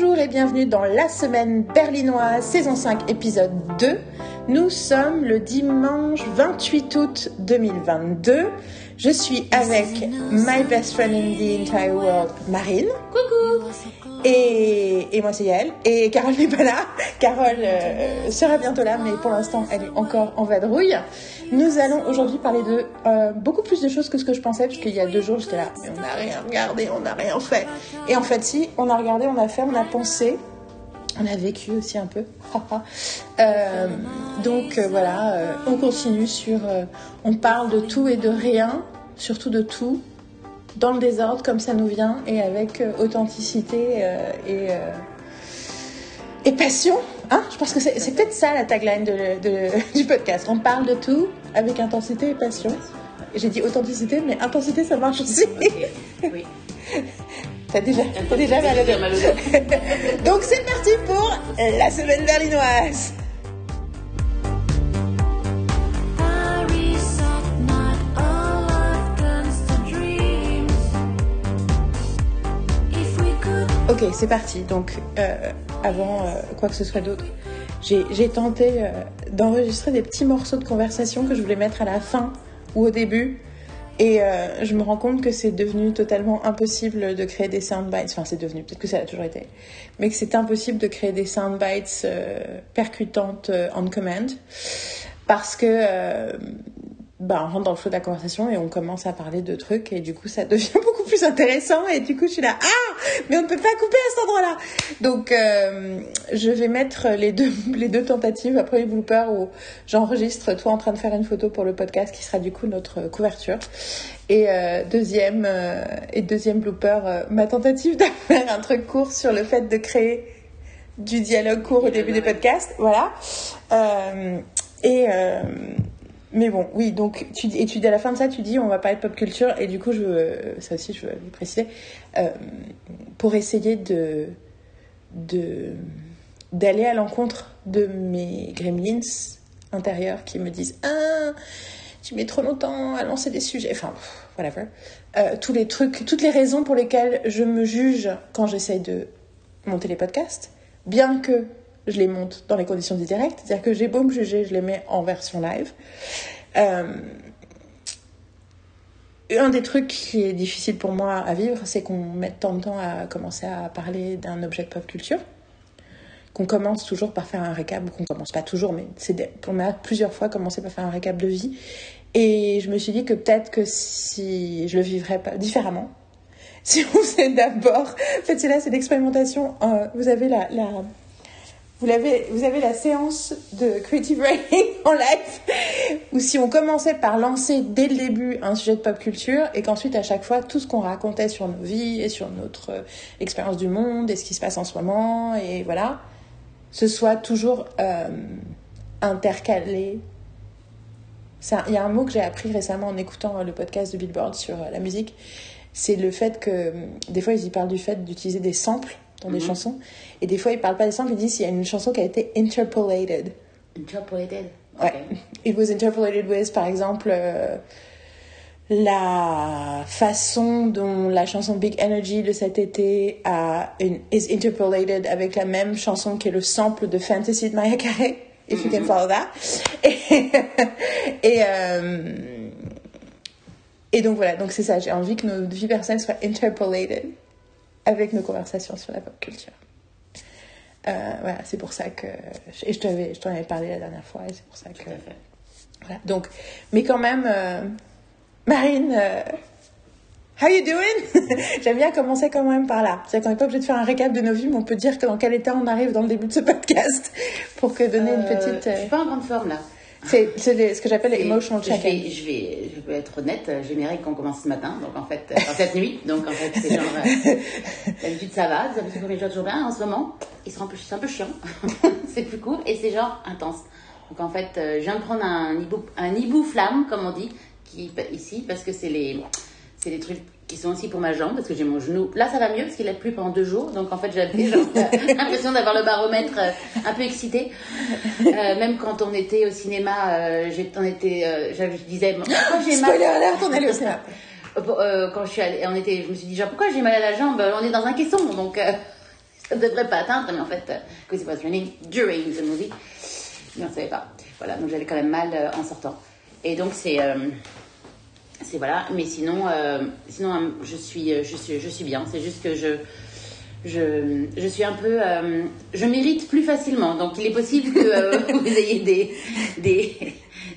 Bonjour et bienvenue dans la semaine berlinoise, saison 5, épisode 2. Nous sommes le dimanche 28 août 2022. Je suis avec my best friend in the entire world, Marine. Coucou Et, moi c'est Yael. Et Carole n'est pas là. Carole euh, sera bientôt là, mais pour l'instant elle est encore en vadrouille. Nous allons aujourd'hui parler de euh, beaucoup plus de choses que ce que je pensais, parce qu'il y a deux jours j'étais là, mais on n'a rien regardé, on n'a rien fait. Et en fait si, on a regardé, on a fait, on a pensé. On a vécu aussi un peu. euh, donc euh, voilà, on continue sur... on parle de tout et de rien, surtout de tout, dans le désordre comme ça nous vient et avec euh, authenticité euh, et, euh, et passion. Hein Je pense que c'est c'est peut-être ça la tagline de, de- du podcast. On parle de tout avec intensité et passion. J'ai dit authenticité, mais intensité ça marche aussi. Oui. T'as déjà, t'as déjà mal au. Donc c'est parti pour la semaine berlinoise. Ok, c'est parti. Donc, euh, avant euh, quoi que ce soit d'autre, j'ai tenté euh, d'enregistrer des petits morceaux de conversation que je voulais mettre à la fin ou au début. Et euh, je me rends compte que c'est devenu totalement impossible de créer des soundbites. Enfin, c'est devenu, peut-être que ça a toujours été. Mais que c'est impossible de créer des soundbites euh, percutantes euh, on command. Parce que bah, on rentre dans le flot de la conversation et on commence à parler de trucs et du coup ça devient beaucoup plus intéressant et du coup je suis là ah! Mais on ne peut pas couper à cet endroit-là! Donc euh, je vais mettre les deux les deux tentatives après les bloopers où j'enregistre toi en train de faire une photo pour le podcast qui sera du coup notre couverture. Et euh, deuxième euh, et deuxième blooper ma tentative de faire un truc court sur le fait de créer du dialogue court au début des podcasts. Voilà. Et mais bon, oui, donc tu dis, et tu dis à la fin de ça, tu dis on va parler de pop culture, et du coup, je ça aussi, je veux préciser, euh, pour essayer de d'aller à l'encontre de mes gremlins intérieurs qui me disent ah tu mets trop longtemps à lancer des sujets, enfin whatever, Euh, tous les trucs, toutes les raisons pour lesquelles je me juge quand j'essaye de monter les podcasts, bien que je les monte dans les conditions du direct, c'est-à-dire que j'ai beau me juger, je les mets en version live. Euh, un des trucs qui est difficile pour moi à vivre, c'est qu'on mette tant de temps à commencer à parler d'un objet de pop culture, qu'on commence toujours par faire un récap, ou qu'on commence pas toujours, mais c'est on a plusieurs fois commencé par faire un récap de vie. Et je me suis dit que peut-être que si je le vivrais pas différemment, si on faisait d'abord, en fait c'est là, c'est l'expérimentation. Euh, vous avez la, la vous avez, vous avez la séance de creative writing en live, où si on commençait par lancer dès le début un sujet de pop culture, et qu'ensuite à chaque fois tout ce qu'on racontait sur nos vies et sur notre euh, expérience du monde et ce qui se passe en ce moment, et voilà, ce soit toujours euh, intercalé. Il y a un mot que j'ai appris récemment en écoutant euh, le podcast de Billboard sur la musique, c'est le fait que des fois ils y parlent du fait d'utiliser des samples dans des chansons, et des fois ils parlent pas des samples, ils disent s'il y a une chanson qui a été interpolated. Interpolated. Ouais. It was interpolated with, par exemple, euh, la façon dont la chanson Big Energy de cet été a une, is interpolated avec la même chanson qui est le sample de Fantasy de Maya Carey, if you can follow that. Et, et, euh, et donc voilà, donc c'est ça, j'ai envie que nos vies personnelles soient interpolated avec nos conversations sur la pop culture. Euh, voilà, c'est pour ça que. Et je je t'en avais parlé la dernière fois, et c'est pour ça que. Voilà, donc. Mais quand même, euh, Marine, euh, how you doing? J'aime bien commencer quand même par là. C'est-à-dire qu'on n'est pas obligé de faire un récap de nos vies, mais on peut dire que dans quel état on arrive dans le début de ce podcast pour que donner une Euh, petite. Je euh, suis pas en grande forme là. C'est ce que j'appelle les Et emotional je vais, check-in. je vais, je vais être honnête, règles qui ont commencé ce matin, donc en fait, euh, enfin, cette nuit, donc en fait, c'est genre, euh, d'habitude ça va, d'habitude le premier jour toujours bien, en ce moment, un c'est un peu chiant, c'est plus court, et c'est genre intense. Donc en fait, euh, je viens de prendre un hibou, un hibou flamme, comme on dit, qui, ici, parce que c'est les, c'est les trucs qui sont aussi pour ma jambe, parce que j'ai mon genou. Là, ça va mieux, parce qu'il a plu pendant deux jours, donc en fait, j'avais euh, l'impression d'avoir le baromètre euh, un peu excité. Euh, même quand on était au cinéma, euh, était, euh, je disais, pourquoi j'ai mal Spoiler alert, on est allé au cinéma. Quand je suis allée, on était, je me suis dit genre pourquoi j'ai mal à la jambe? On est dans un caisson, donc ça ne devrait pas atteindre, mais en fait, because it was raining during the movie. Mais on ne savait pas. Voilà, donc j'avais quand même mal en sortant. Et donc c'est. C'est voilà, mais sinon, euh, sinon euh, je, suis, euh, je, suis, je suis bien. C'est juste que je. Je, je suis un peu. euh, je m'irrite plus facilement. Donc il est possible que vous ayez des. des,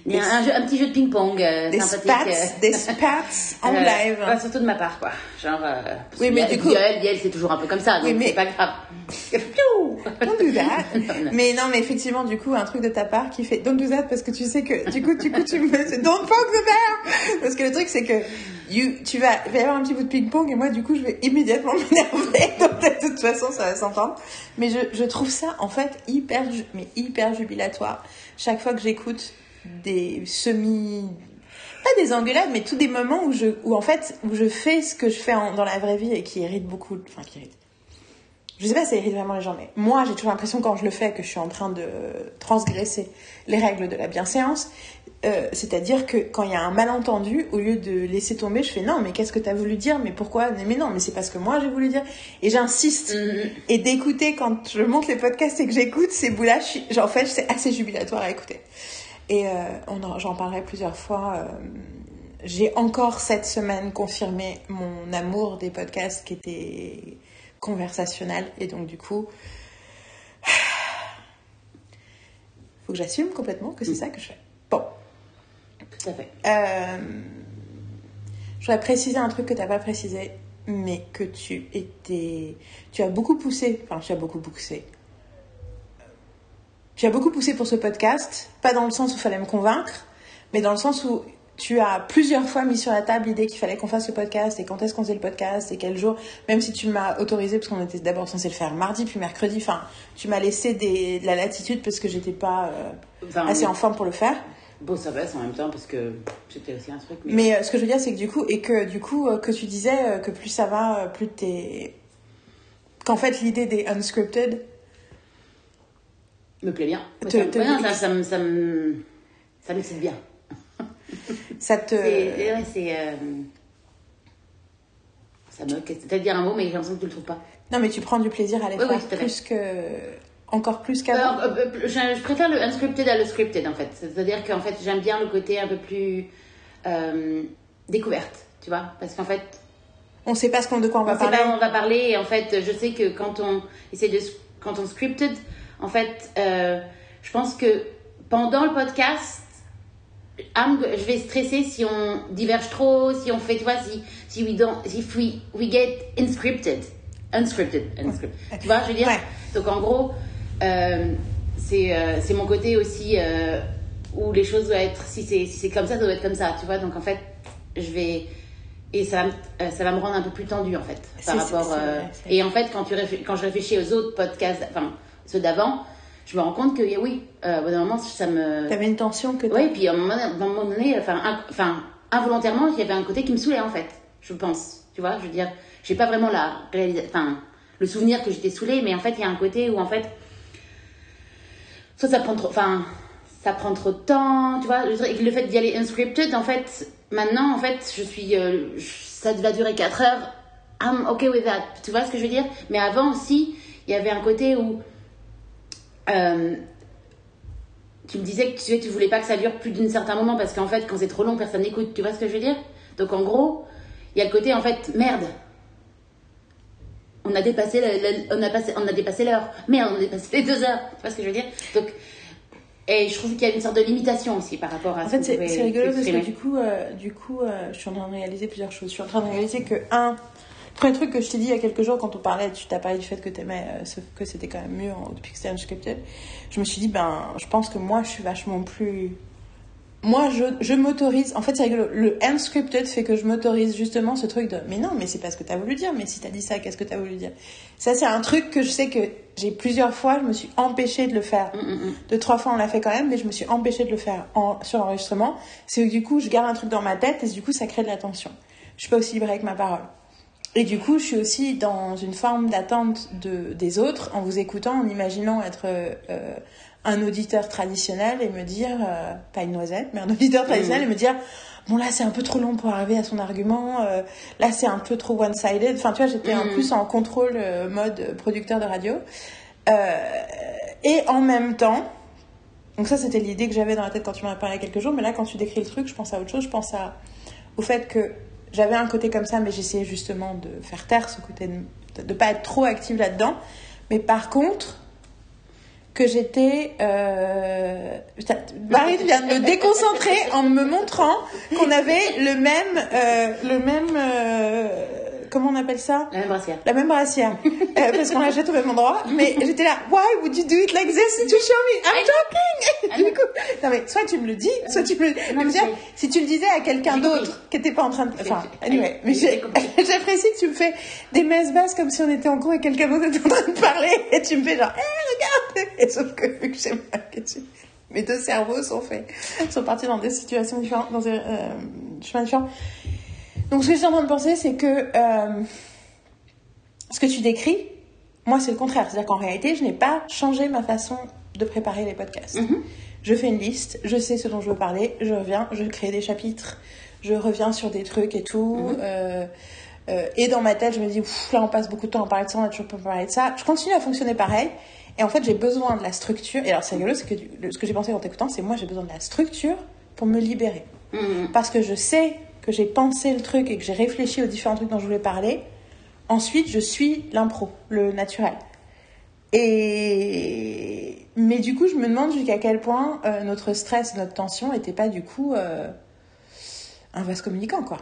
des- un, jeu- un petit jeu de ping-pong euh, Des sympathique. spats, euh, des spats en euh, live. surtout de ma part, quoi. Genre. euh, Oui, mais du coup- Yael, c'est toujours un peu comme ça, donc Oui, mais- c'est pas grave. Don't do that. Non, non. Mais non, mais effectivement, du coup, un truc de ta part qui fait don't do that parce que tu sais que du coup, du coup, tu me don't fuck the bear. Parce que le truc, c'est que you, tu vas, il va y avoir un petit bout de ping-pong et moi, du coup, je vais immédiatement m'énerver. Donc, de toute façon, ça va s'entendre. Mais je, je trouve ça, en fait, hyper, mais hyper jubilatoire. Chaque fois que j'écoute des semi, pas des engueulades, mais tous des moments où je, où en fait, où je fais ce que je fais en- dans la vraie vie et qui irrite beaucoup, enfin, qui irrite je sais pas si ça irrite vraiment les gens, mais moi j'ai toujours l'impression quand je le fais que je suis en train de transgresser les règles de la bienséance. Euh, C'est-à-dire que quand il y a un malentendu, au lieu de laisser tomber, je fais non, mais qu'est-ce que tu as voulu dire? Mais pourquoi? Mais non, mais c'est parce que moi j'ai voulu dire. Et j'insiste. Mhm. Et d'écouter quand je monte les podcasts et que j'écoute ces bouts-là, en fait, c'est assez jubilatoire à écouter. Et euh, j'en parlerai plusieurs fois. euh, j'ai encore cette semaine confirmé mon amour des podcasts qui étaient conversationnels. Et donc, du coup, faut que j'assume complètement que c'est ça que je fais. Bon, Tout à fait. euh, je voudrais préciser un truc que tu n'as pas précisé, mais que tu étais. Tu as beaucoup poussé. Enfin, tu as beaucoup poussé. Tu as beaucoup poussé pour ce podcast, pas dans le sens où il fallait me convaincre, mais dans le sens où tu as plusieurs fois mis sur la table l'idée qu'il fallait qu'on fasse ce podcast et quand est-ce qu'on faisait le podcast et quel jour, même si tu m'as autorisé parce qu'on était d'abord censé le faire mardi puis mercredi, enfin, tu m'as laissé des, de la latitude parce que j'étais pas euh, Enfin, assez en forme pour le faire. Bon, ça passe en même temps parce que c'était aussi un truc. Mais, Mais euh, ce que je veux dire, c'est que du coup, et que du coup, euh, que tu disais que plus ça va, plus t'es. Qu'en fait, l'idée des unscripted, me plaît bien. Te- ça, me- te- ouais, non, ça, ça me, ça me, ça m'excite bien. ça te. C'est, c'est, euh, ça me, c'est-à-dire un mot, mais j'ai l'impression que tu le trouves pas. Non, mais tu prends du plaisir à les Oui, faire oui, plus que. Encore plus qu'avant. Euh, euh, euh, je, je préfère le unscripted à le scripted en fait. C'est-à-dire qu'en fait j'aime bien le côté un peu plus euh, découverte, tu vois, parce qu'en fait On sait pas ce qu'on, de quoi on on va sait parler. pas on va parler et en fait je sais que quand on essaie de quand on scripted en fait euh, je pense que pendant le podcast je vais stresser si on diverge trop si on fait tu vois si si we don't if we we get inscripted. Unscripted, unscripted. tu vois je veux dire? Ouais. donc en gros euh, c'est euh, mon côté aussi euh, où les choses doivent être si c'est si comme ça ça doit être comme ça tu vois? Donc en fait je vais et ça va, me, ça va me rendre un peu plus tendue en fait par rapport vrai, et en fait quand tu quand je réfléchis aux autres podcasts enfin ceux d'avant je me rends compte que oui euh, au bout d'un moment ça me T'avais une tension que. oui puis à un moment, à un moment donné enfin in- enfin involontairement il y avait un côté qui me saoulait en fait je pense tu vois je veux dire j'ai pas vraiment la enfin le souvenir que j'étais saoulée mais en fait il y a un côté où en fait soit ça prend trop enfin ça prend trop de temps tu vois truc- le fait d'y aller unscripted en fait maintenant en fait je suis euh, ça va durer 4 heures. I'm okay with that. Tu vois ce que je veux dire? Mais avant aussi il y avait un côté où euh, tu me disais que tu, voulais pas que ça dure plus d'un certain moment parce qu'en fait quand c'est trop long personne n'écoute. Tu vois ce que je veux dire? Donc en gros il y a le côté en fait merde. On a dépassé le- on a passé on a dépassé l'heure. Merde on a dépassé les deux heures. Tu vois ce que je veux dire? Donc et je trouve qu'il y a une sorte de limitation aussi par rapport à En fait, c'est rigolo parce que du coup, euh, du coup euh, je suis en train de réaliser plusieurs choses. Je suis en train de réaliser que, un, premier truc que je t'ai dit il y a quelques jours quand on parlait, tu t'as parlé du fait que t'aimais, euh, que c'était quand même mieux depuis que c'était unscripted. Je me suis dit, ben, je pense que moi, je suis vachement plus. Moi, je, je m'autorise. En fait, c'est rigolo. Le unscripted fait que je m'autorise justement ce truc de. Mais non, mais c'est pas ce que t'as voulu dire. Mais si t'as dit ça, qu'est-ce que t'as voulu dire? Ça, c'est un truc que je sais que j'ai plusieurs fois, je me suis empêchée de le faire. Mm, mm, mm. Deux, trois fois, on l'a fait quand même, mais je me suis empêchée de le faire en, sur l'enregistrement. C'est que du coup, je garde un truc dans ma tête et du coup, ça crée de la tension. Je suis pas aussi libre avec ma parole. Et du coup, je suis aussi dans une forme d'attente de, des autres en vous écoutant, en imaginant être euh, euh, un auditeur traditionnel et me dire, euh, pas une noisette, mais un auditeur traditionnel et me dire, bon là c'est un peu trop long pour arriver à son argument, euh, là c'est un peu trop one-sided. Enfin tu vois, j'étais en Mhm. plus en contrôle mode producteur de radio. Et en même temps, donc ça c'était l'idée que j'avais dans la tête quand tu m'en as parlé il y a quelques jours, mais là quand tu décris le truc, je pense à autre chose, je pense à, au fait que j'avais un côté comme ça, mais j'essayais justement de faire taire ce côté, de ne pas être trop active là-dedans. Mais par contre, que j'étais... Euh... Marie vient de me déconcentrer en me montrant qu'on avait le même... euh, le même euh, Comment on appelle ça? La même brassière. la même brassière. Euh, parce qu'on l'achète au même endroit mais j'étais là why would you do it like this? To show me I'm joking du coup non mais soit tu me le dis soit tu me le Non, dire si tu le disais à quelqu'un d'autre qui était pas en train de enfin anyway mais j'apprécie que tu me fais des messes basses comme si on était en cours et quelqu'un d'autre était en train de parler et tu me fais genre Eh, regarde. Et sauf que vu que j'ai mal que tu mes deux cerveaux sont faits sont partis dans des situations différentes dans des euh, chemins différents donc ce que je suis en train de penser c'est que euh, ce que tu décris, moi, c'est le contraire. C'est-à-dire qu'en réalité, je n'ai pas changé ma façon de préparer les podcasts. Mhm. Je fais une liste, je sais ce dont je veux parler, je reviens, je crée des chapitres, je reviens sur des trucs et tout. Mhm. euh, euh, et dans ma tête, je me dis, là, on passe beaucoup de temps à parler de ça, on a toujours pas parlé de ça. Je continue à fonctionner pareil. Et en fait, j'ai besoin de la structure. Et alors, c'est rigolo, c'est que ce que j'ai pensé en t'écoutant, c'est moi, j'ai besoin de la structure pour me libérer Mhm. parce que je sais que j'ai pensé le truc et que j'ai réfléchi aux différents trucs dont je voulais parler. Ensuite, je suis l'impro, le naturel. Et mais du coup, je me demande jusqu'à quel point euh, notre stress, notre tension n'était pas du coup euh, un vase communicant, quoi.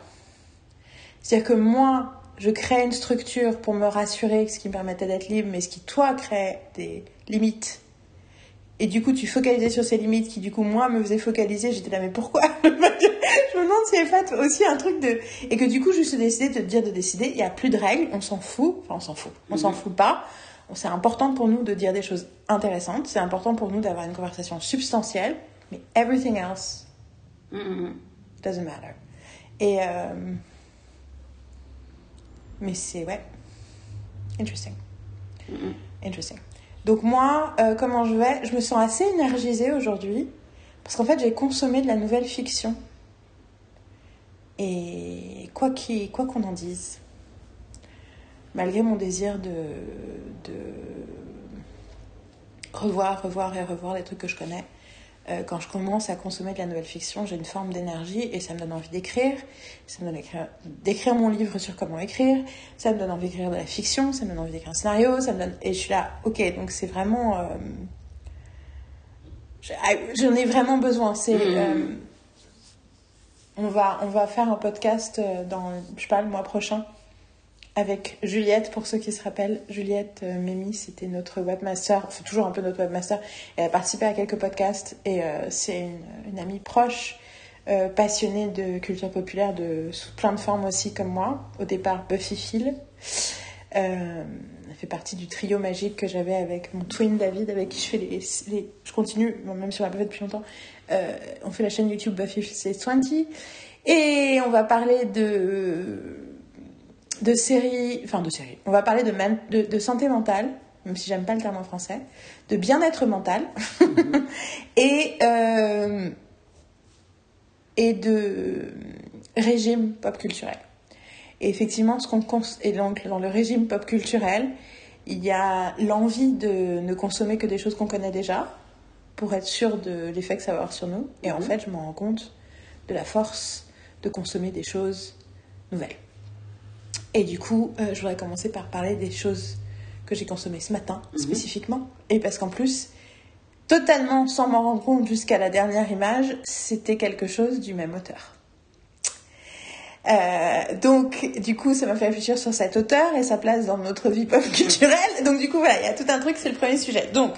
C'est-à-dire que moi, je crée une structure pour me rassurer, ce qui me permettait d'être libre, mais ce qui, toi, crée des limites. Et du coup, tu focalisais sur ces limites qui, du coup, moi, me faisaient focaliser. J'étais là, mais pourquoi? Je me demande s'il n'y avait pas aussi un truc de... Et que du coup, juste décider de te dire de décider, il n'y a plus de règles, on s'en fout. Enfin, on s'en fout. On s'en fout pas. C'est important pour nous de dire des choses intéressantes. C'est important pour nous d'avoir une conversation substantielle. Mais everything else Mhm. doesn't matter. Et... euh, Mais c'est... Ouais. Interesting. Mhm. Interesting. Donc moi, euh, comment je vais? Je me sens assez énergisée aujourd'hui parce qu'en fait j'ai consommé de la nouvelle fiction. Et quoi qu'on en dise, malgré mon désir de revoir, revoir et revoir les trucs que je connais, euh, quand je commence à consommer de la nouvelle fiction, j'ai une forme d'énergie et ça me donne envie d'écrire. Ça me donne d'écrire- d'écrire mon livre sur comment écrire. Ça me donne envie d'écrire de la fiction. Ça me donne envie d'écrire un scénario. Ça me donne... Et je suis là, ok, donc c'est vraiment... euh, ah, J'en ai vraiment besoin. C'est... Mhm. euh, on, va, on va faire un podcast dans, je sais pas, le mois prochain avec Juliette, pour ceux qui se rappellent. Juliette euh, Mémy, c'était notre webmaster, enfin toujours un peu notre webmaster. Elle a participé à quelques podcasts et euh, c'est une, une amie proche, euh, passionnée de culture populaire de, sous plein de formes aussi comme moi. Au départ, Buffy Phil. Euh, elle fait partie du trio magique que j'avais avec mon twin David, avec qui je fais les. les- je continue, même si on l'a pas fait depuis longtemps. Euh, on fait la chaîne YouTube Buffy Phil 20. Et on va parler de de séries, enfin de séries. On va parler de, man- de, de santé mentale, même si j'aime pas le terme en français, de bien-être mental et euh, et de régime pop culturel. Et effectivement, ce qu'on cons- et donc dans le régime pop culturel, il y a l'envie de ne consommer que des choses qu'on connaît déjà pour être sûr de l'effet que ça va avoir sur nous. Et en Mhm. fait, je me rends compte de la force de consommer des choses nouvelles. Et du coup, euh, je voudrais commencer par parler des choses que j'ai consommées ce matin, Mhm. spécifiquement. Et parce qu'en plus, totalement sans m'en rendre compte jusqu'à la dernière image, c'était quelque chose du même auteur. Euh, donc, du coup, ça m'a fait réfléchir sur cet auteur et sa place dans notre vie pop culturelle. Donc, du coup, voilà, il y a tout un truc, c'est le premier sujet. Donc,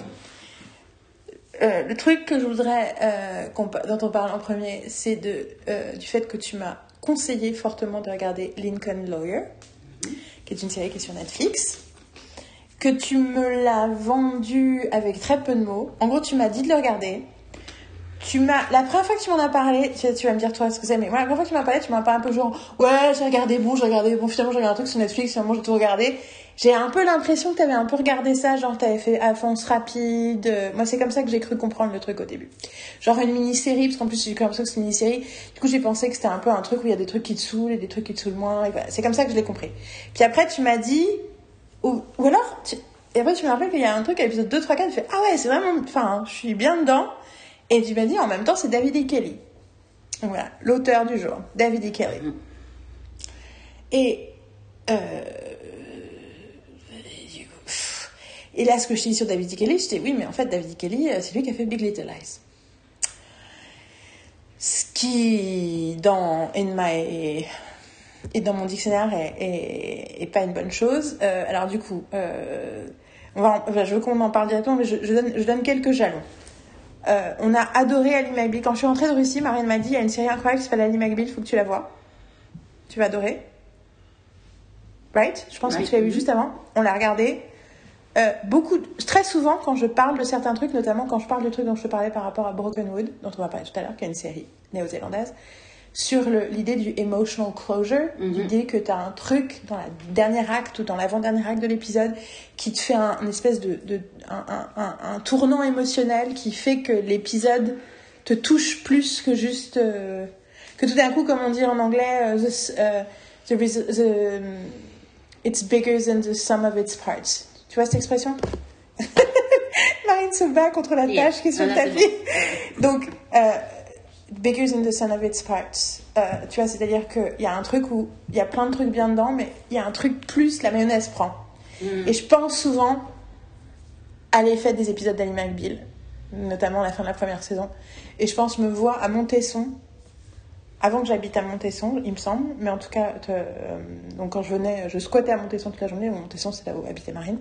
euh, le truc que je voudrais euh, dont on parle en premier, c'est de du fait que tu m'as conseillé fortement de regarder Lincoln Lawyer, qui est une série qui est sur Netflix, que tu me l'as vendu avec très peu de mots. En gros, tu m'as dit de le regarder. tu m'as la première fois que tu m'en as parlé, tu, vas me dire toi ce que c'est, mais la première fois que tu m'en as parlé, tu m'en as parlé un peu genre ouais j'ai regardé bon, j'ai regardé bon finalement j'ai regardé un truc sur Netflix, finalement j'ai tout regardé. J'ai un peu l'impression que t'avais un peu regardé ça, genre t'avais fait avance rapide. euh, Moi c'est comme ça que j'ai cru comprendre le truc au début. Genre une mini-série, parce qu'en plus j'ai cru l'impression que c'est une mini-série. Du coup j'ai pensé que c'était un peu un truc où il y a des trucs qui te saoulent et des trucs qui te saoulent moins. et voilà. C'est comme ça que je l'ai compris. Puis après tu m'as dit ou, ou alors tu- et après tu me rappelles qu'il y a un truc à l'épisode 2, 3, 4, tu fais ah ouais c'est vraiment, enfin je suis bien dedans. Et tu m'as dit en même temps c'est David E. Kelly. Donc voilà, l'auteur du jour, David E. Kelly. Et euh, du coup, pff. Et là, ce que je dit sur David E. Kelly, je dit oui, mais en fait, David E. Kelly, euh, c'est lui qui a fait Big Little Lies. Ce qui, dans in my et dans mon dictionnaire est, est, est pas une bonne chose. Euh, alors du coup, euh, on va en- enfin, je veux qu'on en parle directement, mais je, je donne, je donne quelques jalons. Euh, on a adoré Ali McBeal. Quand je suis rentrée de Russie, Marine m'a dit il y a une série incroyable qui s'appelle Ali McBeal, il faut que tu la vois. Tu vas adorer. Right? Je pense que tu l'as vu juste avant. On l'a regardé. Euh, beaucoup, très souvent, quand je parle de certains trucs, notamment quand je parle du truc dont je te parlais par rapport à Brokenwood, dont on va parler tout à l'heure, qui est une série néo-zélandaise, sur l'idée du emotional closure, Mhm. l'idée que tu as un truc dans la dernière acte ou dans l'avant-dernier acte de l'épisode qui te fait un, une espèce de, de un, un- un- un tournant émotionnel qui fait que l'épisode te touche plus que juste euh, que tout d'un coup, comme on dit en anglais, euh, the- euh, the the- it's bigger than the sum of its parts. Tu vois cette expression Marine se bat contre la Yeah. tâche qui est sur le c'est tapis. Donc, euh, bigger than the sum of its parts. Euh, tu vois, c'est-à-dire qu'il y a un truc où il y a plein de trucs bien dedans, mais il y a un truc plus, la mayonnaise prend. Mm. Et je pense souvent à l'effet des épisodes d'Ali McBeal, notamment la fin de la première saison. Et je pense me voir à Montesson, avant que j'habite à Montesson, il me semble, mais en tout cas, euh, donc quand je venais, je squattais à Montesson toute la journée. Montesson, c'est là où habitait Marine.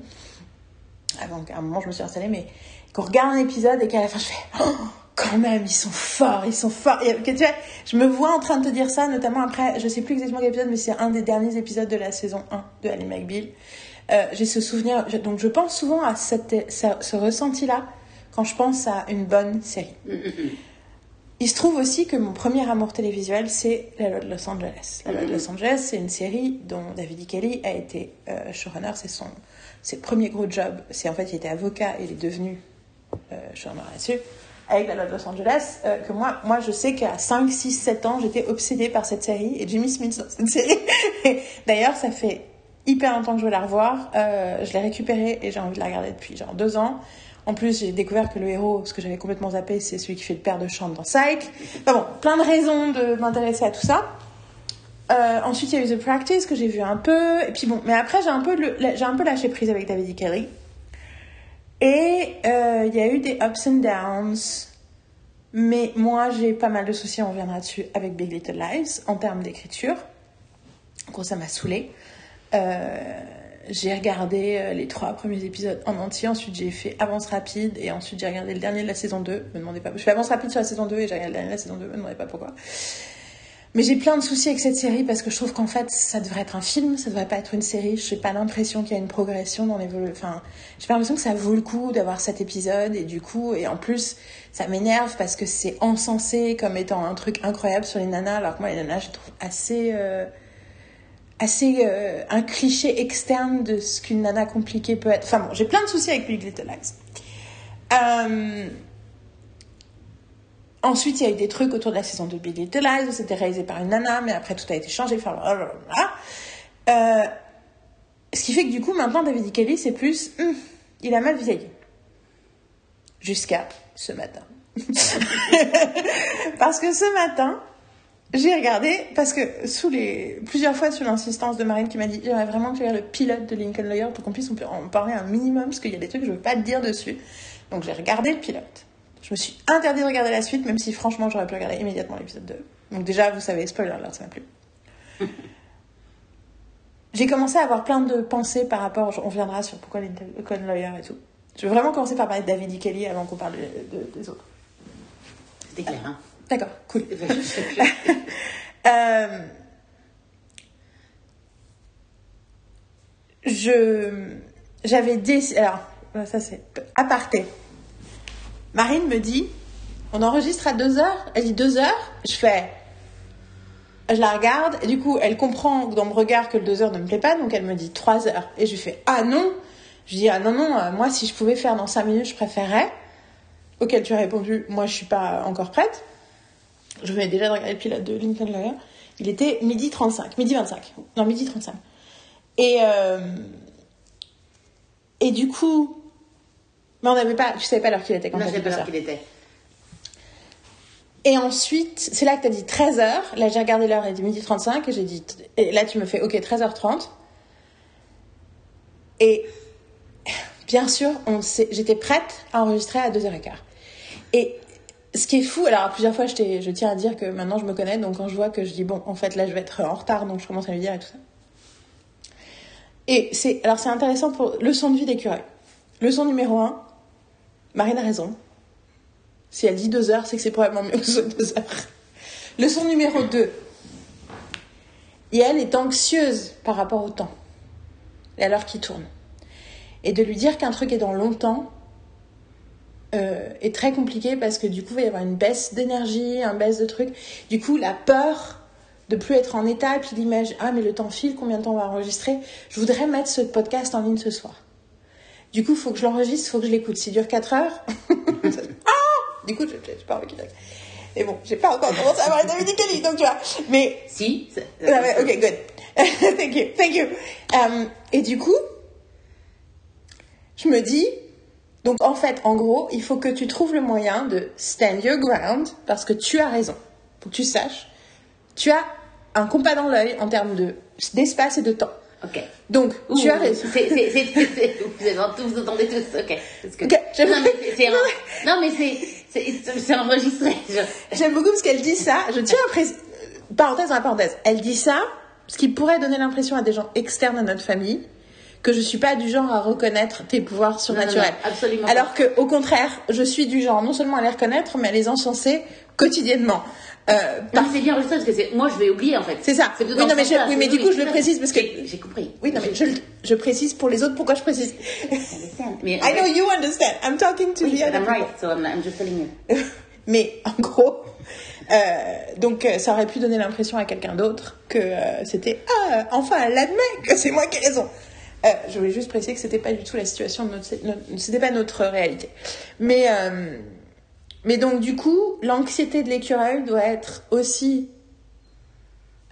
Avant qu'à un moment, je me suis installée, mais qu'on regarde un épisode et qu'à la fin, je fais Oh, quand même, ils sont forts, ils sont forts. Et, que tu vois, je me vois en train de te dire ça, notamment après, je sais plus exactement quel épisode, mais c'est un des derniers épisodes de la saison 1 de Ali McBeal. Euh, J'ai ce souvenir, donc je pense souvent à cette, ce, ce ressenti-là quand je pense à une bonne série. Il se trouve aussi que mon premier amour télévisuel, c'est La Loi de Los Angeles. La Loi de Los Angeles, c'est une série dont David E. Kelly a été euh, showrunner. C'est son, ses premiers gros jobs. C'est en fait, il était avocat et il est devenu euh, showrunner là-dessus. Avec La Loi de Los Angeles, euh, que moi, moi, je sais qu'à 5, 6, 7 ans, j'étais obsédée par cette série et Jimmy Smith dans cette série. D'ailleurs, ça fait hyper longtemps que je veux la revoir. Je l'ai récupérée et j'ai envie de la regarder depuis genre deux ans. En plus, j'ai découvert que le héros, ce que j'avais complètement zappé, c'est celui qui fait le père de Chante dans Psych. Enfin bon, plein de raisons de m'intéresser à tout ça. Euh, ensuite, il y a eu The Practice que j'ai vu un peu. Et puis bon, mais après, j'ai un peu, un peu lâché prise avec David E. Kelly. Et euh, il y a eu des ups and downs. Mais moi, j'ai pas mal de soucis, on reviendra dessus, avec Big Little Lies en termes d'écriture. En gros, ça m'a saoulée. Euh, j'ai regardé euh, les trois premiers épisodes en entier. Ensuite, j'ai fait avance rapide. Et ensuite, j'ai regardé le dernier de la saison 2. Me demandez pas. Je fais avance rapide sur la saison 2 et j'ai regardé le dernier de la saison 2. Me demandez pas pourquoi. Mais j'ai plein de soucis avec cette série parce que je trouve qu'en fait, ça devrait être un film, ça devrait pas être une série. Je n'ai pas l'impression qu'il y a une progression dans l'évolution. Enfin, j'ai pas l'impression que ça vaut le coup d'avoir cet épisode et du coup, et en plus, ça m'énerve parce que c'est encensé comme étant un truc incroyable sur les nanas, alors que moi, les nanas, je les trouve assez, euh, assez euh, un cliché externe de ce qu'une nana compliquée peut être. Enfin bon, j'ai plein de soucis avec Big Little Lies. Euh, Ensuite, il y a eu des trucs autour de la saison de Big Little Lies où c'était réalisé par une nana, mais après tout a été changé. Enfin. Euh, ce qui fait que du coup, maintenant, David E. Kelly, c'est plus. hum, il a mal vieilli. Jusqu'à ce matin. parce que ce matin, j'ai regardé, parce que sous les plusieurs fois sous l'insistance de Marine qui m'a dit j'aimerais vraiment que tu le pilote de Lincoln Lawyer pour qu'on puisse en parler un minimum, parce qu'il y a des trucs que je veux pas te dire dessus. Donc j'ai regardé le pilote. Je me suis interdit de regarder la suite, même si franchement j'aurais pu regarder immédiatement l'épisode 2. Donc déjà, vous savez, spoiler alert, ça m'a plu. J'ai commencé à avoir plein de pensées par rapport, on viendra sur pourquoi Lincoln Lawyer et tout. Je veux vraiment commencer par parler de David E. Kelly avant qu'on parle de- de- des autres. C'était clair, hein D'accord, cool. Je sais plus. Euh, je j'avais décidé alors ça c'est aparté Marine me dit on enregistre à 2 heures. Elle dit 2 heures. Je fais. Je la regarde. Et du coup, elle comprend dans mon regard que le 2 heures ne me plaît pas. Donc elle me dit 3 heures. Et je fais Ah non Je dis Ah non, non, euh, moi si je pouvais faire dans 5 minutes, je préférerais. Auquel tu as répondu Moi je suis pas encore prête. Je venais déjà de regarder le pilote de Lincoln Lawyer. Il était midi 35, midi 25. Non, midi 35. Et, euh, et du coup, mais on n'avait pas, tu savais pas l'heure qu'il était quand Non, je sais pas l'heure qu'il était. Et ensuite, c'est là que tu as dit 13h. Là, j'ai regardé l'heure, elle dit midi 35. Et j'ai dit, et là, tu me fais, ok, 13h30. Et bien sûr, on j'étais prête à enregistrer à 2h15. Et ce qui est fou, alors plusieurs fois, je, tiens à dire que maintenant je me connais. Donc quand je vois que je dis, bon, en fait, là, je vais être en retard. Donc je commence à lui dire et tout ça. Et c'est, alors c'est intéressant pour leçon de vie d'écureuil. Leçon numéro 1, Marine a raison. Si elle dit deux heures, c'est que c'est probablement mieux que deux heures. Leçon numéro 2. Et est anxieuse par rapport au temps et à l'heure qui tourne. Et de lui dire qu'un truc est dans longtemps euh, est très compliqué parce que du coup, il va y avoir une baisse d'énergie, un baisse de trucs. Du coup, la peur de plus être en état, puis l'image, ah mais le temps file, combien de temps on va enregistrer? Je voudrais mettre ce podcast en ligne ce soir. Du coup, il faut que je l'enregistre, il faut que je l'écoute. S'il dure 4 heures, ah du coup, je n'ai pas envie qu'il. Mais bon, j'ai pas encore commencé à de David Kelly, donc tu vois. Mais Si. c'est- ah ouais, ok, good. thank you, thank you. Euh, et du coup, je me dis, donc en fait, en gros, il faut que tu trouves le moyen de stand your ground parce que tu as raison. Faut que tu saches, tu as un compas dans l'œil en termes de d'espace et de temps. Ok. Donc, tu as raison. c'est- c'est- c'est- Vous vous entendez tous, ok. Parce que- Ok, je- Non, mais c'est- non, mais c'est- enregistré. je- J'aime beaucoup parce qu'elle dit ça. Je tiens à préciser. Parenthèse dans la parenthèse. Elle dit ça, ce qui pourrait donner l'impression à des gens externes à notre famille que je suis pas du genre à reconnaître tes pouvoirs surnaturels. non, absolument. Alors que, au contraire, je suis du genre non seulement à les reconnaître, mais à les encenser quotidiennement. Euh, par- c'est bien parce que moi je vais oublier en fait. C'est ça. Oui, non, mais je- oui, mais du coup, je le précise parce que- J'ai compris. Oui, non, mais je, le- je précise pour les autres pourquoi je précise. Mais, I know you understand. I'm talking to Oui, the other I'm right, so I'm, I'm just telling you. Mais en gros, euh, donc euh, ça aurait pu donner l'impression à quelqu'un d'autre que euh, c'était ah enfin elle admet que c'est moi qui ai raison. Euh, je voulais juste préciser que c'était pas du tout la situation de notre, notre- c'était pas notre réalité. Mais euh, mais donc du coup l'anxiété de l'écureuil doit être aussi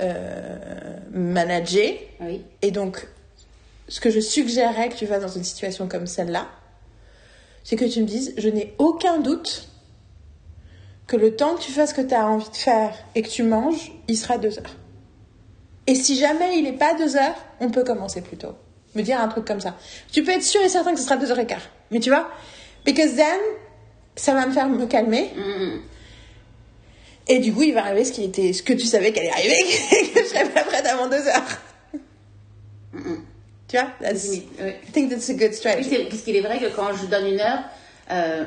euh, managée Oui. et donc, ce que je suggérerais que tu fasses dans une situation comme celle-là, c'est que tu me dises, je n'ai aucun doute que le temps que tu fasses ce que tu as envie de faire et que tu manges, il sera deux heures. Et si jamais il n'est pas deux heures, on peut commencer plus tôt. Me dire un truc comme ça. Tu peux être sûr et certain que ce sera deux heures et quart. Mais tu vois Because then, ça va me faire me calmer. Mm, Et du coup, il va arriver ce qui était, ce que tu savais qu'elle allait arriver, que je serais pas prête avant deux heures. Tu vois That's- Oui, oui. I think that's a good Oui, strategy. c'est- parce qu'il est vrai que quand je donne une heure, euh,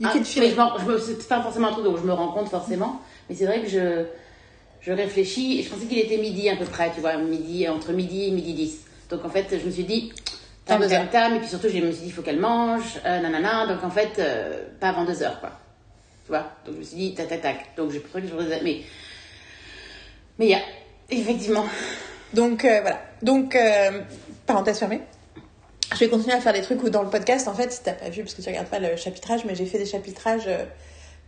You ah, can mais je c'est pas forcément un truc dont je me rends compte forcément, mais c'est vrai que je, je réfléchis et je pensais qu'il était midi à peu près, tu vois, midi, entre midi et midi 10. Donc en fait, je me suis dit, Dans tam, deux tam, et puis surtout, je me suis dit, il faut qu'elle mange, euh, nanana, donc en fait, euh, pas avant deux heures, quoi. Tu vois, donc je me suis dit, tac, tac, tac. Donc j'ai préféré que je fasse- mais, mais il y a, effectivement, Donc euh, voilà. Donc parenthèse fermée. Je vais continuer à faire des trucs où dans le podcast, en fait, si t'as pas vu, parce que tu regardes pas le chapitrage, mais j'ai fait des chapitrages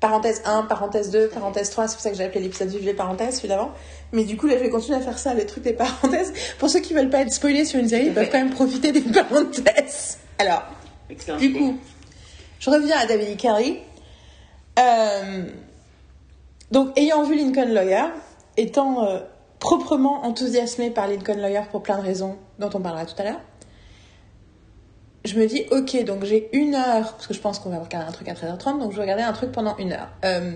parenthèse 1, parenthèse 2, parenthèse 3, c'est pour ça que j'ai appelé l'épisode Vive les parenthèses, évidemment. Mais du coup, là, je vais continuer à faire ça, les trucs des parenthèses. Pour ceux qui veulent pas être spoilés sur une série, ils peuvent quand même profiter des parenthèses. Alors, excellent. Du coup, je reviens à David Kelly. Euh, donc, ayant vu Lincoln Lawyer, étant euh, proprement enthousiasmée par Lincoln Lawyer pour plein de raisons dont on parlera tout à l'heure, je me dis, ok, donc j'ai une heure, parce que je pense qu'on va regarder un truc à 13h30, donc je vais regarder un truc pendant une heure. Euh,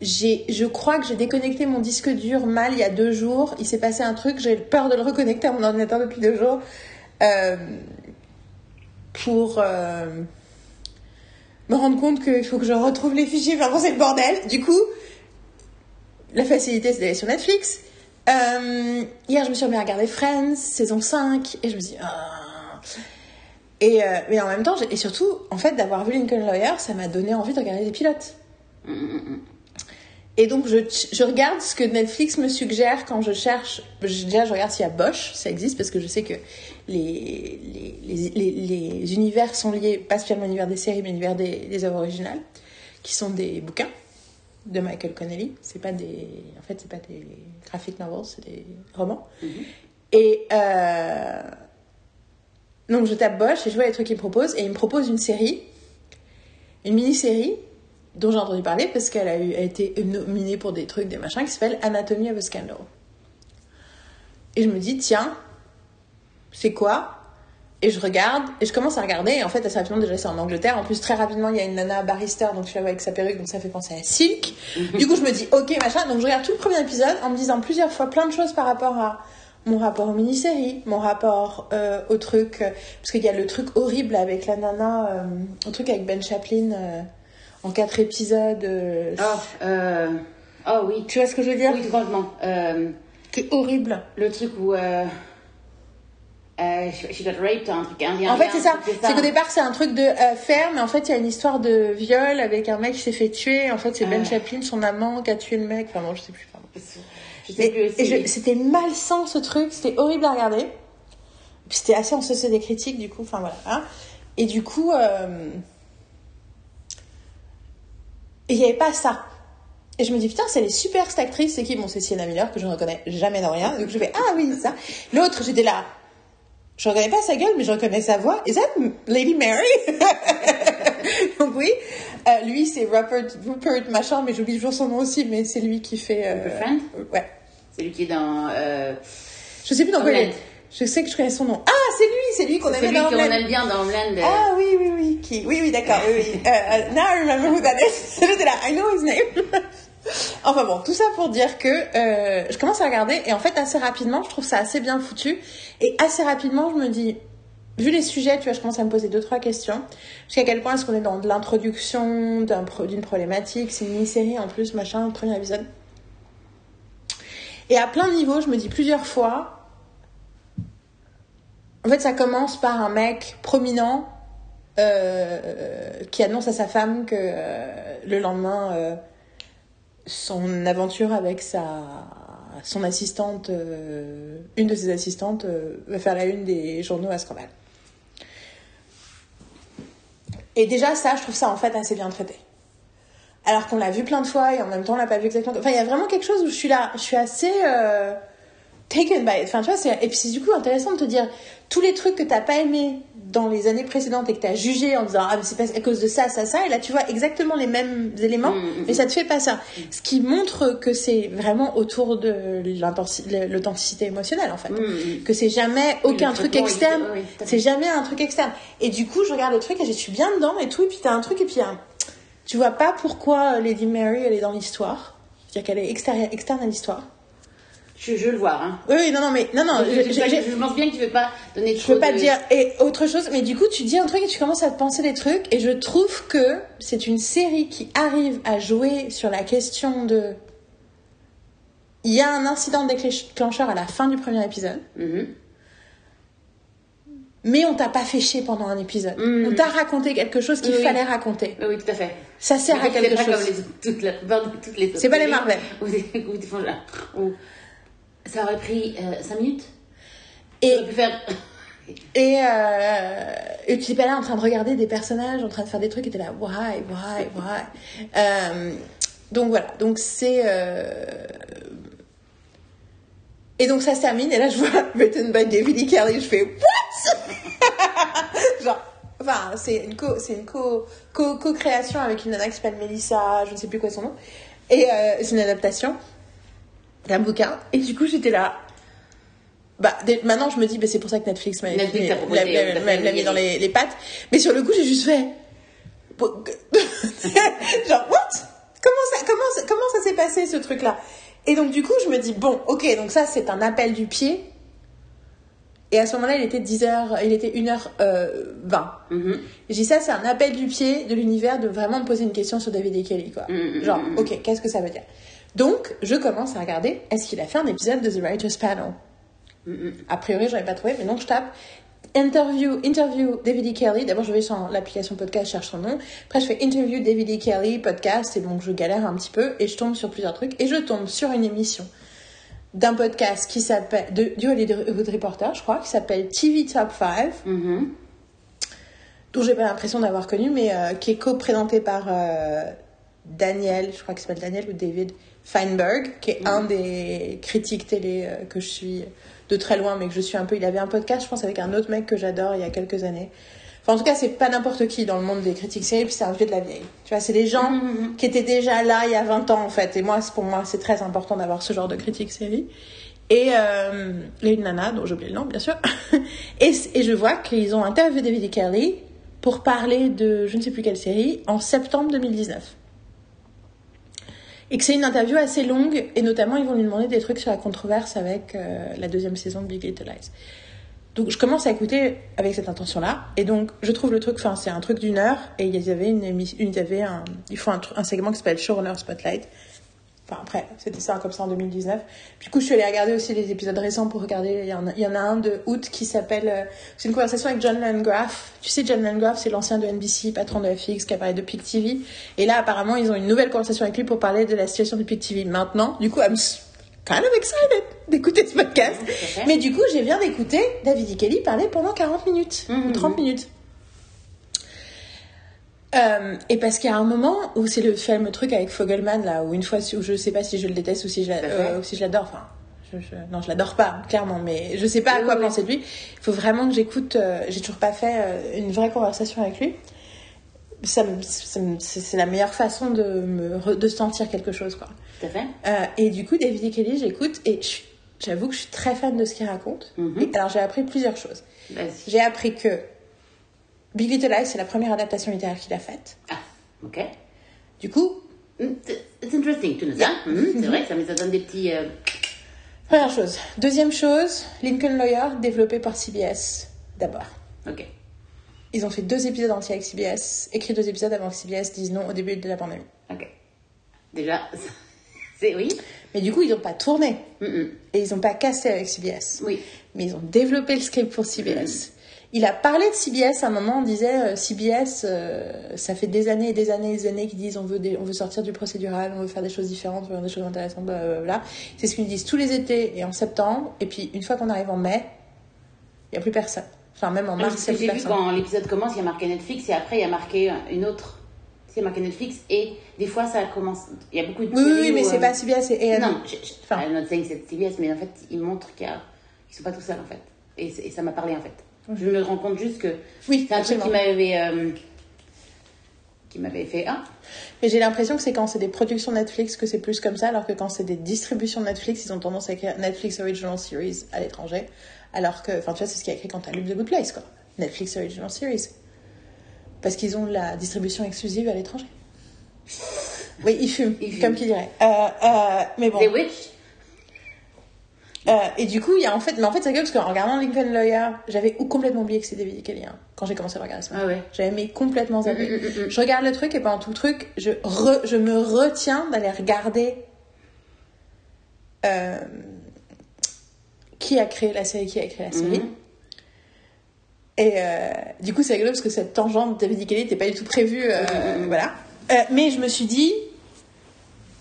je crois que j'ai déconnecté mon disque dur mal il y a deux jours. Il s'est passé un truc, j'ai peur de le reconnecter à mon ordinateur depuis deux jours. Euh, pour euh, me rendre compte qu'il faut que je retrouve les fichiers, enfin c'est le bordel. Du coup, la facilité, c'est d'aller sur Netflix. Euh, hier, je me suis remis à regarder Friends, saison 5, et je me suis dit, ah. Et, euh, mais en même temps, et surtout, en fait, d'avoir vu Lincoln Lawyer, ça m'a donné envie de regarder des pilotes. Et donc, je, je regarde ce que Netflix me suggère quand je cherche. je- Déjà, je regarde s'il y a Bosch, ça existe, parce que je sais que les, les, les, les- univers sont liés, pas spécialement l'univers des séries, mais l'univers des, des œuvres originales, qui sont des bouquins de Michael Connelly. C'est pas des. En fait, c'est pas des graphic novels, c'est des romans. Et. euh, donc, je tape Bosch et je vois les trucs qu'il me propose, et il me propose une série, une mini-série dont j'ai entendu parler parce qu'elle a, été nominée pour des trucs, des machins, qui s'appelle Anatomy of a Scandal. Et je me dis, tiens, c'est quoi? Et je regarde, et je commence à regarder, et en fait, assez rapidement, déjà, c'est en Angleterre. En plus, très rapidement, il y a une nana barrister, donc je la vois avec sa perruque, donc ça fait penser à Silk. du coup, je me dis, ok, machin. Donc, je regarde tout le premier épisode en me disant plusieurs fois plein de choses par rapport à mon rapport aux mini-séries, mon rapport euh, au truc. euh, parce qu'il y a le truc horrible avec la nana, euh, le truc avec Ben Chaplin euh, en quatre épisodes. euh, Oh, euh... oh oui. Tu vois ce que je veux dire? Oui, franchement. Euh, C'est horrible. le truc où. Euh... Euh, she got raped, un truc indien. En fait, c'est ça. C'est qu'au départ, c'est un truc de euh, mais en fait, il y a une histoire de viol avec un mec qui s'est fait tuer. En fait, c'est Ben Ah. Chaplin, son amant, qui a tué le mec. Enfin, bon, je sais plus. pardon. Je sais c'était malsain ce truc, c'était horrible à regarder. Puis c'était assez en société des critiques, du coup, enfin voilà. hein. Et du coup, euh, il n'y avait pas ça. Et je me dis, putain, c'est les super cette actrice, c'est qui? Bon, c'est Sienna Miller, que je ne reconnais jamais dans rien. Donc je fais, ah oui, ça. L'autre, j'étais là. Je reconnais pas sa gueule, mais je reconnais sa voix. Is that Lady Mary? Donc oui. Euh, lui, c'est Rupert, Rupert machin, mais j'oublie toujours son nom aussi, mais c'est lui qui fait... euh, Ouais. C'est lui qui est dans. Euh... Je sais plus dans est. Je sais que je connais son nom. Ah, c'est lui, c'est lui qu'on avait celui dans qu'on Homeland. aime bien dans Homeland. euh, Ah oui, oui, oui. Qui... Oui, oui, d'accord. Oui, oui. Euh, now I remember who that is. J'étais là, I know his name. enfin bon, tout ça pour dire que euh, je commence à regarder et en fait assez rapidement, je trouve ça assez bien foutu et assez rapidement, je me dis, vu les sujets, tu vois, je commence à me poser deux trois questions. Jusqu'à quel point est-ce qu'on est dans de l'introduction d'une problématique, c'est une mini-série en plus, machin, premier épisode. Et à plein de niveaux, je me dis plusieurs fois, en fait, ça commence par un mec prominent euh, qui annonce à sa femme que euh, le lendemain, euh, son aventure avec sa son assistante, une de ses assistantes, va faire la une des journaux à scandale. Et déjà, ça, je trouve ça en fait assez bien traité. Alors qu'on l'a vu plein de fois et en même temps on l'a pas vu exactement. Enfin, il y a vraiment quelque chose où je suis là, je suis assez euh, taken by it. Enfin, tu vois, c'est... et puis c'est du coup intéressant de te dire tous les trucs que t'as pas aimé dans les années précédentes et que t'as jugé en disant ah mais c'est pas à cause de ça, ça, ça, et là tu vois exactement les mêmes éléments, Mm, mm, mais ça te fait pas ça. Ce qui montre que c'est vraiment autour de l'authenticité émotionnelle en fait. mm, Que c'est jamais aucun truc externe, c'est jamais un truc externe. Et du coup, je regarde le truc et je suis bien dedans et tout, et puis t'as un truc et puis y a un- tu vois pas pourquoi Lady Mary elle est dans l'histoire? C'est-à-dire qu'elle est extérieure, externe à l'histoire. Je, je veux le voir. Hein. Oui, non, non, mais non, non, je, je, je, je- je- je pense bien que tu veux pas donner je trop peux pas de... dire et autre chose, mais du coup tu dis un truc et tu commences à te penser des trucs et je trouve que c'est une série qui arrive à jouer sur la question de il y a un incident déclencheur à la fin du premier épisode, Mhm. Mais on t'a pas fait chier pendant un épisode. Mhm. On t'a raconté quelque chose qu'il Oui, fallait raconter. Oui, tout à fait. Ça sert à quelque pas chose. comme les toute la toutes les autres C'est pas les Marvel. Où, où où ça aurait pris 5 minutes. Et, pu faire... et, euh, et tu n'es pas là en train de regarder des personnages, en train de faire des trucs et t'es là, why, why, why? Euh, donc voilà, donc c'est. euh, Et donc ça se termine, et là je vois written by David E. Kelly, je fais What? Genre, enfin, c'est une co, c'est une co, co, co-création avec une nana qui s'appelle Melissa, je ne sais plus quoi son nom, et euh, c'est une adaptation d'un bouquin, et du coup j'étais là. Bah, dès- maintenant je me dis, bah, c'est pour ça que Netflix m'a mis, euh, dans les, les pattes, mais sur le coup j'ai juste fait. Genre, what? Comment ça, comment, ça- comment ça s'est passé ce truc-là? Et donc, du coup, je me dis, bon, ok, donc ça, c'est un appel du pied. Et à ce moment-là, il était 10h, il était 1h20. Mhm. Et je dis, ça, c'est un appel du pied de l'univers de vraiment me poser une question sur David et Kelly, quoi. Mhm, Genre, ok, qu'est-ce que ça veut dire? Donc, je commence à regarder, est-ce qu'il a fait un épisode de The Writer's Panel? Mhm. a priori, j'aurais pas trouvé, mais donc je tape interview, interview David E. Kelly. D'abord, je vais sur l'application podcast, je cherche son nom. Après, je fais interview David E. Kelly, podcast, et donc je galère un petit peu, et je tombe sur plusieurs trucs, et je tombe sur une émission d'un podcast qui s'appelle, de, du Hollywood Reporter, je crois, qui s'appelle TV Top 5, Mhm. dont j'ai pas l'impression d'avoir connu, mais euh, qui est co-présenté par euh, Daniel, je crois qu'il s'appelle Daniel ou David Feinberg, qui est un des critiques télé euh, que je suis de très loin, mais que je suis un peu. Il avait un podcast, je pense, avec un autre mec que j'adore il y a quelques années. Enfin, en tout cas, c'est pas n'importe qui dans le monde des critiques séries, puis c'est un vieux de la vieille. Tu vois, c'est des gens Mhm. qui étaient déjà là il y a 20 ans, en fait. Et moi, pour moi, c'est très important d'avoir ce genre de critique série. Et, euh, et une nana, dont j'ai oublié le nom, bien sûr. et, et je vois qu'ils ont interviewé David. Kelly pour parler de je ne sais plus quelle série en septembre 2019. Et que c'est une interview assez longue, et notamment ils vont lui demander des trucs sur la controverse avec euh, la deuxième saison de Big Little Lies. Donc je commence à écouter avec cette intention-là, et donc je trouve le truc, enfin c'est un truc d'une heure, et il y une émission, il y un, ils font un segment qui s'appelle Showrunner Spotlight. Enfin après, c'était ça comme ça en 2019. Du coup, je suis allée regarder aussi les épisodes récents pour regarder. Il y en a, il y en a un de août qui s'appelle. euh, c'est une conversation avec John Landgraf. Tu sais, John Landgraf, c'est l'ancien de NBC, patron de FX, qui apparaît de Peak TV. Et là, apparemment, ils ont une nouvelle conversation avec lui pour parler de la situation de Peak TV maintenant. Du coup, I'm kind of excited d'écouter ce podcast. Mais du coup, j'ai viens d'écouter David E. Kelly parler pendant 40 minutes, Mhm. ou 30 minutes. Euh, et parce qu'il y a un moment où c'est le fameux truc avec Fogelman, là, où une fois, où je sais pas si je le déteste ou si je, euh, ou si je l'adore, enfin, je, je- non, je l'adore pas, clairement, mais je sais pas à quoi oui, penser de lui. Il faut vraiment que j'écoute, euh, j'ai toujours pas fait euh, une vraie conversation avec lui. Ça c'est la meilleure façon de me re- de sentir quelque chose, quoi. Tout à fait. Et du coup, David E. Kelly, j'écoute et j'avoue que je suis très fan de ce qu'il raconte. Mhm. Et alors, j'ai appris plusieurs choses. J'ai appris que Big Little Lies, c'est la première adaptation littéraire qu'il a faite. Ah, ok. Du coup, Mm, It's interesting to know ça. Mhm, C'est vrai, ça, ça donne des petits. euh, première chose. Deuxième chose, Lincoln Lawyer, développé par CBS d'abord. Ok. Ils ont fait deux épisodes entiers avec CBS, écrit deux épisodes avant que CBS dise non au début de la pandémie. Ok. Déjà, c'est oui. Mais du coup, ils n'ont pas tourné et ils n'ont pas cassé avec CBS. Oui. mais ils ont développé le script pour CBS. Il a parlé de CBS à un moment, on disait euh, CBS, euh, ça fait des années et des années et des années qu'ils disent on veut, des- on veut sortir du procédural, on veut faire des choses différentes, on veut faire des choses intéressantes, blablabla. C'est ce qu'ils disent tous les étés et en septembre, et puis une fois qu'on arrive en mai, il n'y a plus personne. Enfin, même en mars, il n'y a plus vu personne. quand l'épisode commence, il y a marqué Netflix et après il y a marqué une autre. C'est marqué Netflix et des fois ça commence. Il y a beaucoup de Oui, oui, mais c'est euh, pas CBS, c'est A&E. Non, je, je, Enfin. I'm not saying c'est CBS, mais en fait ils montrent qu'il y a- qu'ils sont pas tout seuls en fait. Et ça m'a parlé en fait. Je me rends compte juste que Oui, c'est un truc qui m'avait euh, qui m'avait fait ah Mais j'ai l'impression que c'est quand c'est des productions Netflix que c'est plus comme ça, alors que quand c'est des distributions Netflix, ils ont tendance à écrire Netflix Original Series à l'étranger. Alors que, enfin, tu vois, c'est ce qui est écrit quand t'as lu The Good Place, quoi. Netflix Original Series. Parce qu'ils ont la distribution exclusive à l'étranger. Oui, ils fument, Ils fument. comme qui dirait. Euh, euh, mais bon. The Witch? Euh, et du coup, il y a en fait, mais en fait, c'est que parce qu'en regardant Lincoln Lawyer, j'avais complètement oublié que c'était David Kelly, hein, quand j'ai commencé à regarder ce Ah ouais. J'avais mis complètement zappé. Mm, mm, mm. Je regarde le truc et pendant tout le truc, je, re- je me retiens d'aller regarder euh, qui a créé la série, qui a écrit la série. Mhm. Et euh, du coup, c'est rigolo parce que cette tangente David Kelly n'était pas du tout prévue. Voilà. Mais je me suis dit,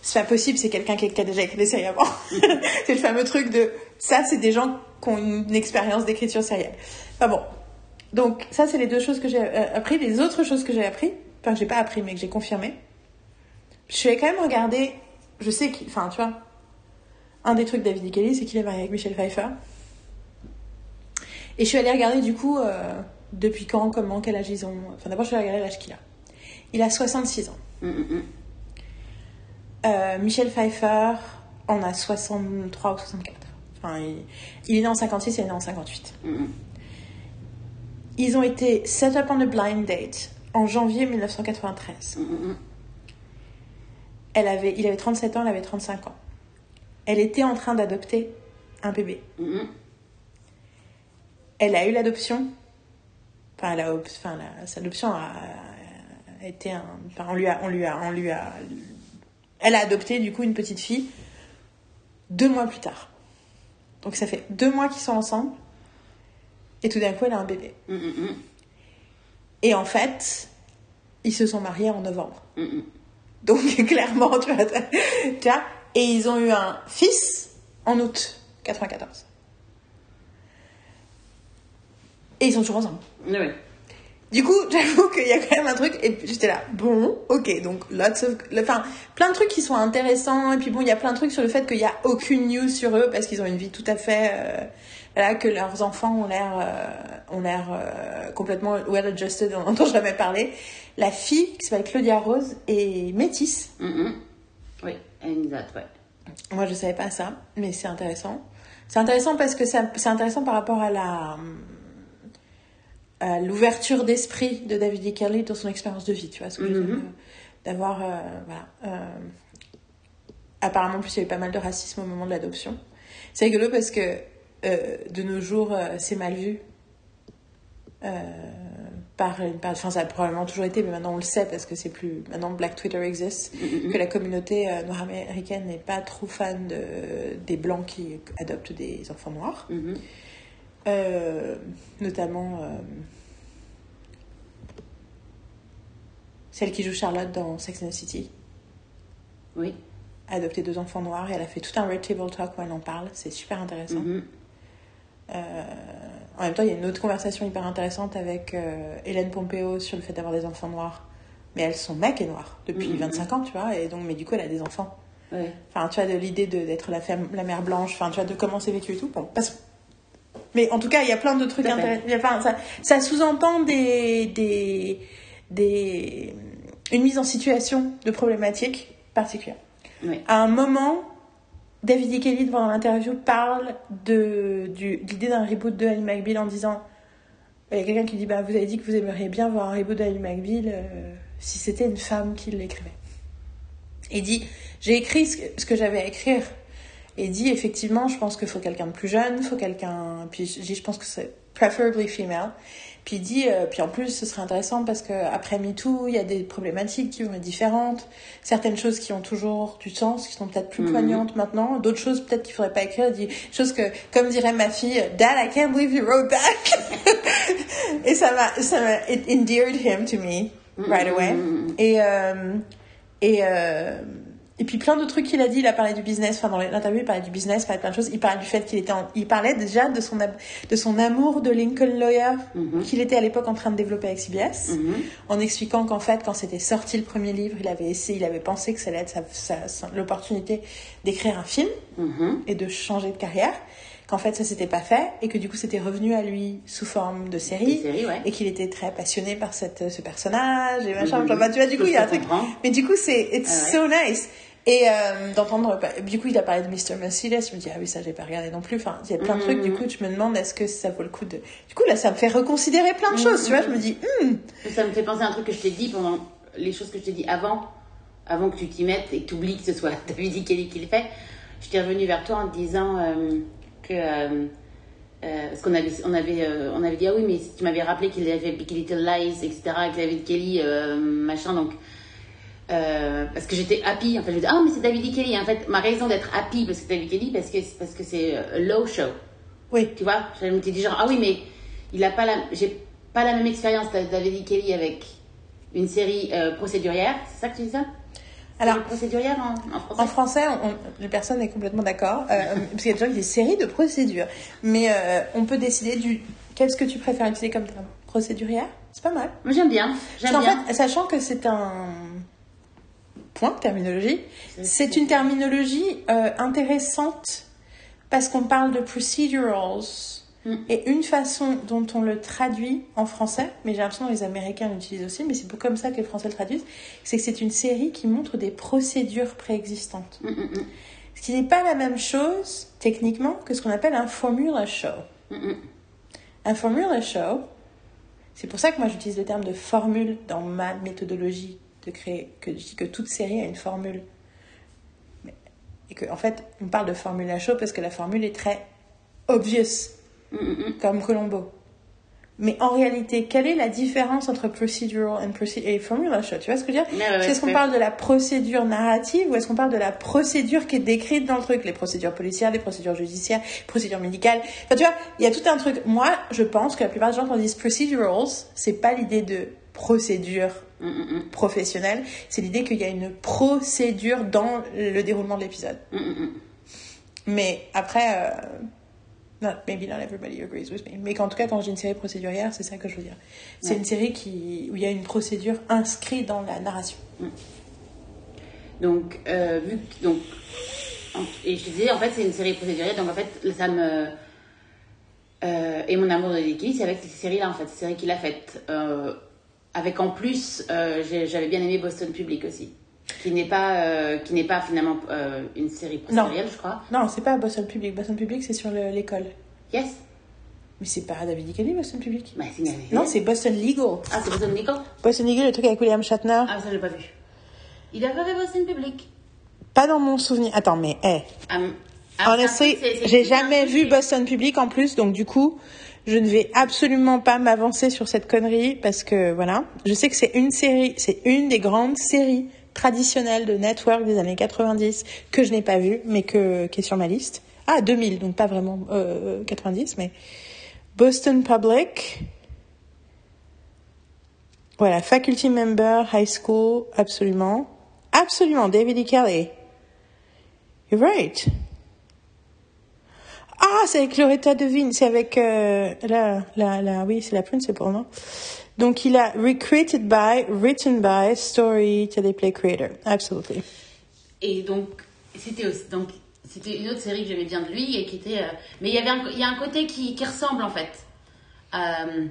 c'est pas possible, c'est quelqu'un qui, a déjà écrit des séries avant. c'est le fameux truc de ça, c'est des gens qui ont une expérience d'écriture sérielle. Enfin bon. Donc, ça, c'est les deux choses que j'ai euh, appris. Les autres choses que j'ai appris, enfin, que j'ai pas appris, mais que j'ai confirmé. Je suis allée quand même regarder, je sais qu'il, enfin, tu vois, un des trucs de David. Kelly, c'est qu'il est marié avec Michelle Pfeiffer. Et je suis allée regarder du coup euh, depuis quand, comment, quel âge ils ont. Enfin d'abord je suis allée regarder l'âge qu'il a. Il a 66 ans. Mm, mm, mm. Euh, Michel Pfeiffer en a 63 ou 64. Enfin, il, il est né en 56 et il est né en 58. Mm, mm. Ils ont été set up on a blind date en janvier 1993. Mm, mm, mm. Elle avait, il avait 37 ans, elle avait 35 ans. Elle était en train d'adopter un bébé. Mm, mm. Elle a eu l'adoption. Enfin, elle a, ob- enfin la- sa adoption a, a été un. Enfin, on lui a, on lui a, on lui a. Elle a adopté du coup une petite fille deux mois plus tard. Donc ça fait deux mois qu'ils sont ensemble. Et tout d'un coup, elle a un bébé. Mm, mm, mm. Et en fait, ils se sont mariés en novembre. Donc clairement, tu vois, t'as- tu vois, et ils ont eu un fils en août 94. Et ils sont toujours ensemble. Ouais. Du coup, j'avoue qu'il y a quand même un truc, et j'étais là, bon, ok, donc lots of, enfin, plein de trucs qui sont intéressants, et puis bon, il y a plein de trucs sur le fait qu'il n'y a aucune news sur eux, parce qu'ils ont une vie tout à fait, euh, voilà, que leurs enfants ont l'air, euh, ont l'air euh, complètement well adjusted, on n'entend jamais parler. La fille, qui s'appelle Claudia Rose, est métisse. Mm, mm. Oui, exact, ouais. Moi, je savais pas ça, mais c'est intéressant. C'est intéressant parce que c'est intéressant par rapport à la à l'ouverture d'esprit de David E. Kelly dans son expérience de vie, tu vois, ce que je veux dire, Mhm. euh, d'avoir, euh, voilà. euh, apparemment, en plus, il y avait pas mal de racisme au moment de l'adoption. C'est rigolo parce que euh, de nos jours, c'est mal vu. Par, par- enfin, ça a probablement toujours été, mais maintenant on le sait parce que c'est plus. Maintenant, Black Twitter existe Mm, que la communauté noire américaine n'est pas trop fan de, des blancs qui adoptent des enfants noirs, Mhm. Euh, notamment euh, celle qui joue Charlotte dans Sex and the City Oui. a adopté deux enfants noirs et elle a fait tout un red table talk où elle en parle, c'est super intéressant. Mhm. Euh, en même temps, il y a une autre conversation hyper intéressante avec Hélène Pompeo sur le fait d'avoir des enfants noirs. Mais elle, son mec est noir depuis Mhm. 25 ans, tu vois, et donc, mais du coup, elle a des enfants. Ouais. Enfin, tu vois, de l'idée d'être la, femme- la mère blanche, enfin, tu vois, de comment c'est vécu et tout. Bon, parce... Mais en tout cas, il y a plein de trucs intéressants. Il Enfin, ça, ça sous-entend des, des, des, une mise en situation de problématiques particulières. Oui. À un moment, David E. Kelly, devant l'interview, parle de, du- de l'idée d'un reboot de Ali McBeal en disant il y a quelqu'un qui dit bah, Vous avez dit que vous aimeriez bien voir un reboot de Ali McBeal euh, si c'était une femme qui l'écrivait. Et dit J'ai écrit ce que, ce que j'avais à écrire. Et dit Effectivement, je pense qu'il faut quelqu'un de plus jeune, faut quelqu'un. Puis je dis Je pense que c'est preferably female. Puis il dit euh, Puis en plus, ce serait intéressant parce qu'après MeToo, il y a des problématiques qui vont être différentes. Certaines choses qui ont toujours du sens, qui sont peut-être plus Mhm. poignantes maintenant. D'autres choses peut-être qu'il faudrait pas écrire. Il dit Choses que, comme dirait ma fille, Dad, I can't believe you wrote that. Et ça m'a, ça m'a, it endeared him to me right away. Mhm. Et, euh, et, euh, et puis plein de trucs qu'il a dit. Il a parlé du business. Enfin, dans l'interview, il parlait du business, il parlait plein de choses. Il parlait du fait qu'il était en- il parlait déjà de son, ab- de son amour de Lincoln Lawyer Mhm. qu'il était à l'époque en train de développer avec CBS. Mhm. En expliquant qu'en fait, quand c'était sorti le premier livre, il avait essayé, il avait pensé que ça allait être sa- l'opportunité d'écrire un film Mhm. et de changer de carrière. Qu'en fait, ça s'était pas fait et que du coup, c'était revenu à lui sous forme de série Une série, ouais. et qu'il était très passionné par cette, ce personnage et machin. Bah, tu vois, du coup, il y a un truc. comprends. Mais du coup, c'est it's Ah ouais. so nice. Et euh, d'entendre, du coup, il a parlé de Mr. Mercedes. Je me dis, ah oui, ça, j'ai pas regardé non plus. Enfin, il y a plein de trucs. Du coup, je me demande, est-ce que ça vaut le coup de. Du coup, là, ça me fait reconsidérer plein de Mhm. choses. Tu vois, je me dis, hmm, Ça me fait penser à un truc que je t'ai dit pendant les choses que je t'ai dit avant, avant que tu t'y mettes et que tu oublies que ce soit David. Kelly qui le fait. Je t'ai revenu vers toi en te disant euh, que. euh, parce qu'on avait, on avait, on avait dit, ah oui, mais tu m'avais rappelé qu'il avait Big Little Lies, etc., avec David Kelly, machin, donc. Euh, parce que j'étais happy, en fait, je me dis, ah, mais c'est David E. Kelly. En fait, ma raison d'être happy parce que c'est David Kelly, parce que, parce que c'est euh, low show. oui. Tu vois, je me dit genre, ah oui, mais il a pas la, j'ai pas la même expérience de David E. Kelly avec une série euh, procédurière. C'est ça que tu dis ça? Alors, procédurière en, en français? En français, on, les personnes est complètement d'accord, euh, parce qu'il y a des gens qui disent série de procédures. Mais on peut décider du. Qu'est-ce que tu préfères utiliser comme terme? Procédurière? C'est pas mal. J'aime bien, j'aime bien. fait, sachant que c'est un point de terminologie, C'est- une terminologie euh, intéressante parce qu'on parle de procedurals. Mm. Et une façon dont on le traduit en français, mais j'ai l'impression que les Américains l'utilisent aussi, mais c'est comme ça que les Français le traduisent, c'est que c'est une série qui montre des procédures préexistantes. Mm, mm, Ce qui n'est pas la même chose, techniquement, que ce qu'on appelle un formula show. Un formula show, c'est pour ça que moi j'utilise le terme de formule dans ma méthodologie de créer, que je dis que toute série a une formule. Et que, en fait, on parle de formula show parce que la formule est très obvious, Mm, mm, mm. comme Colombo. Mais en réalité, quelle est la différence entre procedural and proce- et formula show Tu vois ce que je veux dire? Ouais, Est-ce qu'on parle de la procédure narrative ou est-ce qu'on parle de la procédure qui est décrite dans le truc? Les procédures policières, les procédures judiciaires, les procédures médicales. Enfin, tu vois, il y a tout un truc. Moi, je pense que la plupart des gens, quand ils disent procedurals, c'est pas l'idée de procédure Mm, mm, mm. professionnelle, c'est l'idée qu'il y a une procédure dans le déroulement de l'épisode. Mais après, euh, not, maybe not everybody agrees with me. Mais qu'en tout cas, quand j'ai une série procédurière, c'est ça que je veux dire. C'est une série qui, où il y a une procédure inscrite dans la narration. Donc, euh, vu que. Donc, en- et je te disais, en fait, c'est une série procédurière, donc en fait, ça me. Euh, et mon amour de Dicky, c'est avec cette série-là, en fait, cette série qu'il a faite. Euh, avec en plus, euh, j'avais bien aimé Boston Public aussi, qui n'est pas, euh, qui n'est pas finalement euh, une série procédurière, je crois. Non, c'est pas Boston Public. Boston Public, c'est sur le- l'école. Yes Mais c'est pas David Kelly, Boston Public. bah, Non, c'est Boston Legal. Ah, c'est Boston Legal Boston Legal, le truc avec William Shatner. Ah, ça, j'ai pas vu. Il a pas fait Boston Public. Pas dans mon souvenir. Attends, mais, Honestly, c'est- c'est- j'ai jamais vu Boston Public en plus, donc du coup, je ne vais absolument pas m'avancer sur cette connerie parce que voilà, je sais que c'est une série, c'est une des grandes séries traditionnelles de network des années 90 que je n'ai pas vue, mais que qui est sur ma liste. Ah, 2000, donc pas vraiment euh, 90, mais Boston Public. Voilà, faculty member, high school, absolument, absolument, David E. Kelly. You're right. Ah, c'est avec Loretta Devine, c'est avec euh, la, la, la, oui, c'est la principal, non Donc il a recreated by, written by, story, teleplay creator, absolutely. Et donc, c'était aussi, donc, c'était une autre série que j'aimais bien de lui et qui était. euh, mais il y avait un, il y a un côté qui, qui ressemble en fait. Euh,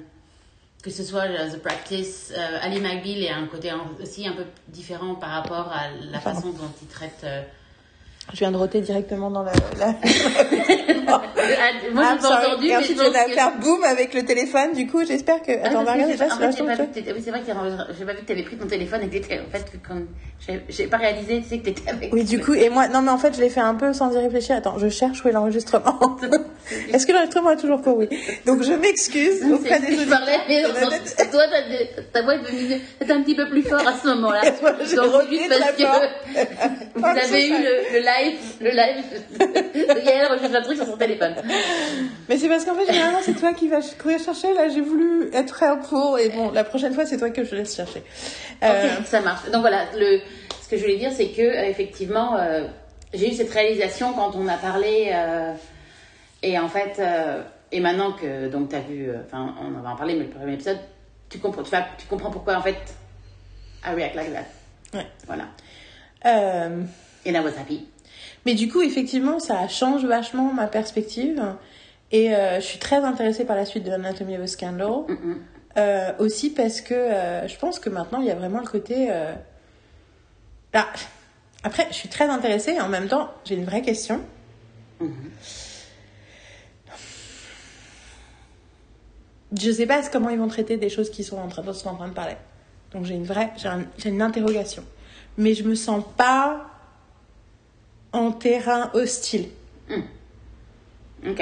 que ce soit The Practice, Ali McBeal est un côté aussi un peu différent par rapport à la façon dont il traite. Je viens de roter directement dans la. la... Ah, Moi, j'ai pas sorry. entendu, Et ensuite, je vais que- faire boum avec le téléphone. Du coup, j'espère que. Ah, Attends, on va regarder pas oui, c'est vrai que j'ai pas vu que t'avais pris ton téléphone et que t'étais. En fait, quand j'ai pas réalisé, tu sais, que t'étais avec. Oui, du coup, et moi, non, mais en fait, je l'ai fait un peu sans y réfléchir. Attends, je cherche où est l'enregistrement. Est-ce que l'enregistrement est toujours pour oui Donc, je m'excuse auprès des auditeurs. toi, ta voix est un petit peu plus fort à ce moment-là. Donc, juste parce que vous avez eu le, le live, le live de Gaël recherche un truc sur son téléphone. Mais c'est parce qu'en fait, généralement, c'est toi qui vas courir chercher. Là, j'ai voulu être helpful. Et bon, la prochaine fois, c'est toi que je laisse chercher. Euh, Ok, ça marche. Donc voilà, le, ce que je voulais dire, c'est que euh, effectivement, euh, j'ai eu cette réalisation quand on a parlé, euh, et en fait, et maintenant que donc t'as vu, enfin, on en va en parler, mais le premier épisode, tu comprends, tu, vas, tu comprends pourquoi en fait, I react like that. Ouais. Voilà. euh, And I was happy. Mais du coup, effectivement, ça change vachement ma perspective. Et euh, je suis très intéressée par la suite de Anatomy of a Scandal. Mm-mm. Euh, aussi parce que euh, je pense que maintenant, il y a vraiment le côté... Là, après, je suis très intéressée et en même temps, j'ai une vraie question. Mhm. Je sais pas comment ils vont traiter des choses qui sont en train, dont ils sont en train de parler. Donc j'ai une vraie, j'ai un- j'ai une interrogation. Mais je me sens pas en terrain hostile. Ok.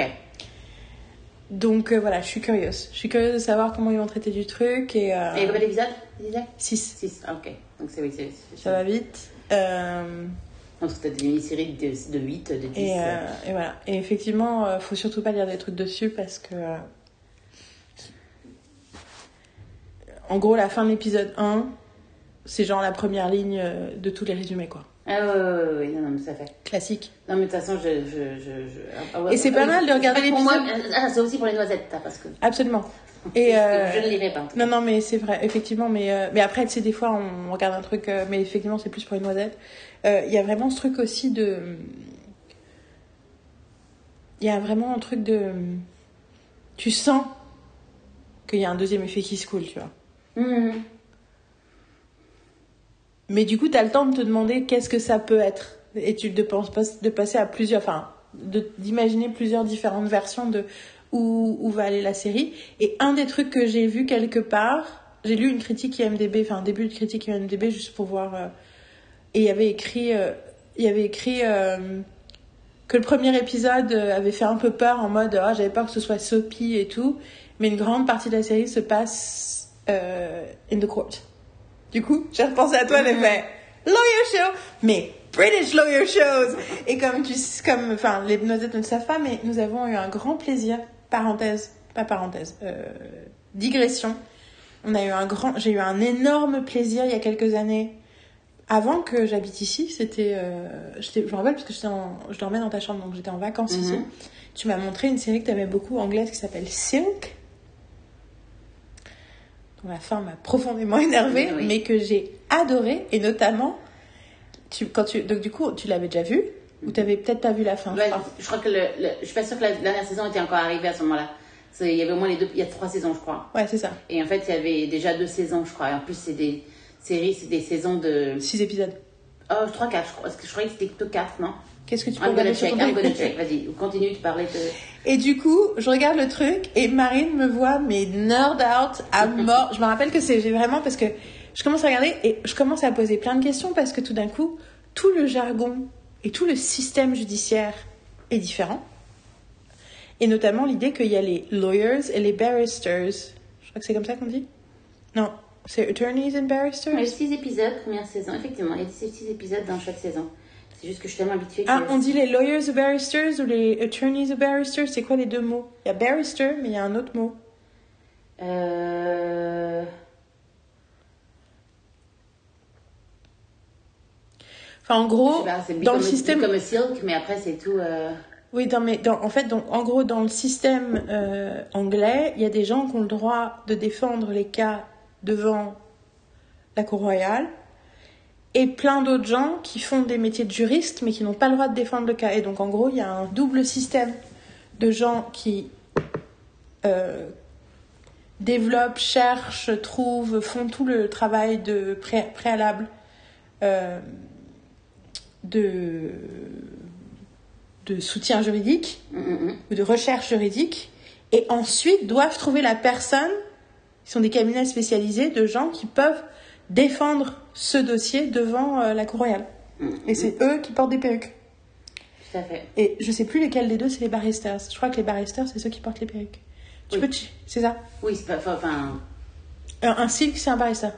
Donc euh, voilà, je suis curieuse. Je suis curieuse de savoir comment ils vont traiter du truc et... Euh, Et combien d'épisodes, tu disais? 6, 6. Ah, ok. Donc c'est oui, c'est. ça va vite. Euh, Donc c'était des mini-séries de, de 8, de 10. et, euh, et voilà. Et effectivement, euh, faut surtout pas lire des trucs dessus parce que... euh, En gros, la fin de l'épisode 1, c'est genre la première ligne euh, de tous les résumés, quoi. Ah ouais, ouais, ouais, non, mais ça fait. Classique. Non, mais de toute façon, je. je, je, je- ah, ouais, Et c'est pas ah, mal de regarder pour moi. Ah, c'est aussi pour les noisettes, parce que. Absolument. Et euh, Je ne lirai pas. Non, non, mais c'est vrai, effectivement. Mais, euh, mais après, tu sais, des fois, on regarde un truc, euh, mais effectivement, c'est plus pour une noisette. Euh, Il y a vraiment ce truc aussi de. Il y a vraiment un truc de. Tu sens qu'il y a un deuxième effet qui se coule, tu vois. Mhm. Mais du coup, tu as le temps de te demander qu'est-ce que ça peut être. Et tu de, penses pas- de passer à plusieurs. Enfin, de- d'imaginer plusieurs différentes versions de où, va aller la série. Et un des trucs que j'ai vu quelque part, j'ai lu une critique IMDB, enfin un début de critique IMDB juste pour voir. euh, et il y avait écrit. euh, il y avait écrit. euh, que le premier épisode avait fait un peu peur en mode ah j'avais peur que ce soit soapy et tout, mais une grande partie de la série se passe in the court. Du coup, j'ai repensé à toi, j'ai fait lawyer show, mais British lawyer shows. Et comme tu, comme, enfin, les noisettes ne le savent pas, mais nous avons eu un grand plaisir. Parenthèse, pas parenthèse, euh, digression. On a eu un grand, j'ai eu un énorme plaisir il y a quelques années. Avant que j'habite ici, c'était, euh, je me rappelle parce que en, je dormais dans ta chambre, donc j'étais en vacances ici. Tu m'as montré une série que tu aimais beaucoup anglaise qui s'appelle Silk dont la fin m'a profondément énervée, Oui. mais que j'ai adoré, et notamment, tu, quand tu, donc du coup, tu l'avais déjà vu, ou t'avais peut-être pas vu la fin, je Ouais, crois. je crois que le, le- je suis pas sûre que la dernière saison était encore arrivée à ce moment-là. Il y avait au moins les deux, il y a trois saisons, je crois. Ouais, c'est ça. Et en fait, il y avait déjà deux saisons, je crois. Et en plus, c'est des séries, c'est des saisons de. Six épisodes. Oh, trois, quatre, je crois. Parce que je croyais que c'était plutôt quatre, non? Qu'est-ce que tu peux regarder check, ton I'm gonna check. Vas-y, continue, tu parlais de. Et du coup, je regarde le truc, et Marine me voit, mais nerd out à mort. je me rappelle que c'est vraiment, parce que je commence à regarder, et je commence à poser plein de questions, parce que tout d'un coup, tout le jargon et tout le système judiciaire est différent. Et notamment l'idée qu'il y a les lawyers et les barristers. Je crois que c'est comme ça qu'on dit Non, c'est attorneys and barristers Il y a six épisodes, première saison. Effectivement, il y a six six épisodes dans chaque saison. C'est juste que je suis tellement habituée que. Ah, on dit les lawyers ou barristers ou les attorneys ou barristers C'est quoi les deux mots? Il y a barrister, mais il y a un autre mot. Euh... Enfin, en gros, pas, dans le système. A Silk, mais après, c'est tout. euh, Oui, dans, mais dans, en fait, donc, en gros, dans le système euh, anglais, il y a des gens qui ont le droit de défendre les cas devant la Cour royale et plein d'autres gens qui font des métiers de juriste mais qui n'ont pas le droit de défendre le cas. Et donc, en gros, il y a un double système de gens qui euh, développent, cherchent, trouvent, font tout le travail de pré- préalable euh, de soutien juridique ou de recherche juridique et ensuite doivent trouver la personne, qui sont des cabinets spécialisés de gens qui peuvent défendre ce dossier devant euh, la Cour royale. Et c'est eux qui portent des perruques. Tout à fait. Et je sais plus lesquels des deux c'est les barristers. Je crois que les barristers c'est ceux qui portent les perruques. Tu Oui. peux, c'est ça? Oui, c'est pas. Enfin. un, un silk c'est un barrister.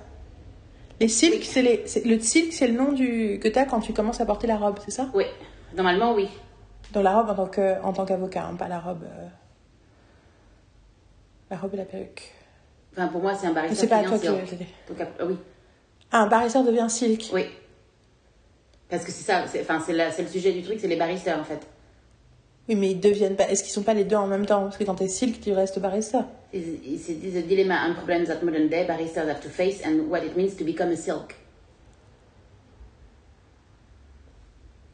Les silks, c'est les, c'est- le silk c'est le nom du que t'as quand tu commences à porter la robe, c'est ça? Oui. Normalement, oui. Dans la robe en tant que en tant qu'avocat, hein, pas la robe. euh, La robe et la perruque. Enfin, pour moi, c'est un Mais barrister c'est pas à qui toi. Donc, après- ah oui. Ah, un barrister devient silk. Oui. Parce que c'est ça, c'est enfin, c'est la- c'est le sujet du truc, c'est les barristers en fait. Oui, mais ils deviennent pas. Est-ce qu'ils sont pas les deux en même temps? Parce que quand t'es silk, tu restes barrister. It's, it's, a dilemma and problem that modern day barristers have to face and what it means to become a silk.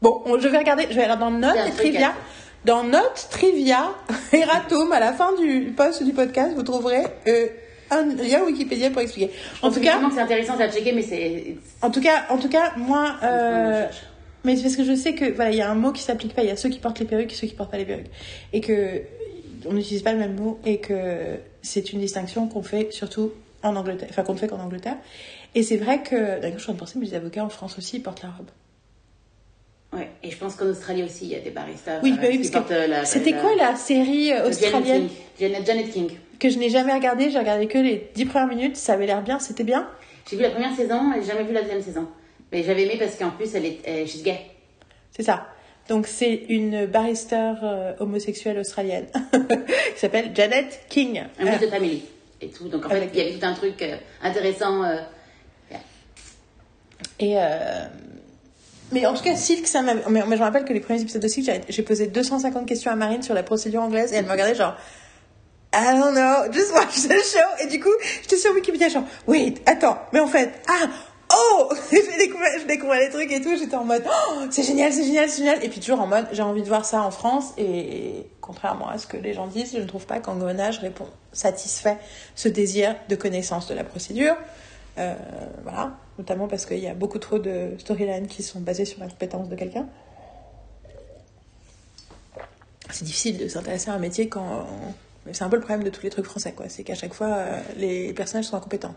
Bon, on- je vais regarder. Je vais aller dans notes trivia. Dans notes, trivia, erratum, à la fin du post du podcast, vous trouverez euh, un lien Wikipédia pour expliquer. En tout cas, c'est intéressant à checker, mais c'est. en tout cas, en tout cas, moi. euh. Mais c'est parce que je sais que voilà, il y a un mot qui s'applique pas. Il y a ceux qui portent les perruques et ceux qui portent pas les perruques, et que on n'utilise pas le même mot et que c'est une distinction qu'on fait surtout en Angleterre, enfin qu'on ne fait qu'en Angleterre. Et c'est vrai que d'ailleurs, je suis en train de penser, mais les avocats en France aussi ils portent la robe. Ouais, et je pense qu'en Australie aussi, il y a des baristas. Oui, bah oui, parce que euh, C'était la- quoi la série Janet australienne King. Janet, Janet King. Que je n'ai jamais regardée J'ai regardé que les dix premières minutes. Ça avait l'air bien. C'était bien. J'ai vu la première saison et j'ai jamais vu la deuxième saison. Mais j'avais aimé parce qu'en plus, elle est, she's gay. C'est ça. Donc c'est une barrister euh, homosexuelle australienne qui s'appelle Janet King. Un Euh, de family. Et tout. Donc en fait, il y avait tout un truc euh, intéressant. euh, Et euh, mais en tout cas, Silk, ça m'a. Mais, mais je me rappelle que les premiers épisodes de Silk, j'ai posé 250 questions à Marine sur la procédure anglaise et elle me regardait genre. I don't know, just watch the show. Et du coup, j'étais sur Wikipédia genre, wait, attends, mais en fait, ah, oh, je découvrais les trucs et tout, j'étais en mode, oh, c'est génial, c'est génial, c'est génial. Et puis toujours en mode, j'ai envie de voir ça en France et contrairement à ce que les gens disent, je ne trouve pas qu'Engrenage répond, satisfait ce désir de connaissance de la procédure. Euh, voilà, notamment parce qu'il y a beaucoup trop de storylines qui sont basées sur la compétence de quelqu'un. C'est difficile de s'intéresser à un métier quand. Mais C'est un peu le problème de tous les trucs français, quoi. C'est qu'à chaque fois, euh, les personnages sont incompétents.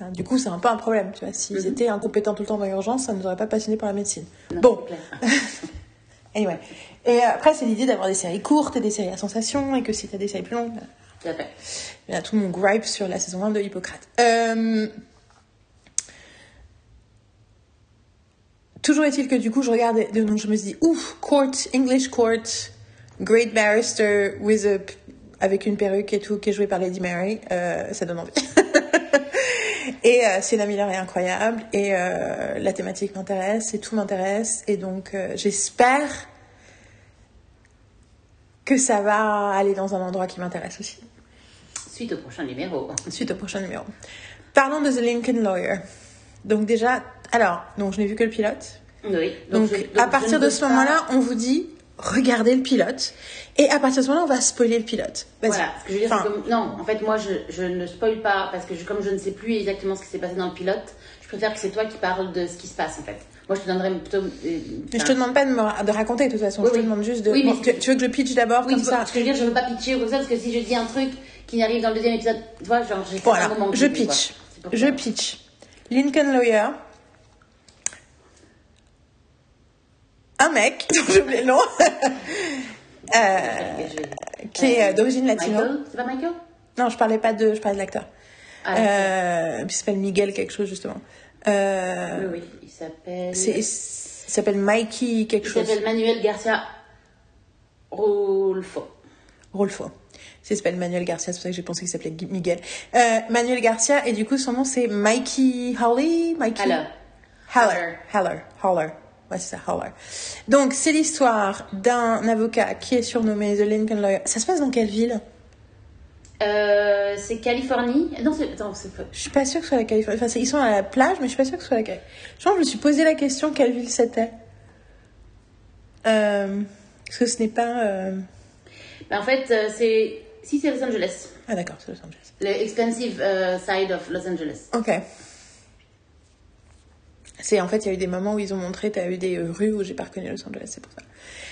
Un- du coup, c'est un peu un problème, tu vois. S'ils Mhm. étaient incompétents tout le temps dans l'urgence, ça ne nous aurait pas passionné pour la médecine. non, Bon. Anyway. Et après, c'est l'idée d'avoir des séries courtes et des séries à sensation, et que si t'as des séries plus longues, il y a tout mon gripe sur la saison 1 de Hippocrate. Euh, Toujours est-il que du coup, je regarde, et donc je me dis, ouf, court, English court, great barrister with a, avec une perruque et tout, qui est joué par Lady Mary, euh, ça donne envie. et euh, Sienna Miller est incroyable, et euh, la thématique m'intéresse, et tout m'intéresse, et donc euh, j'espère que ça va aller dans un endroit qui m'intéresse aussi. Suite au prochain numéro. Suite au prochain numéro. Parlons de The Lincoln Lawyer. Donc déjà, alors, donc je n'ai vu que le pilote. Oui. Donc, je- à partir de ce pas- moment-là, on vous dit regardez le pilote. Et à partir de ce moment-là, on va spoiler le pilote. Voilà, ce que je veux dire, Enfin, que non, en fait, moi, je, je ne spoil pas parce que je- comme je ne sais plus exactement ce qui s'est passé dans le pilote, je préfère que c'est toi qui parles de ce qui se passe en fait. Moi, je te donnerais plutôt. euh, je enfin, te demande pas de, me- de raconter de toute façon. Oui, je te oui. demande juste de. Oui, mais Bon, tu, tu veux que je pitch d'abord Oui, comme ça? ce que je veux dire, je veux pas pitcher ou comme ça parce que si je dis un truc qui arrive dans le deuxième épisode, tu vois, genre, j'ai fait un Voilà, moment je pitch. Je pitch. Lincoln Lawyer. Un mec, dont j'ai oublié le nom, euh, qui est euh, d'origine latino. C'est pas Michael? Non, je parlais pas de, je parlais de l'acteur. Ah, Euh, il s'appelle Miguel quelque chose justement. Euh, Oui, oui, il s'appelle. il s'appelle Mikey quelque Il chose. s'appelle Manuel Garcia Rolfo. Rolfo. C'est s'appelle Manuel Garcia, c'est pour ça que j'ai pensé qu'il s'appelait Gu- Miguel. Euh, Manuel Garcia et du coup son nom c'est Mikey Hawley, Mikey? Haller. Haller, Haller, Haller. Ouais, c'est ça, Haller. Donc c'est l'histoire d'un avocat qui est surnommé The Lincoln Lawyer. Ça se passe dans quelle ville? Euh, c'est Californie. Non, c'est. Attends, c'est pas. Je suis pas sûre que ce soit la Californie. Enfin, ils sont à la plage, mais je suis pas sûre que ce soit la Californie. Je pense que je me suis posé la question quelle ville c'était. Euh, parce que ce n'est pas. euh, Ben, en fait, c'est. Si, c'est Los Angeles. Ah d'accord, c'est Los Angeles. Le expensive side of Los Angeles. Ok. C'est en fait, il y a eu des moments où ils ont montré, t'as eu des euh, rues où j'ai pas reconnu Los Angeles, c'est pour ça.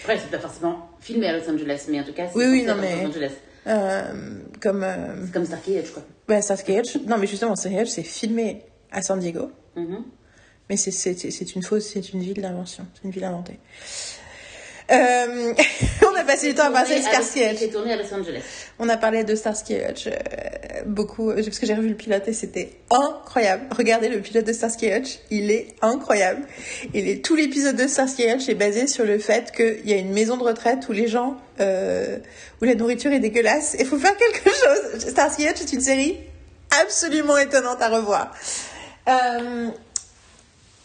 Après, c'est pas forcément filmé à Los Angeles, mais en tout cas, c'est Oui, oui, non, mais- Los Angeles. Euh, comme euh, C'est comme Starkey Edge, quoi. bah, Starsky Hutch. Non, mais justement, Starsky Hutch, c'est filmé à San Diego, Mhm. mais c'est c'est c'est une fausse, c'est une ville d'invention, c'est une ville inventée. Euh, on a passé du temps à parler de Starsky Hutch. C'est tourné à Los Angeles. On a parlé de Starsky Hutch euh, beaucoup, euh, parce que j'ai revu le pilote et c'était incroyable. Regardez le pilote de Starsky Hutch, il est incroyable. Et les, tout l'épisode de Starsky Hutch est basé sur le fait qu'il y a une maison de retraite où les gens, euh, où la nourriture est dégueulasse et faut faire quelque chose. Starsky Hutch est une série absolument étonnante à revoir.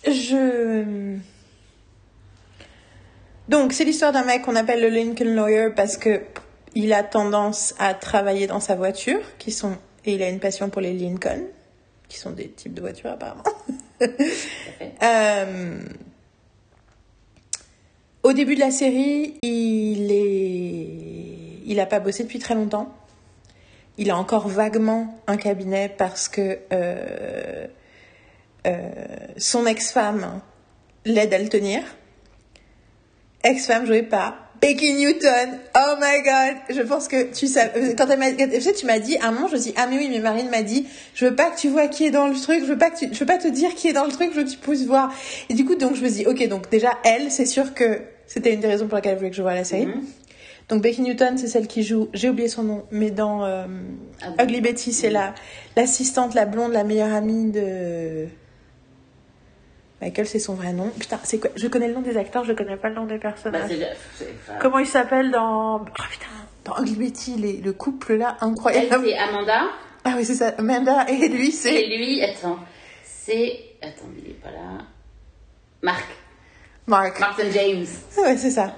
Je... Donc, c'est l'histoire d'un mec qu'on appelle le Lincoln Lawyer parce que il a tendance à travailler dans sa voiture, qui sont et il a une passion pour les Lincoln, qui sont des types de voitures apparemment. Euh, Au début de la série, il est, il a pas bossé depuis très longtemps. Il a encore vaguement un cabinet parce que euh, euh, son ex-femme l'aide à le tenir. Ex-femme jouée par Becky Newton. Oh my god. Je pense que tu sais, quand elle m'a, tu sais, tu m'as dit, à un moment, je me suis dit, ah mais oui, mais Marine m'a dit, je veux pas que tu vois qui est dans le truc, je veux pas que tu, je veux pas te dire qui est dans le truc, je veux que tu puisses voir. Et du coup, donc, je me dis, ok, donc déjà, elle, c'est sûr que c'était une des raisons pour laquelle elle voulait que je voie la série. Mhm. Donc Becky Newton, c'est celle qui joue, j'ai oublié son nom, mais dans euh, Ah. Ugly Betty, c'est la l'assistante, la blonde, la meilleure amie de Michael, c'est son vrai nom. Putain, c'est quoi? Je connais le nom des acteurs, je connais pas le nom des Bah, personnages. enfin, Comment il s'appelle dans Oh putain, dans Ugly Betty, les- le couple là Elle, incroyable. c'est Amanda. Ah oui, c'est ça. Amanda et lui, Et c'est lui, attends. C'est. Attends, il est pas là. Marc. Mark. Martin James. Ah ouais, c'est ça.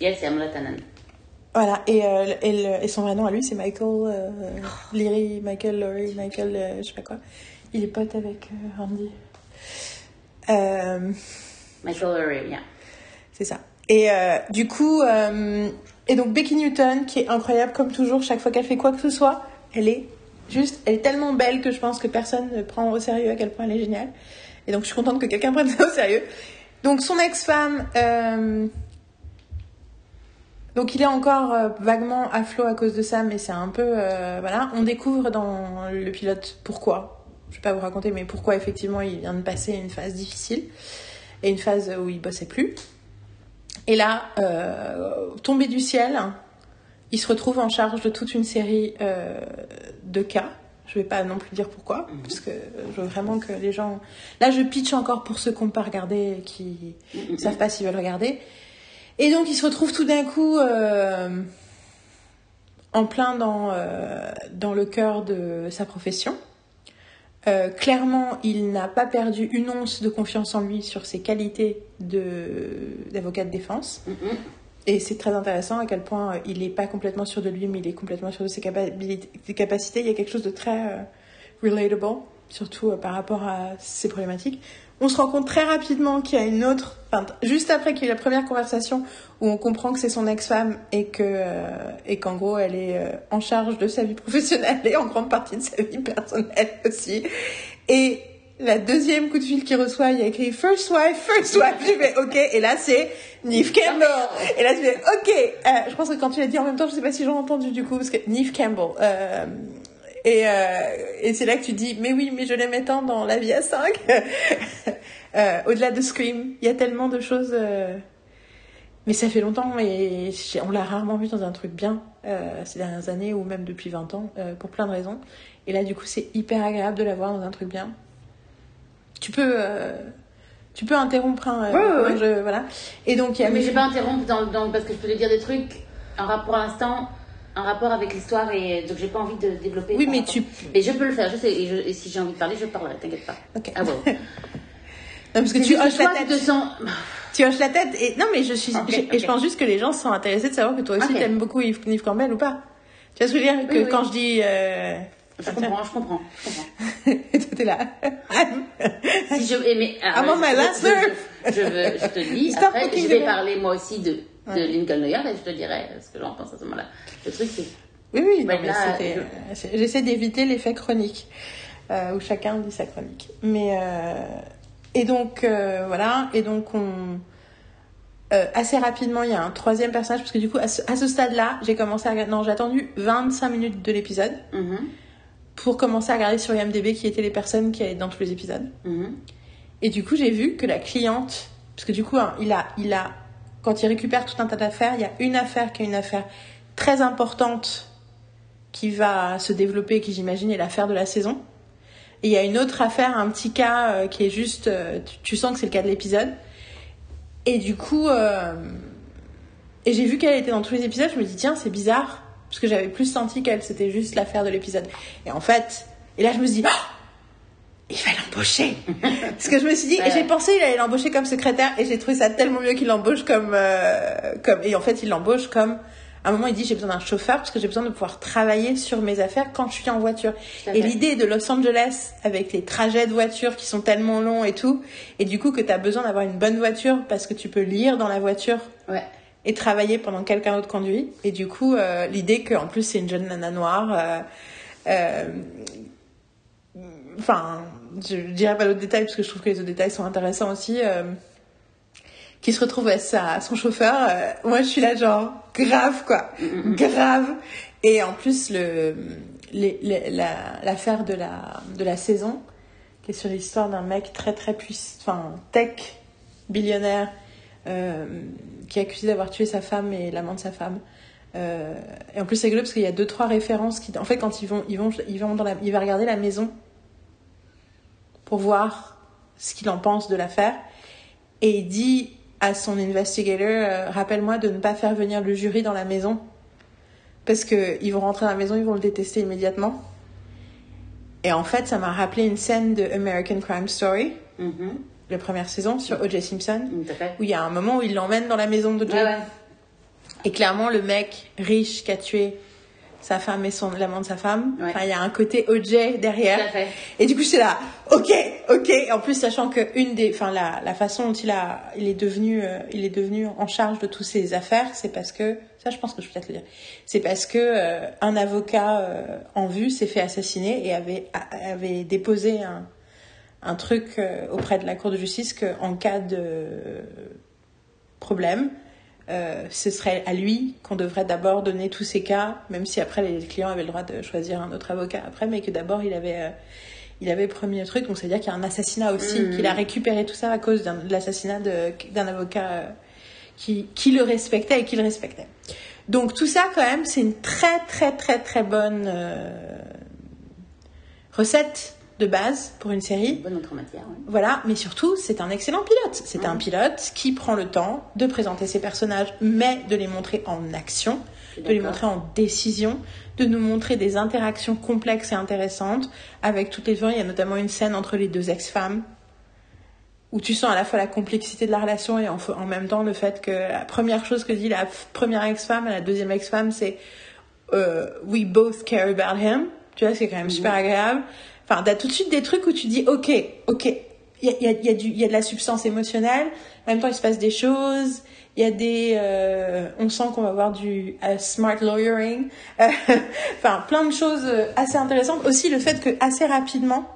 Et elle, c'est Amanda Tannen. Voilà, et, euh, et, le- et son vrai nom à lui, c'est Michael euh, Leary, Michael Laurie, Michael, euh, je sais pas quoi. Il est pote avec euh, Euh, Lurie, yeah. c'est ça. Et euh, du coup, euh, et donc Becky Newton, qui est incroyable comme toujours, chaque fois qu'elle fait quoi que ce soit, elle est juste, elle est tellement belle que je pense que personne ne prend au sérieux à quel point elle est géniale. Et donc je suis contente que quelqu'un prenne ça au sérieux. Donc son ex-femme, euh, donc il est encore euh, vaguement à flot à cause de ça, mais c'est un peu, euh, voilà, on découvre dans le pilote pourquoi. Je vais pas vous raconter, mais pourquoi effectivement il vient de passer une phase difficile et une phase où il bossait plus. Et là, euh, tombé du ciel, il se retrouve en charge de toute une série euh, de cas. Je vais pas non plus dire pourquoi, parce que je veux vraiment que les gens. Là, je pitch encore pour ceux qui n'ont pas regardé et qui ne savent pas s'ils veulent regarder. Et donc, il se retrouve tout d'un coup euh, en plein dans, dans le cœur de sa profession. Euh, clairement, il n'a pas perdu une once de confiance en lui sur ses qualités d'avocat de, défense. Mhm. Et c'est très intéressant à quel point euh, il n'est pas complètement sûr de lui, mais il est complètement sûr de ses, ses capacités. Il y a quelque chose de très euh, relatable, surtout euh, par rapport à ses problématiques. On se rend compte très rapidement qu'il y a une autre, enfin, juste après qu'il y a la première conversation où on comprend que c'est son ex-femme et que euh, et qu'en gros elle est euh, en charge de sa vie professionnelle et en grande partie de sa vie personnelle aussi. Et la deuxième coup de fil qu'il reçoit, il y a écrit First Wife, First Wife. Je fais OK. Et là, c'est Neve Campbell. Et là, je fais OK. Euh, je pense que quand tu l'as dit en même temps, je sais pas si j'ai entendu du coup, parce que Neve Campbell. Euh, et, euh, et c'est là que tu dis, mais oui, mais je l'aimais tant dans La vie à 5. euh, Au-delà de Scream, il y a tellement de choses. euh, Mais ça fait longtemps et on l'a rarement vu dans un truc bien euh, ces dernières années ou même depuis 20 ans, euh, pour plein de raisons. Et là, du coup, c'est hyper agréable de la voir dans un truc bien. Tu peux, euh, tu peux interrompre un. Ouais, ouais, ouais. je- voilà. Et donc, il y a Mais je vais pas interrompre dans, dans- parce que je peux te dire des trucs en rapport pour l'instant, en rapport avec l'histoire et donc j'ai pas envie de développer. Oui, mais rapport- tu. Mais je peux le faire, je sais, et, je- et si j'ai envie de parler, je parlerai, t'inquiète pas. Ok. Ah bon. Non, parce que tu hoches la tête. tu hoches la tête et non mais je suis et je pense juste que les gens sont intéressés de savoir que toi aussi Ok. t'aimes beaucoup Yves, Yves Campbell ou pas. Tu vois ce que je veux dire? Que Oui, oui. quand je dis euh... Je comprends, je comprends, je comprends. toi t'es là. Si je, eh, mais, alors, I'm on je- my je- last je, nerve. je, je veux- je te dis, Stop après, je vais parler moi aussi de, de Ouais. Lincoln Lawyer et je te dirai ce que j'en pense à ce moment-là. Le truc, c'est. oui oui. Non, mais c'était, euh, J'essaie d'éviter l'effet chronique euh, où chacun dit sa chronique. Mais euh... et donc voilà et donc on euh, assez rapidement, il y a un troisième personnage parce que du coup, à ce, stade-là, j'ai commencé à regarder- non, j'ai attendu 25 minutes de l'épisode Mhm, pour commencer à regarder sur IMDb qui étaient les personnes qui étaient dans tous les épisodes. mhm. Et du coup, j'ai vu que la cliente, parce que du coup, hein, il a, il a, quand il récupère tout un tas d'affaires, il y a une affaire qui est une affaire très importante qui va se développer, qui j'imagine est l'affaire de la saison. Et il y a une autre affaire, un petit cas euh, qui est juste, euh, tu, tu sens que c'est le cas de l'épisode. Et du coup, euh, et j'ai vu qu'elle était dans tous les épisodes, je me dis tiens, c'est bizarre, parce que j'avais plus senti qu'elle c'était juste l'affaire de l'épisode. Et en fait, et là je me suis dit, Ah il va l'embaucher. Parce que je me suis dit, Ouais. j'ai pensé il allait l'embaucher comme secrétaire et j'ai trouvé ça tellement mieux qu'il l'embauche comme, euh, comme, et en fait il l'embauche comme, à un moment il dit j'ai besoin d'un chauffeur parce que j'ai besoin de pouvoir travailler sur mes affaires quand je suis en voiture. Et l'idée de Los Angeles avec les trajets de voiture qui sont tellement longs et tout, et du coup que tu as besoin d'avoir une bonne voiture parce que tu peux lire dans la voiture Ouais. et travailler pendant que quelqu'un d'autre conduit. Et du coup, euh, l'idée qu'en plus c'est une jeune nana noire. euh, euh, Enfin, je dirais pas d'autres détails parce que je trouve que les autres détails sont intéressants aussi. euh, qui se retrouve à sa, son chauffeur. euh, moi, je suis là genre grave quoi, grave. Et en plus, le la- l'affaire de la de la saison, qui est sur l'histoire d'un mec très très puissant, enfin tech billionnaire euh, qui est accusé d'avoir tué sa femme et l'amant de sa femme. Euh, et en plus, c'est rigolo parce qu'il y a deux trois références qui, en fait, quand ils vont, ils vont, ils vont dans la, il va regarder la maison pour voir ce qu'il en pense de l'affaire, et il dit à son investigator, euh, rappelle-moi de ne pas faire venir le jury dans la maison parce que ils vont rentrer dans la maison, ils vont le détester immédiatement. Et en fait, ça m'a rappelé une scène de American Crime Story, Mhm, la première saison sur O.J. Simpson, à fait. où il y a un moment où il l'emmène dans la maison ouais. Et clairement, le mec riche qui a tué sa femme et son l'amant de sa femme, Ouais. enfin, il y a un côté OJ derrière. Tout à fait. Et du coup, j'étais là, ok, ok. En plus, sachant que une des, enfin, la, la façon dont il a, il est devenu, euh, il est devenu en charge de toutes ces affaires, c'est parce que, ça, je pense que je peux peut-être le dire, c'est parce que euh, un avocat euh, en vue s'est fait assassiner et avait, a- avait déposé un, un truc auprès de la Cour de justice que, en cas de problème, euh, ce serait à lui qu'on devrait d'abord donner tous ces cas, même si après les clients avaient le droit de choisir un autre avocat après, mais que d'abord il avait, euh, il avait promis le truc. Donc c'est-à-dire qu'il y a un assassinat aussi, Mhm. qu'il a récupéré tout ça à cause d'un- de l'assassinat de- d'un avocat euh, qui, qui le respectait et qui le respectait. Donc tout ça, quand même, c'est une très très très très bonne euh, recette de base pour une série. Bonne matière, ouais. Voilà, mais surtout, c'est un excellent pilote. C'est un pilote qui prend le temps de présenter ses personnages, mais de les montrer en action, de les montrer en décision, de nous montrer des interactions complexes et intéressantes avec toutes les gens. Il y a notamment une scène entre les deux ex-femmes où tu sens à la fois la complexité de la relation et en, même temps le fait que la première chose que dit la première ex-femme à la deuxième ex-femme, c'est euh, We both care about him. Tu vois, c'est quand même super agréable. Enfin, t'as tout de suite des trucs où tu dis Ok, ok, il y a, y, a, y, a y a de la substance émotionnelle. En même temps, il se passe des choses. Il y a des. euh, on sent qu'on va avoir du euh, smart lawyering. Enfin, plein de choses euh, assez intéressantes. Aussi, le fait que assez rapidement,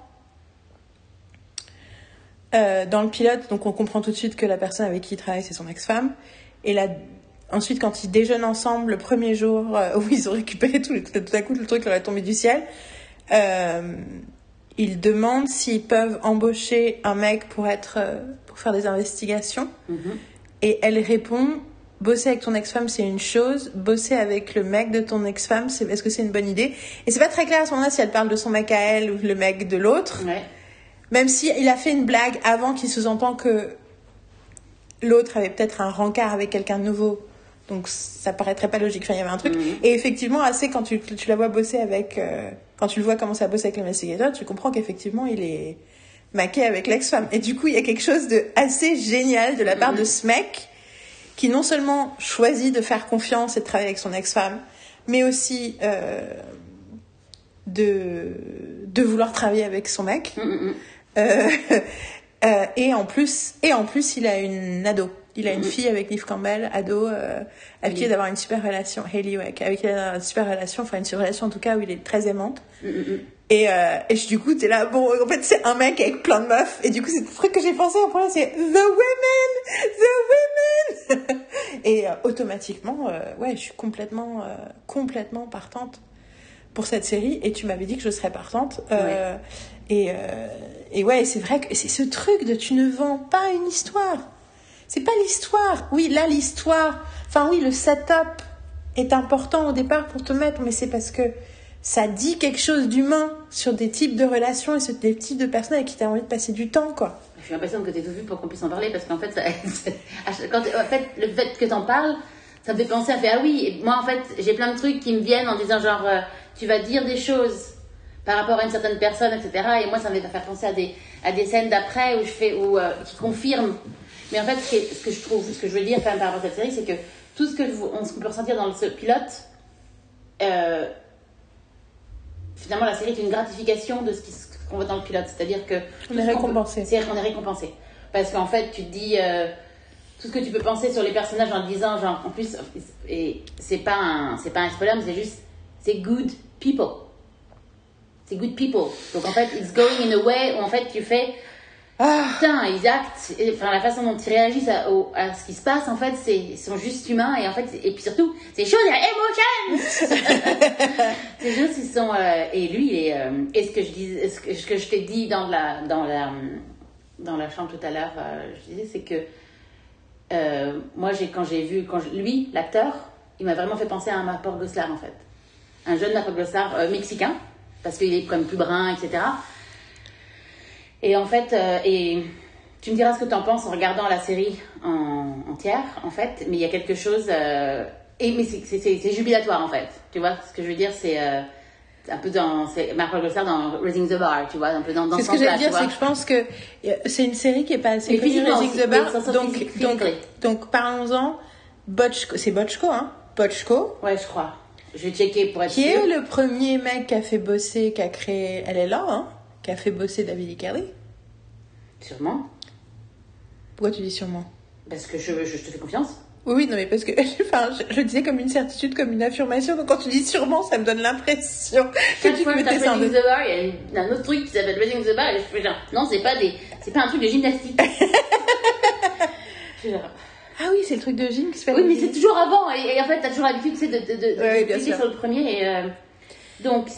dans le pilote, donc on comprend tout de suite que la personne avec qui il travaille, c'est son ex-femme. Et là, ensuite, quand ils déjeunent ensemble, le premier jour où ils ont récupéré tout, tout à coup, le truc leur est tombé du ciel, ils demandent s'ils peuvent embaucher un mec pour être, euh, pour faire des investigations. Mhm. Et elle répond, bosser avec ton ex-femme, c'est une chose. Bosser avec le mec de ton ex-femme, c'est, est-ce que c'est une bonne idée? Et c'est pas très clair à ce moment-là si elle parle de son mec à elle ou le mec de l'autre. Ouais. Même si il a fait une blague avant qui sous-entend que l'autre avait peut-être un rencard avec quelqu'un de nouveau. Donc ça paraîtrait pas logique. Enfin, il y avait un truc. Mhm. Et effectivement, assez quand tu, tu la vois bosser avec, euh, quand tu le vois commencer à bosser avec l'investigateur, tu comprends qu'effectivement il est maqué avec l'ex-femme. Et du coup, il y a quelque chose de assez génial de la part de ce mec qui non seulement choisit de faire confiance et de travailler avec son ex-femme, mais aussi euh, de de vouloir travailler avec son mec. Mm, mm, mm. Euh, euh, et en plus, et en plus, il a une ado. Il a une fille avec Neve Campbell, ado, euh, avec qui il Hailey. va avoir une super relation. Ouais, avec qui il a une super relation, enfin une super relation en tout cas où il est très aimante. Mm, mm, mm. Et, euh, et je- du coup, t'es là, bon, en fait, c'est un mec avec plein de meufs. Et du coup, c'est le truc que j'ai pensé en premier, c'est The Women! The Women! et euh, automatiquement, euh, ouais, je suis complètement, complètement partante pour cette série. Et tu m'avais dit que je serais partante. Et, et ouais, c'est vrai que c'est ce truc de tu ne vends pas une histoire. C'est pas l'histoire. Oui, là, l'histoire. Enfin, oui, le setup est important au départ pour te mettre, mais c'est parce que ça dit quelque chose d'humain sur des types de relations et sur des types de personnes avec qui tu as envie de passer du temps, quoi. Je suis impatiente que tu aies tout vu pour qu'on puisse en parler parce qu'en fait, en fait, le fait que t'en parles, ça me fait penser à faire ah oui. Moi, en fait, j'ai plein de trucs qui me viennent en disant genre, euh, tu vas dire des choses par rapport à une certaine personne, etc. Et moi, ça me fait faire penser à des, à des scènes d'après où je fais, où, euh, qui confirment. Mais en fait, ce, que je trouve, ce que je veux dire quand même par rapport à cette série, c'est que tout ce que vous, on, ce qu'on peut ressentir dans ce pilote, euh, finalement, la série est une gratification de ce qu'on voit dans le pilote. C'est-à-dire que On est récompensé. C'est-à-dire qu'on est récompensé. Parce qu'en fait, tu te dis euh, tout ce que tu peux penser sur les personnages en disant, genre, en plus, et c'est pas un, c'est pas un spoiler, mais c'est juste, c'est good people. C'est good people. Donc en fait, it's going in a way où en fait tu fais, Ah, putain, ils actent, et, enfin la façon dont ils réagissent à, au- à ce qui se passe, en fait, c'est, ils sont juste humains et en fait, et puis surtout, c'est chaud, il y a emotions. c'est juste ils sont, euh, et lui, est, euh, et ce que je dis, ce que, ce que je t'ai dit dans la, dans la, dans la chambre tout à l'heure, euh, je disais, c'est que euh, moi, j'ai, quand j'ai vu, quand je- lui, l'acteur, il m'a vraiment fait penser à un Mapor Goslar, en fait. Un jeune Mapor Goslar euh, mexicain, parce qu'il est quand même plus brun, etc. Et en fait, euh, et tu me diras ce que tu en penses en regardant la série en, entière, en fait, mais il y a quelque chose. euh, et, mais c'est, jubilatoire, en fait. Tu vois, ce que je veux dire, c'est. euh, un peu dans. C'est Mark Goslar dans Raising the Bar, tu vois, un peu dans, ce ce que j'allais dire, c'est que je pense que c'est une série qui est pas assez connue, Raising the Bar. Donc, physique- donc, donc, parlons-en. Botchko, c'est Botchko, hein? Botchko. Ouais, je crois. Je vais checker pour être Qui sûre. est le premier mec qui a fait bosser, qui a créé, elle est là, hein, qui a fait bosser David. Kelly. Sûrement. Pourquoi tu dis sûrement? Parce que je, je, je te fais confiance. Oui, oui, non, mais parce que, enfin, je, je disais comme une certitude, comme une affirmation. Donc quand tu dis sûrement, ça me donne l'impression que tu te t'as deux. the Bar, il y a un autre truc qui s'appelle Raising the Bar et je fais genre, non, c'est pas des, c'est pas un truc de gymnastique. Genre, Ah oui, c'est le truc de Jim qui se fait. oui, mais c'est toujours avant et, et en fait, t'as toujours l'habitude, de, de, de, Ouais, sur le premier et, euh, donc,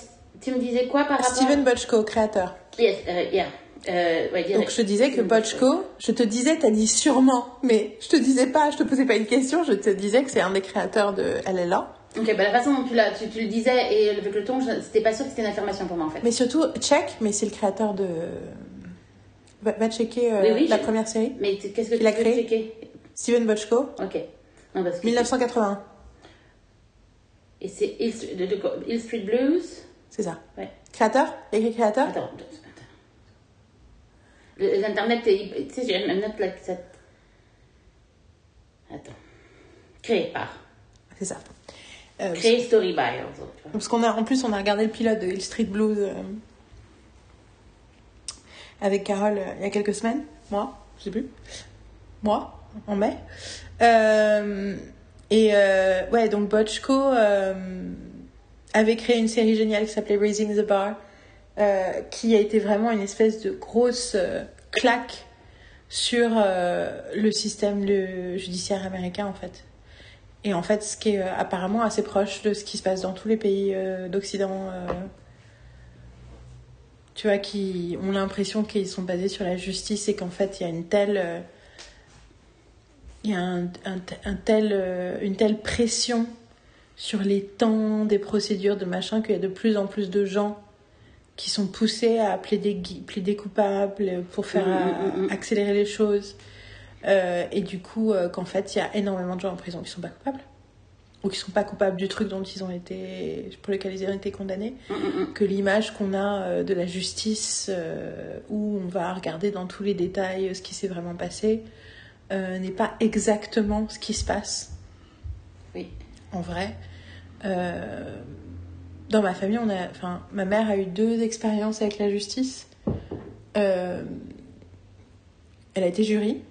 tu me disais quoi par rapport Steven Botchko, créateur. Yes, euh, yeah. Euh, ouais, Donc je te disais que Bochco, je te disais, t'as dit sûrement, mais je te disais pas, je te posais pas une question, je te disais que c'est un des créateurs de LLA. Ok, bah la façon dont tu, tu, tu le disais et avec le ton, c'était pas sûr que c'était une affirmation pour moi en fait. Mais surtout, check, mais c'est le créateur de. Va, va checker euh, Oui, la je- première série. Mais qu'est-ce que Il tu a veux créé checker? Steven Bochco, Ok. Non, parce que 1981. Et c'est Hill Street Blues? C'est ça. Ouais. Créateur? Écrit créateur? Attends, attends, attends. Le- L'internet, est- tu sais, j'ai un note là. Attends. Créé par. C'est ça. Euh, Créé Story by. also. Parce qu'on a, en plus, on a regardé le pilote de Hill Street Blues euh, avec Carole euh, il y a quelques semaines. Moi, je sais plus. Moi, en mai. Euh, et euh, ouais, donc euh, avait créé une série géniale qui s'appelait Raising the Bar, euh, qui a été vraiment une espèce de grosse euh, claque sur euh, le système judiciaire américain en fait. Et en fait, ce qui est apparemment assez proche de ce qui se passe dans tous les pays d'Occident, tu vois, qui ont l'impression qu'ils sont basés sur la justice et qu'en fait, il y a une telle, il y a un, un- tel, une telle pression sur les temps des procédures de machin qu'il y a de plus en plus de gens qui sont poussés à plaider, plaider coupables pour faire Mm, mm, mm, accélérer les choses. Euh, et du coup, euh, qu'en fait, il y a énormément de gens en prison qui sont pas coupables. Ou qui sont pas coupables du truc dont ils ont été, pour lequel ils ont été condamnés. Que l'image qu'on a euh, de la justice, euh, où on va regarder dans tous les détails ce qui s'est vraiment passé, n'est pas exactement ce qui se passe Oui. en vrai. Euh, dans ma famille, on a, enfin, ma mère a eu deux expériences avec la justice. Euh, elle a été jury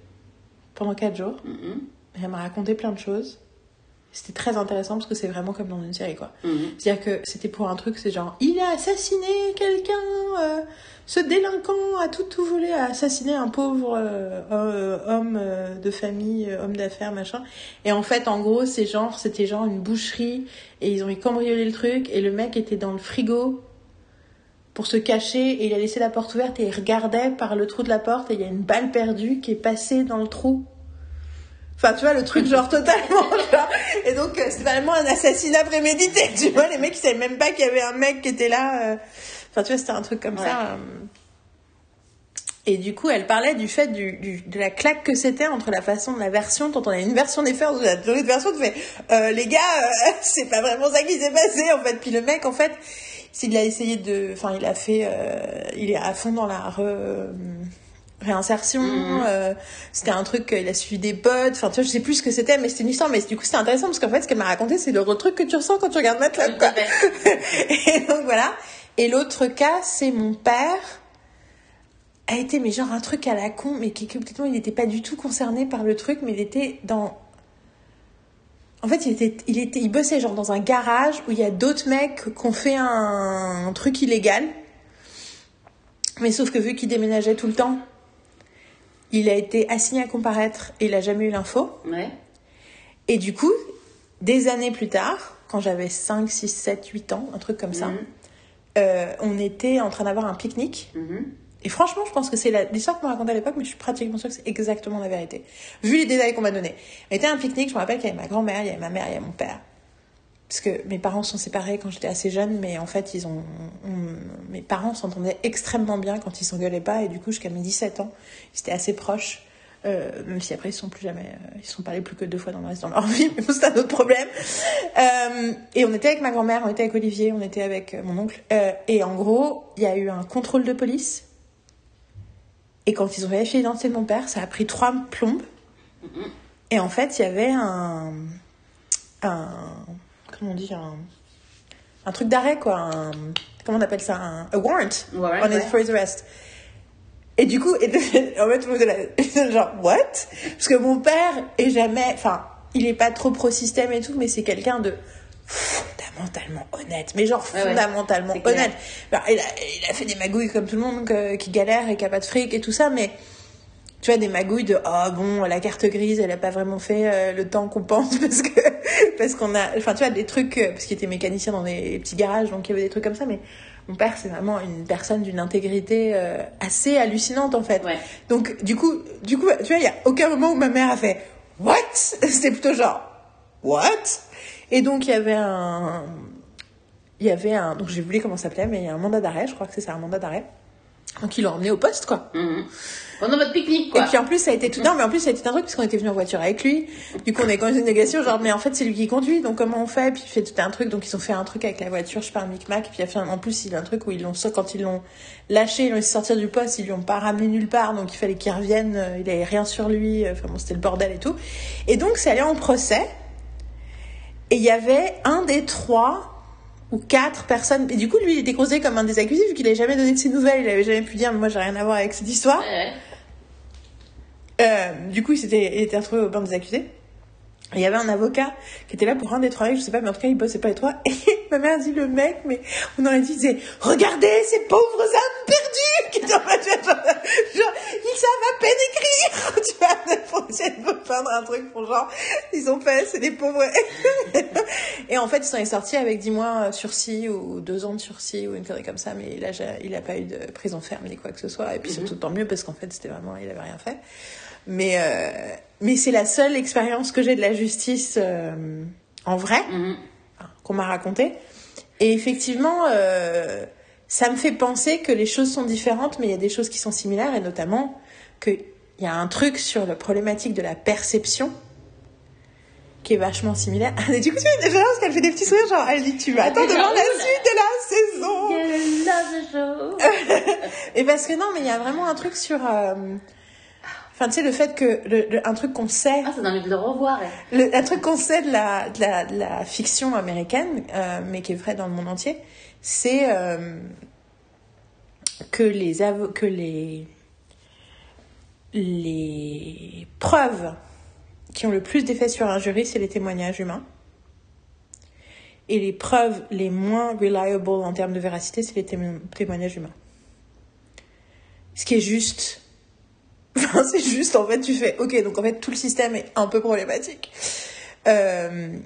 pendant quatre jours. Mm, mm. Et elle m'a raconté plein de choses. C'était très intéressant parce que c'est vraiment comme dans une série, quoi. Mm, mm. C'est-à-dire que c'était pour un truc, c'est genre, il a assassiné quelqu'un, euh, ce délinquant a tout, tout volé, a assassiné un pauvre euh, euh, homme de famille, homme d'affaires, machin. Et en fait, en gros, c'est genre, c'était genre une boucherie, et ils ont cambriolé le truc, et le mec était dans le frigo pour se cacher, et il a laissé la porte ouverte, et il regardait par le trou de la porte, et il y a une balle perdue qui est passée dans le trou. Enfin, tu vois, le truc, genre, totalement. Et donc, euh, c'est vraiment un assassinat prémédité, tu vois. Les mecs, ils savaient même pas qu'il y avait un mec qui était là. euh. Enfin, tu vois, c'était un truc comme Ouais. ça. euh. Et du coup, elle parlait du fait du, du- de la claque que c'était entre la façon de la version, quand on a une version des faits, la l'autre version, tu fais, euh, les gars, euh, c'est pas vraiment ça qui s'est passé, en fait. Puis le mec, en fait, s'il a essayé de, enfin, il a fait, euh, il est à fond dans la re- réinsertion, Mhm. euh, c'était un truc, il a suivi des potes, enfin, tu vois, je sais plus ce que c'était, mais c'était une histoire, mais du coup, c'était intéressant parce qu'en fait, ce qu'elle m'a raconté, c'est le truc que tu ressens quand tu regardes MATLAB, quoi. Et donc voilà. Et l'autre cas, c'est mon père a été mais genre un truc à la con, mais qui complètement, il n'était pas du tout concerné par le truc, mais il était dans en fait, il était, il était, il bossait genre dans un garage où il y a d'autres mecs qui ont fait un, un truc illégal. Mais sauf que vu qu'il déménageait tout le temps, il a été assigné à comparaître et il a jamais eu l'info. Ouais. Et du coup, des années plus tard, quand j'avais 5, 6, 7, 8 ans, un truc comme ça, Mhm. euh, on était en train d'avoir un pique-nique. Mhm. Et franchement, je pense que c'est l'histoire qu'on m'a racontée à l'époque, mais je suis pratiquement sûre que c'est exactement la vérité. Vu les détails qu'on m'a donnés. On était à un pique-nique, je me rappelle qu'il y avait ma grand-mère, il y avait ma mère, il y avait mon père. Parce que mes parents sont séparés quand j'étais assez jeune, mais en fait, ils ont, on- mes parents s'entendaient extrêmement bien quand ils s'engueulaient pas, et du coup, jusqu'à mes 17 ans, ils étaient assez proches. Euh, même si après ils sont plus jamais, euh, ils sont parlé plus que deux fois dans le reste dans leur vie, mais c'est un autre problème. Euh, et on était avec ma grand-mère, on était avec Olivier, on était avec mon oncle, et en gros, il y a eu un contrôle de police. Et quand ils ont vérifié l'identité de mon père, ça a pris trois plombes. Et en fait, il y avait un, comment on dit, un, un truc d'arrêt quoi, un, comment on appelle ça, un a warrant Warrant, on ouais. for his arrest. Et du coup, et de- en fait, était là, genre, what? Parce que mon père est jamais, enfin, il est pas trop pro-système et tout, mais c'est quelqu'un de fondamentalement honnête. Mais genre, Ouais, ouais. fondamentalement honnête. Alors, il, a, il a fait des magouilles comme tout le monde que- qui galère et qui a pas de fric et tout ça, mais tu vois, des magouilles de oh bon, la carte grise, elle a pas vraiment fait euh, le temps qu'on pense parce que parce qu'on a, enfin tu vois, des trucs euh, parce qu'il était mécanicien dans des petits garages, donc il y avait des trucs comme ça, mais Mon père, c'est vraiment une personne d'une intégrité euh, assez hallucinante en fait. Ouais. Donc du coup, du coup, tu vois, il y a aucun moment où ma mère a fait What? C'était plutôt genre What? Et donc il y avait un, il y avait un, donc j'ai oublié comment ça s'appelait, mais il y a un mandat d'arrêt. Je crois que c'est ça, un mandat d'arrêt. Donc ils l'ont emmené au poste quoi. Mhm. Pendant votre pique-nique, Et quoi. puis en plus ça a été tout non mais en plus ça a été un truc parce qu'on était venu en voiture avec lui. Du coup on est dans une négation genre mais en fait c'est lui qui conduit donc comment on fait? Puis il fait tout un truc donc ils ont fait un truc avec la voiture je sais pas un micmac puis il a fait un- en plus il y a un truc où ils l'ont quand ils l'ont lâché ils l'ont laissé sortir du poste ils lui ont pas ramené nulle part donc il fallait qu'il revienne euh, il avait rien sur lui enfin bon c'était le bordel et tout et donc c'est allé en procès et il y avait un des trois ou quatre personnes et du coup lui il était considéré comme un des accusés vu qu'il avait jamais donné de ses nouvelles il avait jamais pu dire moi j'ai rien à voir avec cette histoire Ouais, ouais. Euh, du coup, il s'était il était retrouvé au banc des accusés. Et Il y avait un avocat qui était là pour un des trois je sais pas, mais en tout cas, il bossait pas les trois. Et ma mère dit le mec, mais on aurait dit, il disait, regardez ces pauvres âmes perdues qui sont genre, genre, ils savent à peine écrire, tu vois, pour essayer de peindre un truc pour genre, ils ont fait, c'est des pauvres. Et en fait, il s'en est sorti avec 10 mois euh, sursis ou 2 ans de sursis ou une connerie comme ça, mais là, il a pas eu de prison ferme ni quoi que ce soit. Et puis surtout, tant mieux parce qu'en fait, c'était vraiment, il avait rien fait. Mais, euh, mais c'est la seule expérience que j'ai de la justice euh, en vrai, Mhm. enfin, qu'on m'a raconté. Et effectivement, euh, ça me fait penser que les choses sont différentes, mais il y a des choses qui sont similaires, et notamment qu'il y a un truc sur la problématique de la perception qui est vachement similaire. Et du coup, tu vois, parce qu'elle fait des petits sourires, genre, elle dit, tu vas attendre fait devant la suite de la saison. Et parce que non, mais il y a vraiment un truc sur... euh, Enfin, tu sais, le fait que... le- le- un truc qu'on sait... Ah, ça donne envie de le revoir. Le, un truc qu'on sait de la, de la, de la fiction américaine, euh, mais qui est vrai dans le monde entier, c'est euh, que les que les les preuves qui ont le plus d'effet sur un jury, c'est les témoignages humains. Et les preuves les moins reliable en termes de véracité, c'est les témo- témoignages humains. Ce qui est juste. Enfin, c'est juste, en fait, tu fais, ok, donc en fait, tout le système est un peu problématique. Euh,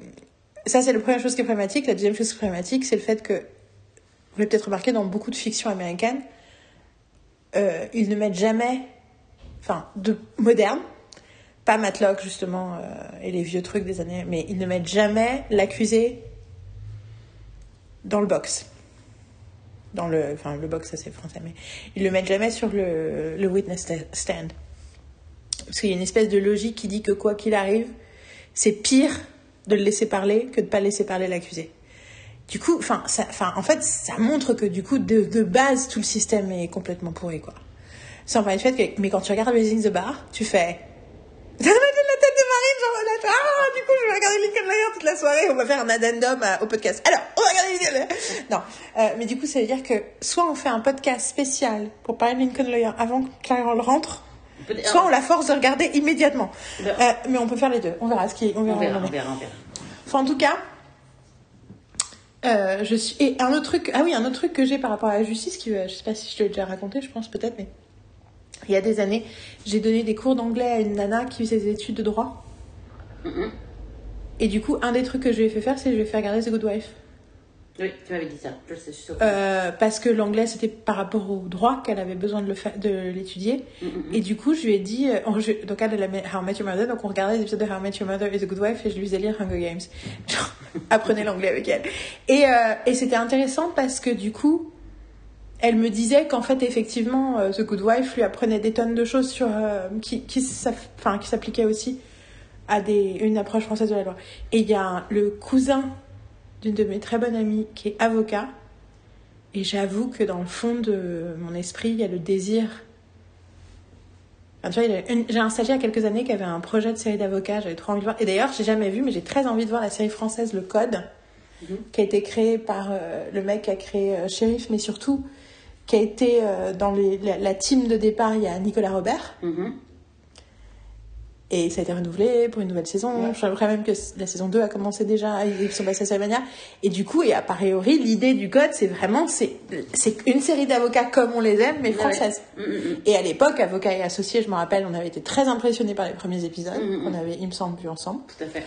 ça, c'est la première chose qui est problématique. La deuxième chose qui est problématique, c'est le fait que, vous l'avez peut-être remarqué dans beaucoup de fictions américaines, euh, ils ne mettent jamais, enfin, de moderne, pas Matlock justement, euh, et les vieux trucs des années, mais ils ne mettent jamais l'accusé dans le box. Dans le, enfin, le box, ça c'est français, mais ils le mettent jamais sur le, le witness stand. Parce qu'il y a une espèce de logique qui dit que quoi qu'il arrive, c'est pire de le laisser parler que de pas laisser parler l'accusé. Du coup, enfin, en fait, ça montre que du coup, de, de base, tout le système est complètement pourri, quoi. Sans parler du fait que, mais quand tu regardes Raising the Bar, tu fais. Fait la tête de Marine, genre, là, ah, du coup, je vais regarder Lincoln Lawyer toute la soirée, on va faire un addendum à- au podcast. Alors, on va regarder Lincoln Lawyer. Non, euh, mais du coup, ça veut dire que soit on fait un podcast spécial pour parler de Lincoln Lawyer avant que Carol rentre, soit on la force de regarder immédiatement. Euh, mais on peut faire les deux. On verra ce qui, on On verra. on est. verra, on verra. Enfin, en tout cas, euh, je suis. Et un autre truc. Ah oui, un autre truc que j'ai par rapport à la justice, qui, euh, je sais pas si je te l'ai déjà raconté, je pense peut-être, mais il y a des années, j'ai donné des cours d'anglais à une nana qui faisait des études de droit. Et du coup, un des trucs que je lui ai fait faire, c'est que je lui ai fait regarder The Good Wife. Oui, tu m'avais dit ça. Je sais, je suis sûre. Euh, parce que l'anglais, c'était par rapport au droit qu'elle avait besoin de le faire, de l'étudier. Mhm. Et du coup, je lui ai dit, euh, on- je- donc elle, elle aimait How I Met Your Mother, donc on regardait les épisodes de How I Met Your Mother et The Good Wife, et je lui faisais lire Hunger Games. Apprenez l'anglais avec elle. Et, euh, et c'était intéressant parce que du coup, elle me disait qu'en fait, effectivement, The Good Wife lui apprenait des tonnes de choses sur, euh, qui, qui, s'appliquaient aussi à des, une approche française de la loi. Et il y a un- le cousin d'une de mes très bonnes amies qui est avocat. Et j'avoue que dans le fond de mon esprit, il y a le désir. Enfin, tu vois, il y a une- j'ai un stagiaire il y a quelques années qui avait un projet de série d'avocats, j'avais trop envie de voir. Et d'ailleurs, j'ai jamais vu, mais j'ai très envie de voir la série française Le Code, Mhm. qui a été créée par euh, le mec qui a créé euh, Shérif, mais surtout qui a été euh, dans les- la, la team de départ, il y a Nicolas Robert. Mhm. Et ça a été renouvelé pour une nouvelle saison. Je crois même que la saison 2 a commencé déjà, ils sont passés à Salmania. Et du coup, et a priori, l'idée du code, c'est vraiment, c'est, c'est une série d'avocats comme on les aime, mais Ouais. française. Mhm, mhm. Et à l'époque, Avocats et Associés, je me rappelle, on avait été très impressionnés par les premiers épisodes, Mhm. qu'on avait, il me semble, vu ensemble. Tout à fait.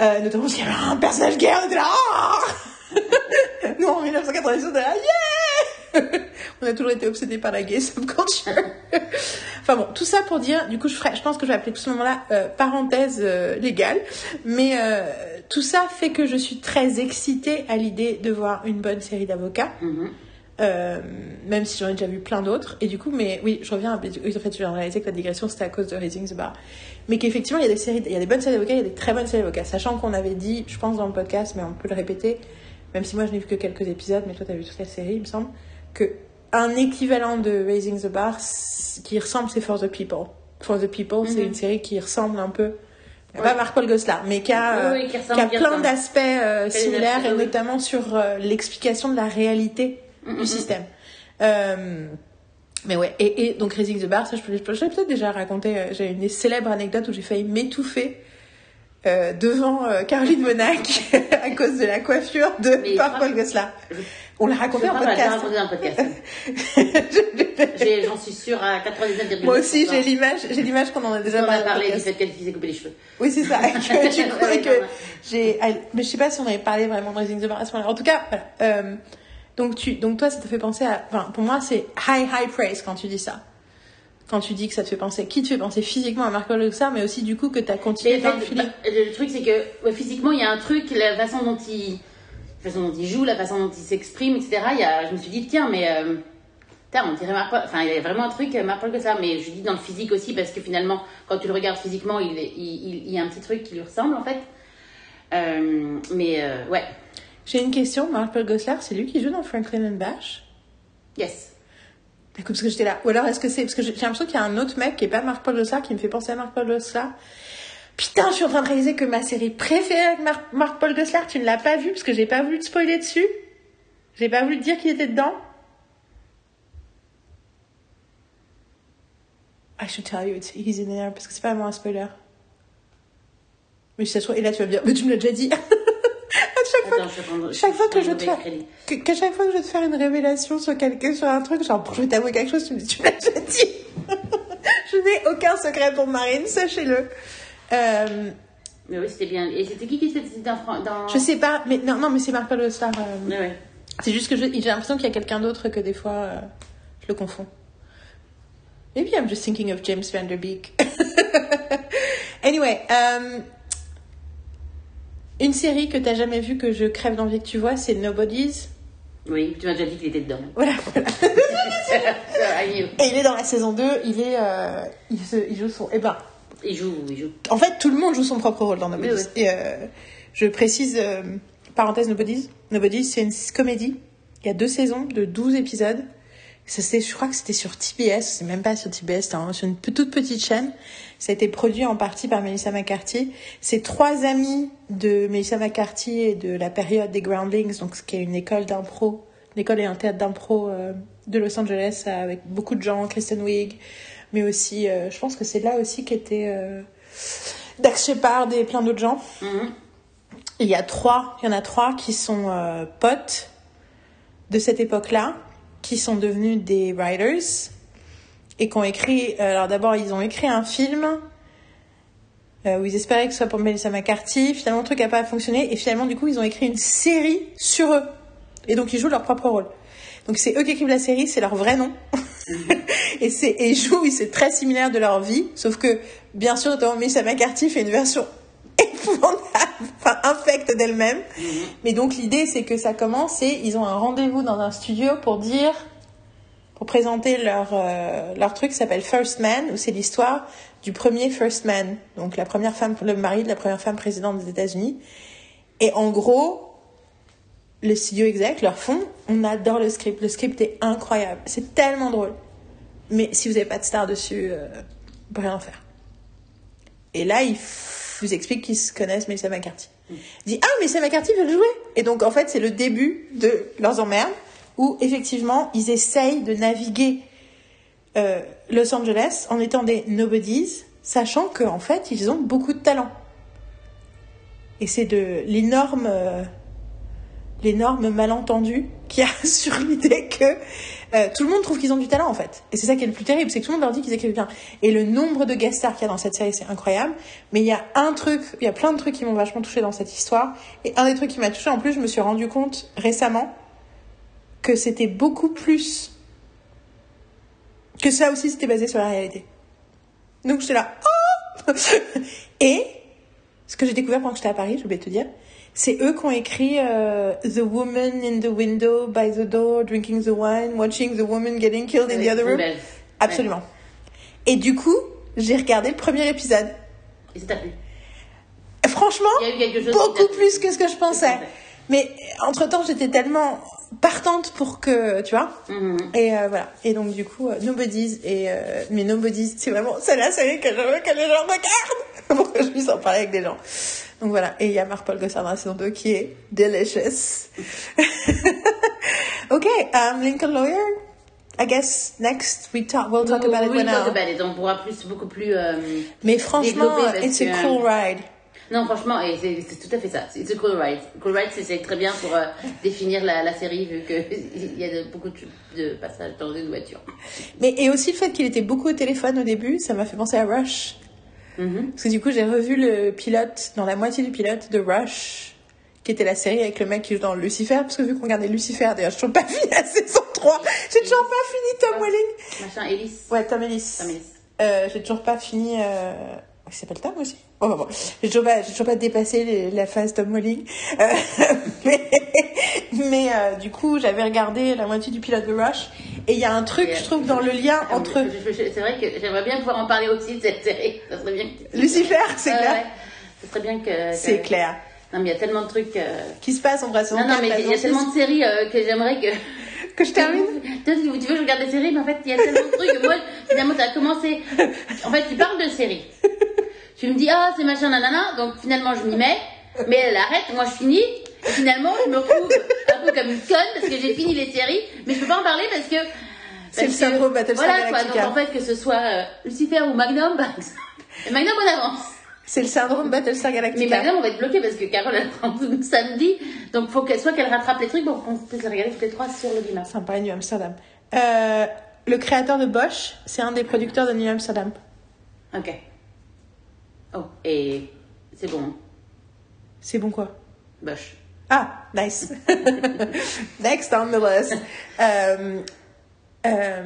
Euh, notamment s'il y avait un personnage gay, on était là, Ah Nous, en 1997, on était là, yeah On a toujours été obsédés par la gay subculture. enfin bon, tout ça pour dire, du coup, je, ferai, je pense que je vais appeler tout ce moment-là euh, parenthèse euh, légale. Mais euh, tout ça fait que je suis très excitée à l'idée de voir une bonne série d'avocats. Mhm. Euh, même si j'en ai déjà vu plein d'autres. Et du coup, mais oui, je reviens. En fait, je viens de réaliser que la digression c'était à cause de Raising the Bar. Mais qu'effectivement, il y a des séries, il y a des bonnes séries d'avocats, il y a des très bonnes séries d'avocats. Sachant qu'on avait dit, je pense dans le podcast, mais on peut le répéter, même si moi je n'ai vu que quelques épisodes, mais toi t'as vu toute la série, il me semble, que un équivalent de Raising the Bar qui ressemble, c'est For the People. For the People, c'est Mhm. une série qui ressemble un peu. Pas Ouais. Marc-Paul Goslar, mais qui a, euh, Oui, oui, qui ressemble, qui a qui plein d'aspects euh, similaires, et notamment sur euh, l'explication de la réalité du système. Euh, mais ouais, et, et donc Raising the Bar, ça je peux, je je peut-être déjà raconté, euh, j'ai une célèbre anecdote où j'ai failli m'étouffer euh, devant euh, Caroline Monac à cause de la coiffure de Marc-Paul je- On l'a raconté en podcast. raconté dans le podcast. J'ai- J'en suis sûre à 99,9%. Moi aussi, j'ai l'image, j'ai l'image qu'on en a déjà On a parlé. parlé du fait qu'elle s'est coupé les cheveux. Oui, c'est ça. Que, du coup, Ouais, et que j'ai, mais je sais pas si on avait parlé vraiment de Raising the Bar à ce moment-là. En tout cas, voilà. Euh, donc tu, donc toi, ça te fait penser à, enfin, pour moi, c'est high, high praise quand tu dis ça. Quand tu dis que ça te fait penser, qui te fait penser physiquement à Marco Luxa, mais aussi du coup que t'as continué Mais dans le bah, le truc, c'est que ouais, physiquement, il y a un truc, la façon dont il, la façon dont il joue, la façon dont il s'exprime, etc. Il y a, je me suis dit, tiens, mais euh, putain, on dirait Marc Enfin, il y a vraiment un truc, euh, Marc que ça. Mais je dis dans le physique aussi, parce que finalement, quand tu le regardes physiquement, il, il, il- y a un petit truc qui lui ressemble, en fait. Euh, mais euh, ouais, J'ai une question, Marc-Paul Gosselaar, c'est lui qui joue dans Franklin and Bash? Yes. D'accord, parce que j'étais là. Ou alors est-ce que c'est parce que j'ai j'ai l'impression qu'il y a un autre mec qui est pas Marc-Paul Gosselaar qui me fait penser à Marc-Paul Gosselaar. Putain, je suis en train de réaliser que ma série préférée avec Mar- Marc-Paul Gosselaar, tu ne l'as pas vue parce que j'ai pas voulu te spoiler dessus. J'ai pas voulu te dire qu'il était dedans. I should tell you, it's, he's in there parce que c'est pas vraiment un spoiler. Mais si ça se trouve, et là tu vas me dire, mais tu me l'as déjà dit. à chaque fois Attends, prendre- chaque fois que je te que, qu'à chaque fois que je vais te faire une révélation sur quelqu'un sur un truc genre je vais t'avouer quelque chose tu me dis tu me l'as déjà dit je n'ai aucun secret pour Marine sachez-le euh, Mais oui, c'était bien. Et c'était qui qui était dans, dans... je sais pas mais non non mais c'est Marc-Paul Star euh, Ouais, ouais. c'est juste que j'ai l'impression qu'il y a quelqu'un d'autre que des fois euh, je le confonds maybe I'm just thinking of James Van Der Beek anyway euh, une série que t'as jamais vue que je crève d'envie que tu vois c'est Nobody's Oui, tu m'as déjà dit qu'il était dedans. voilà voilà. Et il est dans la saison 2, il est, euh, il, se, il joue son, eh ben, Il joue, il joue. en fait, tout le monde joue son propre rôle dans Et euh, je précise, euh, parenthèse Nobody's, Nobody's, c'est une comédie. Il y a deux saisons de 12 épisodes. Ça, c'est, je crois que c'était sur TBS, c'est même pas sur TBS, c'était un- sur une toute petite chaîne. Ça a été produit en partie par Melissa McCarthy. C'est trois amis de Melissa McCarthy et de la période des Groundlings, donc ce qui est une école d'impro, une école et un théâtre d'impro euh, de Los Angeles avec beaucoup de gens, Kristen Wiig, mais aussi, euh, je pense que c'est là aussi qu'était euh, Dax Shepard et plein d'autres gens. Mhm. Il y a trois, il y en a trois qui sont euh, potes de cette époque-là, qui sont devenus des writers et qui ont écrit. euh, alors d'abord, ils ont écrit un film où ils espéraient que ce soit pour Melissa McCarthy. Finalement, le truc n'a pas fonctionné et finalement, du coup, ils ont écrit une série sur eux. Et donc, ils jouent leur propre rôle. Donc, c'est eux qui écrivent la série, c'est leur vrai nom. et c'est et jouent, c'est très similaire de leur vie, sauf que bien sûr, notamment Melissa McCarthy fait une version épouvantable, enfin infecte d'elle-même. Mais donc l'idée, c'est que ça commence et ils ont un rendez-vous dans un studio pour dire, pour présenter leur euh, leur truc qui s'appelle First Man, où c'est l'histoire du premier First Man, donc la première femme, le mari de la première femme présidente des États-Unis. Et en gros, le studio exec leur font, on adore le script, le script est incroyable, c'est tellement drôle. Mais si vous n'avez pas de star dessus, euh, on peut rien en faire. Et là, ils f- vous expliquent qu'ils se connaissent Melissa McCarthy. Il dit Ah, Melissa McCarthy veut le jouer Et donc, en fait, c'est le début de leurs emmerdes où, effectivement, ils essayent de naviguer euh, Los Angeles en étant des nobodies, sachant qu'en fait, ils ont beaucoup de talent. Et c'est de l'énorme. euh, l'énorme malentendu qu'il y a sur l'idée que euh, tout le monde trouve qu'ils ont du talent en fait. Et c'est ça qui est le plus terrible, c'est que tout le monde leur dit qu'ils écrivent bien. Et le nombre de guest stars qu'il y a dans cette série, c'est incroyable. Mais il y a un truc, il y a plein de trucs qui m'ont vachement touché dans cette histoire. Et un des trucs qui m'a touché, en plus, je me suis rendu compte récemment que c'était beaucoup plus. que ça aussi c'était basé sur la réalité. Donc j'étais là. Oh Et ce que j'ai découvert pendant que j'étais à Paris, je vais te dire, c'est eux qui ont écrit euh, The woman in the window by the door drinking the wine, watching the woman getting killed in the other room. Belle. Absolument. Et du coup, j'ai regardé le premier épisode. Et ça t'a plu Franchement, beaucoup plus que ce que je pensais. Mais entre temps, j'étais tellement partante pour que, tu vois. Mhm. Et euh, voilà. Et donc, du coup, euh, Nobody's. Et, euh, mais Nobody's, c'est vraiment, c'est la série que je veux que les gens regardent pour que je puisse en parler avec des gens. Donc voilà. Et il y a Marc-Paul Gossard dans la saison 2 qui est delicious. ok, um, Lincoln Lawyer? I guess next we talk, we'll talk about it when talk about it. On pourra plus, beaucoup plus. euh, Mais franchement, it's a que- cool ride. Non, franchement, c'est tout à fait ça. It's a cool ride. Cool ride, c'est- c'est très bien pour euh, définir la, la série, vu qu'il y a de- beaucoup de, de passages dans une voiture. Mais et aussi le fait qu'il était beaucoup au téléphone au début, ça m'a fait penser à Rush. Mhm. Parce que du coup, j'ai revu le pilote, dans la moitié du pilote de Rush, qui était la série avec le mec qui joue dans Lucifer. Parce que vu qu'on regardait Lucifer, d'ailleurs, j'ai toujours pas fini la saison 3. J'ai toujours pas fini Tom Welling. Machin, Ellis. Ouais, Tom Ellis. Tom Ellis. Euh, j'ai toujours pas fini. Euh... Il s'appelle Tom aussi Bon, bon, bon. J'ai toujours, pas- j'ai toujours pas dépassé les- la phase Tom Welling. Euh, mais mais euh, du coup, j'avais regardé la moitié du pilote de Rush. Et il y a un truc, je trouve, dans le lien Ah, entre C'est vrai que j'aimerais bien pouvoir en parler aussi de cette série. Ça serait bien. que- Lucifer, c'est clair. ouais. Ça serait bien que. C'est que- clair. Non, mais il y a tellement de trucs. euh, Qui se passe en vrai Non, non, 4, mais il y a tellement de séries que j'aimerais que. 6, que je termine. Toi, tu tu veux que je regarde des séries, mais en fait, il y a tellement de trucs. Moi, finalement, t'as commencé. En fait, tu parles de séries. Tu me dis, ah, c'est machin, nanana. Donc, finalement, je m'y mets. Mais elle arrête, moi, je finis. Et finalement, je me retrouve un peu comme une conne parce que j'ai fini les séries. Mais je peux pas en parler parce que. C'est le syndrome Battlestar Voilà, quoi. Donc, en fait, que ce soit euh, Lucifer ou Magnum, Magnum, on avance. C'est le syndrome Battlestar Mais Galactica. Magnum, on va être bloqué parce que Carole, prend tout samedi. Donc, faut qu'elle soit qu'elle rattrape les trucs pour qu'on puisse les regarder toutes les trois sur le dimanche. Paraît New Amsterdam. Euh, le créateur de Bosch, c'est un des producteurs de New Amsterdam. Ok. Oh, et c'est bon, C'est bon quoi? Bosch. Ah, nice. Next on the list. Euh, euh,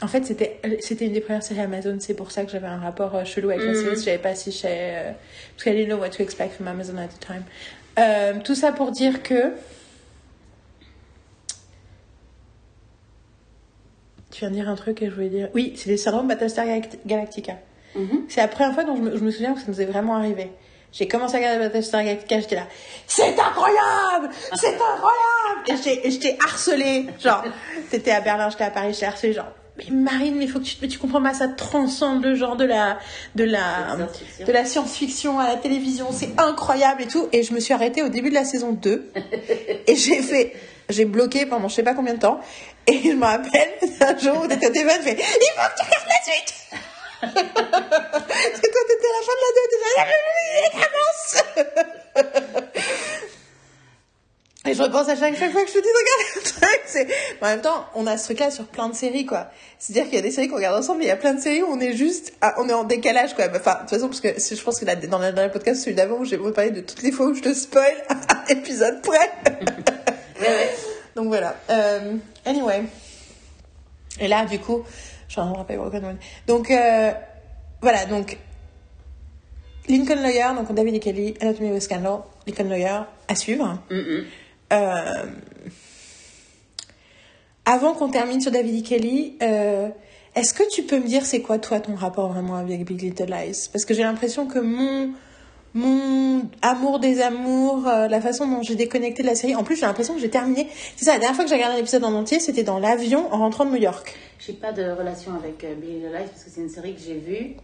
en fait, c'était une des premières séries Amazon. C'est pour ça que j'avais un rapport euh, chelou avec la Mhm. série. Je savais pas si je savais... parce que I didn't know what to expect from Amazon at the time. Euh, tout ça pour dire que... Tu viens de dire un truc et je voulais dire... Oui, c'est le syndrome Battlestar Galact- Galactica. Mhm. C'est la première fois dont je me, je me souviens que ça nous est vraiment arrivé. J'ai commencé à regarder Battlestar Galactica, j'étais là, c'est incroyable, c'est incroyable. Et j'étais- j'étais harcelée, genre, t'étais à Berlin, j'étais à Paris, j'étais harcelée, genre, mais Marine, mais il faut que tu, mais tu comprends pas, ça transcende le genre de la, de la, De la science-fiction. à la télévision, c'est incroyable et tout. Et je me suis arrêtée au début de la saison 2 et j'ai fait, j'ai bloqué pendant je sais pas combien de temps. Et je me rappelle un jour où t'étais au téléphone, fais, il faut que tu regardes la suite. Parce que toi, t'étais à la fin de la deux, t'étais là, avance Et je repense à chaque, chaque fois que je te dis de regarder le truc. En même temps, on a ce truc-là sur plein de séries, quoi. C'est-à-dire qu'il y a des séries qu'on regarde ensemble, mais il y a plein de séries où on est juste, à- on est en décalage, quoi. Enfin, de toute façon, parce que je pense que là, dans le dernier podcast, celui d'avant, où j'ai parlé de toutes les fois où je te spoil un épisode près. Ouais, ouais. Donc voilà. Euh, anyway. Et là, du coup, je me rappelle Broken One. Donc, euh, voilà, donc, Lincoln Lawyer, donc David et Kelly, Anatomy of a Scandal, Lincoln Lawyer, à suivre. Euh, avant qu'on termine sur David et Kelly, euh, est-ce que tu peux me dire c'est quoi toi ton rapport vraiment avec Big Little Lies? Parce que j'ai l'impression que mon mon amour des amours, euh, la façon dont j'ai déconnecté de la série. En plus, j'ai l'impression que j'ai terminé. C'est ça, la dernière fois que j'ai regardé un épisode en entier, c'était dans l'avion en rentrant de New York. J'ai pas de relation avec euh, Billy the Life parce que c'est une série que j'ai vue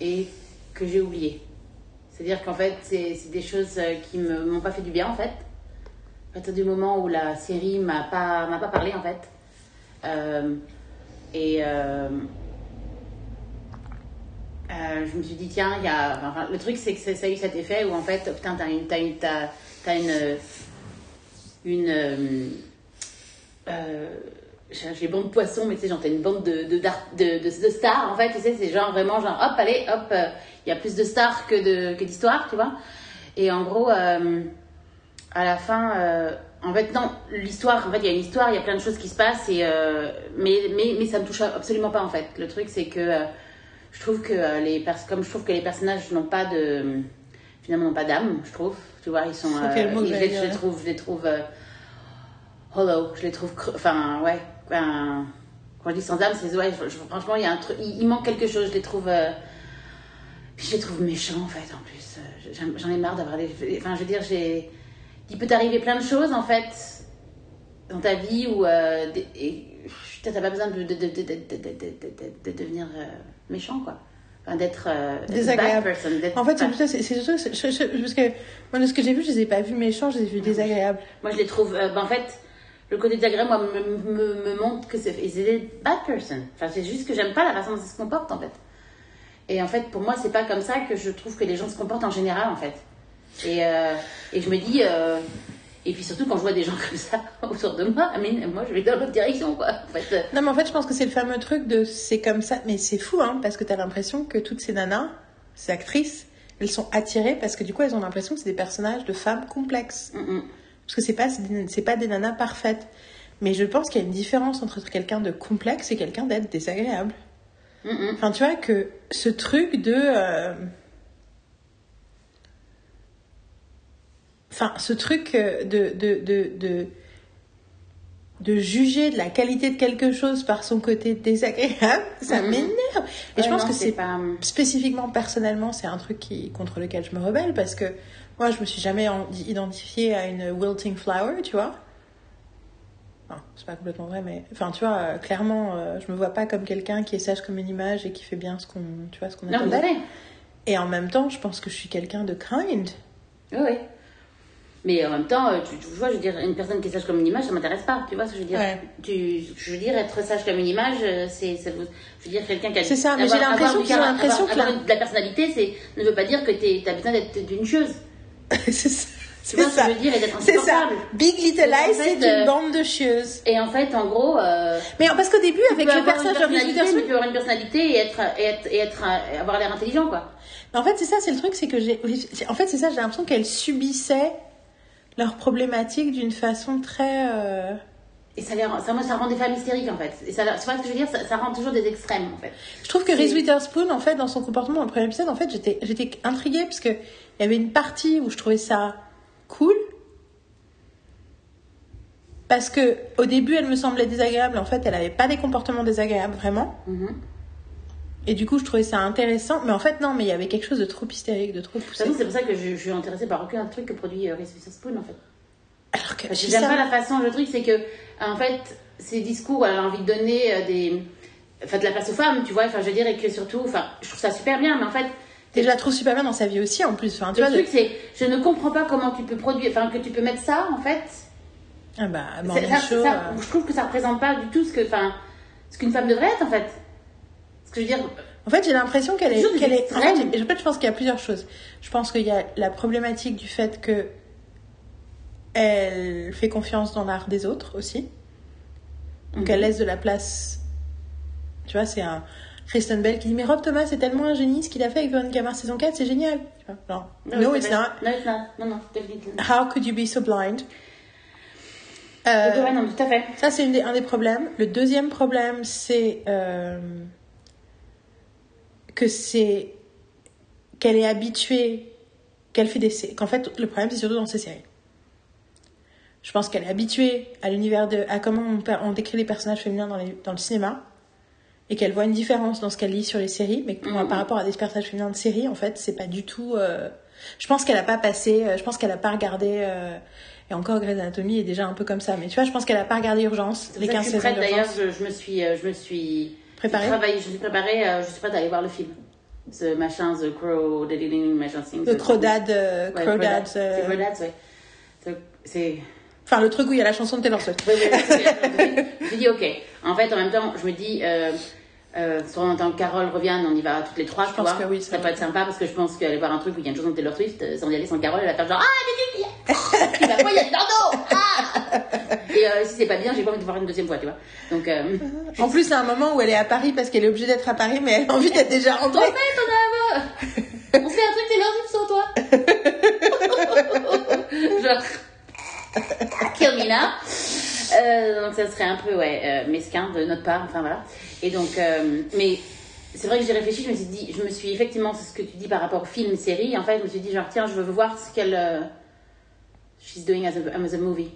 et que j'ai oubliée. C'est-à-dire qu'en fait, c'est des choses euh, qui me m'ont pas fait du bien en fait. À partir du moment où la série m'a pas pas parlé en fait. Euh, et euh, euh, je me suis dit tiens, y a le truc c'est que ça a eu cet effet où en fait putain t'as une t'as une t'as, t'as une une euh, euh, j'ai bande de poissons, mais tu sais, genre, t'as une bande de, de, de, stars, en fait, tu sais, c'est genre vraiment, genre, hop, allez, hop, euh, il y a plus de stars que de que d'histoires, tu vois. Et en gros, euh, à la fin, euh, en fait, non, l'histoire, en fait, il y a une histoire, il y a plein de choses qui se passent, euh, mais, mais, mais ça me touche absolument pas, en fait. Le truc, c'est que euh, je trouve que euh, les comme je trouve que les personnages n'ont pas de. Finalement, n'ont pas d'âme, je trouve. Tu vois, ils sont. Mot que je, les, je les là trouve, je les trouve. euh, hollow, je les trouve. Enfin, ouais. ben, quand je dis sans âme, c'est. Ouais, je- je- franchement, il y a un truc. Il, il manque quelque chose, je les trouve. euh, puis je les trouve méchants, en fait, en plus. Euh, j'en- ai marre d'avoir des. Enfin, je veux dire, j'ai. Il peut t'arriver plein de choses, en fait, dans ta vie où. Euh, et, t'as pas besoin de, de, de, de, de, de, de- de- de devenir euh, méchant, quoi. Enfin, d'être. euh, Désagréable. bad person, d'être En fait, c'est surtout, parce que moi, de ce que j'ai vu, je les ai pas vus méchants, je les ai vus désagréables. Moi, je les trouve. euh, ben, en fait, le côté désagréable, moi, me, me, me montre que c'est des bad person. Enfin, c'est juste que j'aime pas la façon dont ils se comportent, en fait. Et en fait, pour moi, c'est pas comme ça que je trouve que les gens se comportent en général, en fait. Et, euh, et je me dis. Et puis surtout, quand je vois des gens comme ça autour de moi, I mean, moi, je vais dans l'autre direction, quoi. En fait, euh, Non, mais en fait, je pense que c'est le fameux truc de c'est comme ça. Mais c'est fou, hein, parce que t'as l'impression que toutes ces nanas, ces actrices, elles sont attirées parce que du coup, elles ont l'impression que c'est des personnages de femmes complexes. mm, mm. Parce que c'est pas, c'est pas des nanas parfaites. Mais je pense qu'il y a une différence entre quelqu'un de complexe et quelqu'un d'être désagréable. Mm, mm. Enfin, tu vois, que ce truc de. euh, Enfin, ce truc euh, de, de, de, de, de juger de la qualité de quelque chose par son côté désagréable, ça Mhm. m'énerve. Et je pense non, que c'est pas. hum, spécifiquement personnellement, c'est un truc qui, contre lequel je me rebelle parce que moi, je me suis jamais en- identifiée à une wilting flower, tu vois. Enfin, c'est pas complètement vrai, mais enfin, tu vois, euh, clairement, euh, je me vois pas comme quelqu'un qui est sage comme une image et qui fait bien ce qu'on, tu vois, ce qu'on attend allez. Et en même temps, je pense que je suis quelqu'un de kind. Oui. Mais en même temps, euh, tu, tu vois, je veux dire, une personne qui est sage comme une image, ça m'intéresse pas. Tu vois ce que je veux dire Ouais. tu, Je veux dire, être sage comme une image, euh, c'est. c'est- Je veux dire, quelqu'un qui a. C'est ça, mais j'ai l'impression ont caractère- l'impression que avoir la- personnalité, c'est ne veut pas dire que tu as besoin d'être d'une chose. c'est ça. C'est ce ça. C'est ça. Big Little Lies, c'est euh, une bande de chieuses. Et en fait, en gros. euh, Mais parce qu'au début, avec le personnage une de Reese Witherspoon, tu peux avoir une personnalité et être, et être, et être, euh, avoir l'air intelligent, quoi. En fait, c'est ça, c'est le truc, c'est que j'ai. En fait, c'est ça, j'ai l'impression qu'elles subissaient leurs problématiques d'une façon très. euh, Et ça, les rend- ça, moi, ça rend des femmes hystériques, en fait. Et ça, tu vois ce que je veux dire? Ça, ça rend toujours des extrêmes, en fait. Je trouve que Reese Witherspoon, en fait, dans son comportement dans le premier épisode, en fait, j'étais, j'étais intriguée parce que il y avait une partie où je trouvais ça cool. Parce que au début, elle me semblait désagréable. En fait, elle avait pas des comportements désagréables vraiment. Mhm. Et du coup, je trouvais ça intéressant. Mais en fait, non, mais il y avait quelque chose de trop hystérique, de trop poussé. c'est pour ça que je, je suis intéressée par aucun truc que produit euh, Reese Witherspoon, en fait. Alors que Parce je que j'aime ça- pas la façon, le truc, c'est que, en fait, ces discours, elle a envie de donner euh, des. Enfin, de la place aux femmes, tu vois. Enfin, je veux dire, et que surtout, enfin, je trouve ça super bien, mais en fait. Et je la trouve super bien dans sa vie aussi, en plus. Enfin, tu Le vois, de- truc, c'est, je ne comprends pas comment tu peux produire, enfin, que tu peux mettre ça, en fait. Ah bah, Show, ça- euh, Je trouve que ça représente pas du tout ce que, enfin, ce qu'une femme devrait être, en fait. Ce que je veux dire, En fait, j'ai l'impression qu'elle est. Qu'elle est... En fait, en je pense qu'il y a plusieurs choses. Je pense qu'il y a la problématique du fait que elle fait confiance dans l'art des autres aussi. Donc Mhm. elle laisse de la place. Tu vois, c'est un Kristen Bell qui dit Mais Rob Thomas, c'est tellement un génie ce qu'il a fait avec Veronica Mars saison 4, c'est génial. Tu vois, non, no, c'est it's not. No, it's not. Non, non, definitely. How could you be so blind? Euh, ouais, non, tout à fait. ça, c'est un des problèmes. Le deuxième problème, c'est euh, que c'est qu'elle est habituée, qu'elle fait des qu'en fait, le problème, c'est surtout dans ces séries. Je pense qu'elle est habituée à l'univers de, à comment on, on décrit les personnages féminins dans, les- dans le cinéma, et qu'elle voit une différence dans ce qu'elle lit sur les séries, mais que moi, par rapport à des personnages féminins de séries, en fait, c'est pas du tout. euh, Je pense qu'elle a pas passé, euh, je pense qu'elle a pas regardé. euh, Et encore, Grey's Anatomy est déjà un peu comme ça, mais tu vois, je pense qu'elle a pas regardé Urgence, les pour ça que 15 je suis saisons d'ailleurs, d'Urgence. je, je me suis, euh, je me suis Travaillé, je me suis préparée, euh, je suis prête à aller voir le film. Ce machin, The Crow, The machin thing. Le Crawdad, euh, Ouais, Crawdads, C'est euh, Crawdads, ouais. C'est-. Enfin, le truc où il y a la chanson de Taylor Swift. Je dis, ok. En fait, en même temps, je me dis, euh, euh, soit en tant que Carole revienne, on y va toutes les trois, Je tu pense vois. que oui, ça ça peut être sympa parce que je pense qu'aller voir un truc où il y a une chanson de Taylor Swift, euh, sans y aller sans Carole, elle va faire genre, ah, mais tu bah, moi, il y a Ah Et euh, si c'est pas bien, j'ai pas envie de voir une deuxième fois, tu vois. Donc, euh, En plus, c'est un moment où elle est à Paris parce qu'elle est obligée d'être à Paris, mais elle a envie d'être déjà en rentrée. fait, on a on fait un truc Taylor Swift sans toi. genre, Kill me now. Euh, donc ça serait un peu ouais, euh, mesquin de notre part, enfin voilà. Et donc, euh, mais c'est vrai que j'ai réfléchi, je me suis dit, je me suis effectivement, c'est ce que tu dis par rapport au film, série, en fait, je me suis dit genre tiens, je veux voir ce qu'elle euh, she's doing as a, as a movie,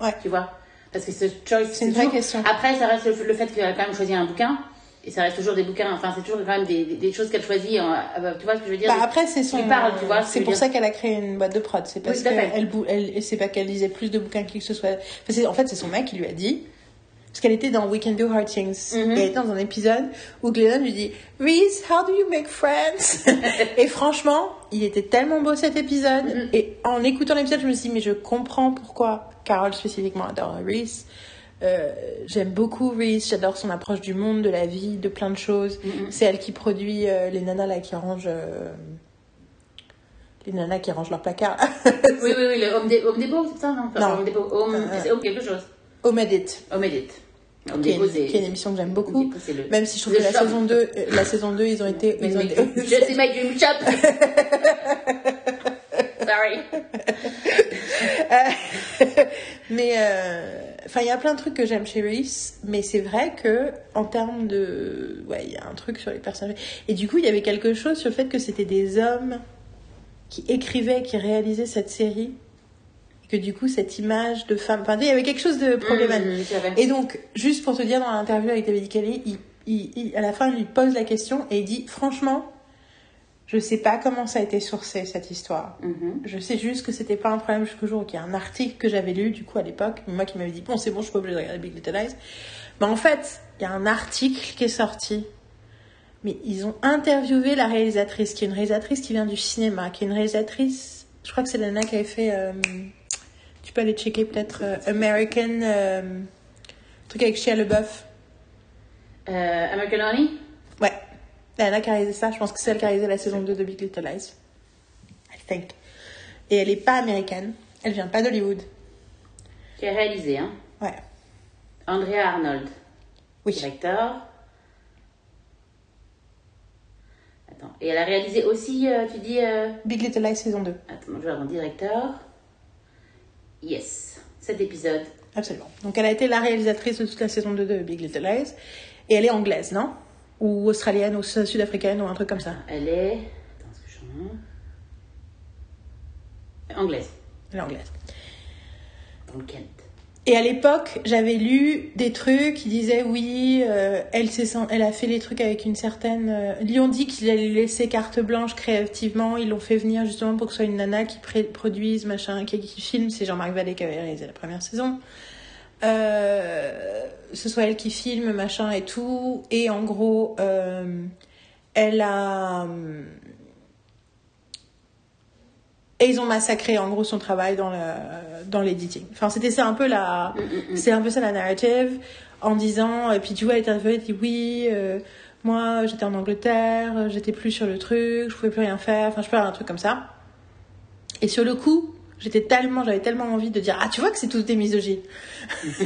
Ouais. tu vois, parce que ce choice, C'est une vraie question. Après, ça reste le, le fait qu'elle a quand même choisi un bouquin. Et ça reste toujours des bouquins, enfin c'est toujours quand même des, des, des choses qu'elle choisit, en- euh, tu vois ce que je veux dire? Bah après c'est son parle, tu vois, ce que c'est pour ça qu'elle a créé une boîte de prod. C'est parce Oui, tout à fait. que elle, elle c'est pas qu'elle lisait plus de bouquins que ce soit. Enfin, c'est- en fait c'est son mec qui lui a dit parce qu'elle était dans We Can Do Hard Things. Mhm. et elle était dans un épisode où Glennon lui dit Reese how do you make friends? Et franchement il était tellement beau cet épisode. Mhm. et en écoutant l'épisode je me suis dit mais je comprends pourquoi Carol spécifiquement adore Reese Euh, j'aime beaucoup Reese, j'adore son approche du monde, de la vie, de plein de choses. Mhm. C'est elle qui produit euh, les nanas là qui rangent euh, les nanas qui rangent leur placard. Oui, oui, oui, le Home, Depot, c'est ça, non, Non. Home Depot, Home, Home quelque chose. Home Edit, Home Edit. Home qui est, qui est une émission que j'aime beaucoup. Depot, c'est le... Même si je trouve que la shop. saison 2, euh, la saison 2, ils ont été ils ont été- je sais my dream shop. Sorry. Mais euh, enfin, il y a plein de trucs que j'aime chez Reese, mais c'est vrai que en termes de, ouais, il y a un truc sur les personnages. Et du coup, il y avait quelque chose sur le fait que c'était des hommes qui écrivaient, qui réalisaient cette série, et que du coup, cette image de femme, enfin, il y avait quelque chose de problématique. Mmh, c'est vrai. Et donc, juste pour te dire, dans l'interview avec David Kelly, il, il- il- à la fin, il lui pose la question et il dit, franchement, je sais pas comment ça a été sourcé cette histoire. Mhm. Je sais juste que c'était pas un problème jusqu'au jour où il y a un article que j'avais lu du coup à l'époque, moi qui m'avait dit bon c'est bon je suis pas obligée de regarder Big Little Lies. Mais en fait il y a un article qui est sorti, mais ils ont interviewé la réalisatrice qui est une réalisatrice qui vient du cinéma, qui est une réalisatrice, je crois que c'est la nana qui avait fait, euh, tu peux aller checker peut-être euh, American, euh, truc avec Shia LeBeouf. Euh, American Honey? Nana qui a réalisé ça, je pense que c'est elle qui a réalisé la saison 2 de Big Little Lies. I think. Et elle est pas américaine, elle vient pas d'Hollywood. qui a réalisé, hein. Ouais. Andrea Arnold, Oui. directeur. Attends. Et elle a réalisé aussi, euh, tu dis... euh, Big Little Lies saison 2. Attends, je vais avoir directeur. Yes. Cet épisode. Absolument. Donc elle a été la réalisatrice de toute la saison 2 de Big Little Lies. Et elle est anglaise, non? Ou australienne, ou sud-africaine, ou un truc comme ça. Elle est... Attends, que je Anglaise. Elle est anglaise. Dans le Kent. Et à l'époque, j'avais lu des trucs qui disaient oui, euh, elle, elle a fait les trucs avec une certaine. Euh, ont dit qu'ils allaient lui laisser carte blanche créativement. Ils l'ont fait venir justement pour que ce soit une nana qui produise, machin, qui, qui filme. C'est Jean-Marc Vallée qui avait réalisé la première saison. Euh, ce soit elle qui filme, machin et tout. Et en gros, euh, elle a. euh, Et ils ont massacré en gros son travail dans le dans l'editing. Enfin, c'était ça un peu la c'est un peu ça la narrative en disant et puis tu vois elle est interviewée elle dit oui euh, moi j'étais en Angleterre, j'étais plus sur le truc, je pouvais plus rien faire, enfin je peux faire un truc comme ça. Et sur le coup, j'étais tellement j'avais tellement envie de dire ah tu vois que c'est tous des misogynes.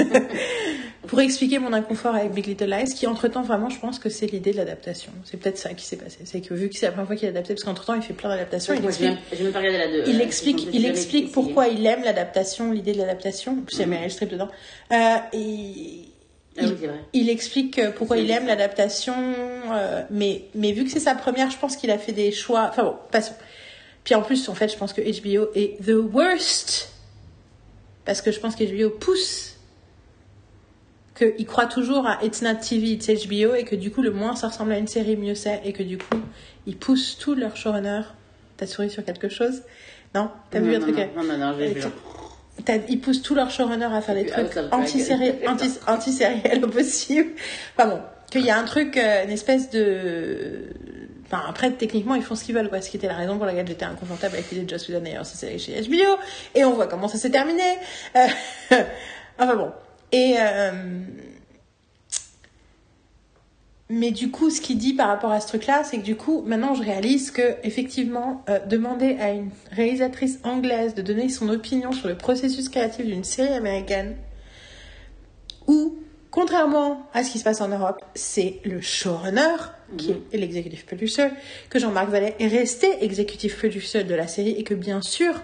Pour expliquer mon inconfort avec Big Little Lies, qui entre-temps, vraiment, je pense que c'est l'idée de l'adaptation. C'est peut-être ça qui s'est passé. C'est que vu que c'est la première fois qu'il est adapté, parce qu'entre-temps, il fait plein d'adaptations, il explique, pas la deux. il euh, explique, il explique pourquoi il aime l'adaptation, l'idée de l'adaptation. Plus, il y a Meryl Streep dedans. Euh, et Ah oui, c'est vrai. il explique euh, pourquoi il aime l'adaptation, euh, mais, mais vu que c'est sa première, je pense qu'il a fait des choix. Enfin bon, passons. Puis en plus, en fait, je pense que HBO est the worst. Parce que je pense que HBO pousse qu'il croit toujours à It's not TV, it's HBO, et que du coup, le moins ça ressemble à une série, mieux c'est, et que du coup, ils poussent tous leurs showrunners. T'as souri sur quelque chose? Non? T'as vu non, un truc non, non, non, non, j'ai vu. ils poussent tous leurs showrunners à faire des House trucs of Dragon. anti-série- anti- anti-sériels au possible. Enfin bon, qu'il y a un truc, euh, une espèce de... Enfin, après, techniquement, ils font ce qu'ils veulent, quoi. Ce qui était la raison pour laquelle j'étais inconfortable avec l'idée de Joss Whedon d'ailleurs, cette série chez HBO. Et on voit comment ça s'est terminé. Euh, enfin bon. Et... euh, Mais du coup, ce qu'il dit par rapport à ce truc-là, c'est que du coup, maintenant, je réalise que effectivement, euh, demander à une réalisatrice anglaise de donner son opinion sur le processus créatif d'une série américaine, où, contrairement à ce qui se passe en Europe, c'est le showrunner qui est l'executive producer, que Jean-Marc Vallée est resté executive producer de la série et que bien sûr,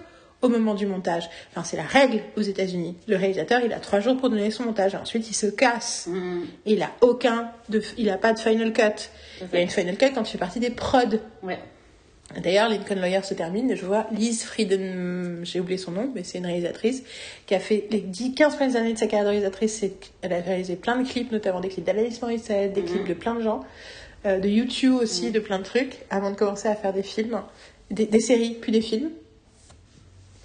au moment du montage. Enfin, c'est la règle aux États-Unis. Le réalisateur, il a trois jours pour donner son montage. Ensuite, il se casse. Mm. Et il a aucun, de, il a pas de final cut. Il y a une final cut quand tu fais partie des prods. Ouais. D'ailleurs, Lincoln Lawyer se termine. Je vois Liz Frieden, j'ai oublié son nom, mais c'est une réalisatrice qui a fait les 10, 15 premières années de sa carrière de réalisatrice. Elle a réalisé plein de clips, notamment des clips d'Alanis Morissette, des clips de plein de gens, de YouTube aussi, de plein de trucs, avant de commencer à faire des films, des, des séries, puis des films.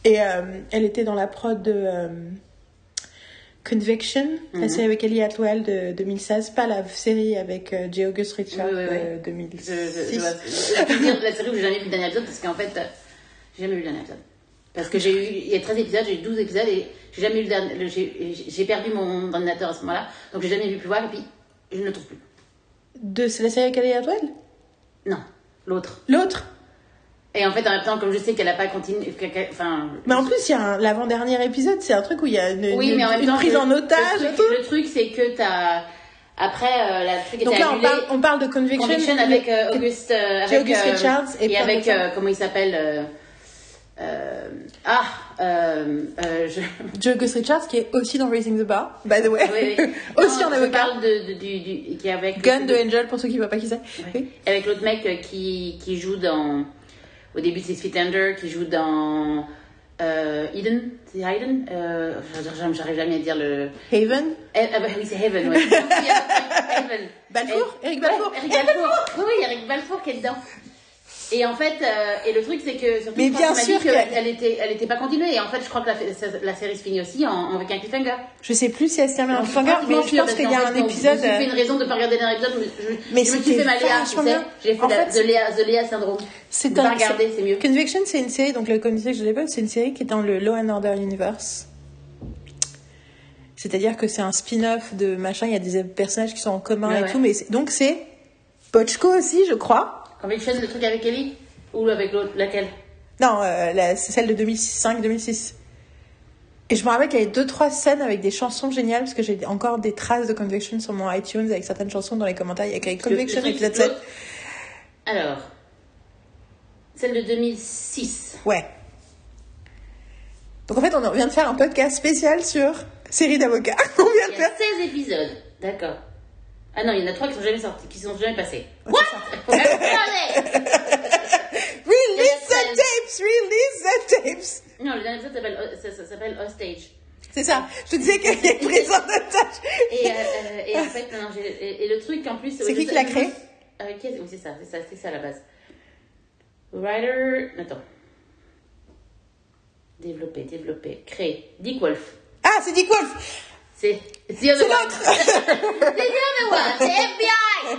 Et euh, elle était dans la prod de euh, Conviction, la série avec Ellie Atwell de 2016, pas la série avec euh, J. August Richard Oui, oui, oui. de Je, 2006. je, je la série où j'ai jamais vu le dernier épisode parce qu'en fait, euh, j'ai jamais vu le dernier épisode. Parce que j'ai eu, il y a 13 épisodes, j'ai eu 12 épisodes et j'ai jamais eu le dernier, j'ai perdu mon ordinateur à ce moment-là, donc j'ai jamais pu voir et puis je ne le trouve plus. De, c'est la série avec Ellie Atwell Non, l'autre. L'autre? Et en fait, en même temps, comme je sais qu'elle n'a pas continué, enfin. Mais en plus, il y a un- l'avant-dernier épisode, c'est un truc où il y a une, oui, une- mais en même une temps, prise le- en otage Le truc, tout. le truc, c'est que t'as. Après, euh, la truc Donc là, on parle, on parle de Conviction. Conviction avec euh, Auguste, euh, avec, Auguste Richards et et, avec comment il s'appelle euh, ah euh, euh, je, Joe Gus Richards, qui est aussi dans Raising the Bar, by the way. oui, oui. aussi Non, en avocat. parle de, de- du, du qui est avec Gun de Angel, pour ceux qui ne voient pas qui c'est. Oui. avec l'autre mec euh, qui qui joue dans au début c'est Sweet Ender qui joue dans Eden c'est Eden j'arrive jamais à dire le Haven? Eh, ah bah oui c'est Heaven ouais. Heaven Balfour? Et- Eric Balfour Ouais, Eric Balfour oui oui Eric Balfour qui est dedans et en fait, euh, et le truc c'est que surtout Mais bien sûr qu'elle- qu'elle était, elle était pas continuée. Et en fait, je crois que la, la série se finit aussi en, en- avec un cliffhanger. Je sais plus si elle se termine en cliffhanger, mais je pense qu'il y a un épisode. Je me suis fait une raison de pas regarder dernier épisode. mais Je, Mais je me suis fait ma Léa, tu sais. J'ai fait la, fait, the, Léa, the Léa syndrome. C'est De pas un- regarder, c'est mieux. Conviction, c'est une série, donc le Conviction que je l'époque, c'est une série qui est dans le Law and Order Universe. C'est-à-dire que c'est un spin-off de machin, il y a des personnages qui sont en commun Ouais, et tout, mais donc c'est Pochko aussi, je crois. Conviction, le truc avec Ellie Ou avec l'autre, laquelle? Non, euh, la- c'est celle de 2005-2006. Et je me rappelle qu'il y avait deux trois scènes avec des chansons géniales parce que j'ai encore des traces de Conviction sur mon iTunes avec certaines chansons dans les commentaires. Il y a écrit Conviction épisode 7. l'autre- Alors, celle de 2006. Ouais. Donc en fait, on vient de faire un podcast spécial sur série d'avocats. On vient de Il y a faire. 16 épisodes, d'accord. Ah non, il y en a 3 qui sont jamais sortis, qui sont jamais passés. What? Release the tapes, release the tapes. Non, le dernier épisode s'appelle, euh, ça, ça s'appelle Hostage. C'est ça. Je te disais a une prise en otage. Et, euh, euh, et en fait, non, et, et le truc en plus. C'est qui qui l'a créé? euh, qui est- Oui, c'est ça, c'est ça, c'est ça la base. Writer. Attends. Développer, développer, créer. Dick Wolf. Ah, c'est Dick Wolf. C'est The Other C'est One. l'autre. C'est The Other One, c'est FBI.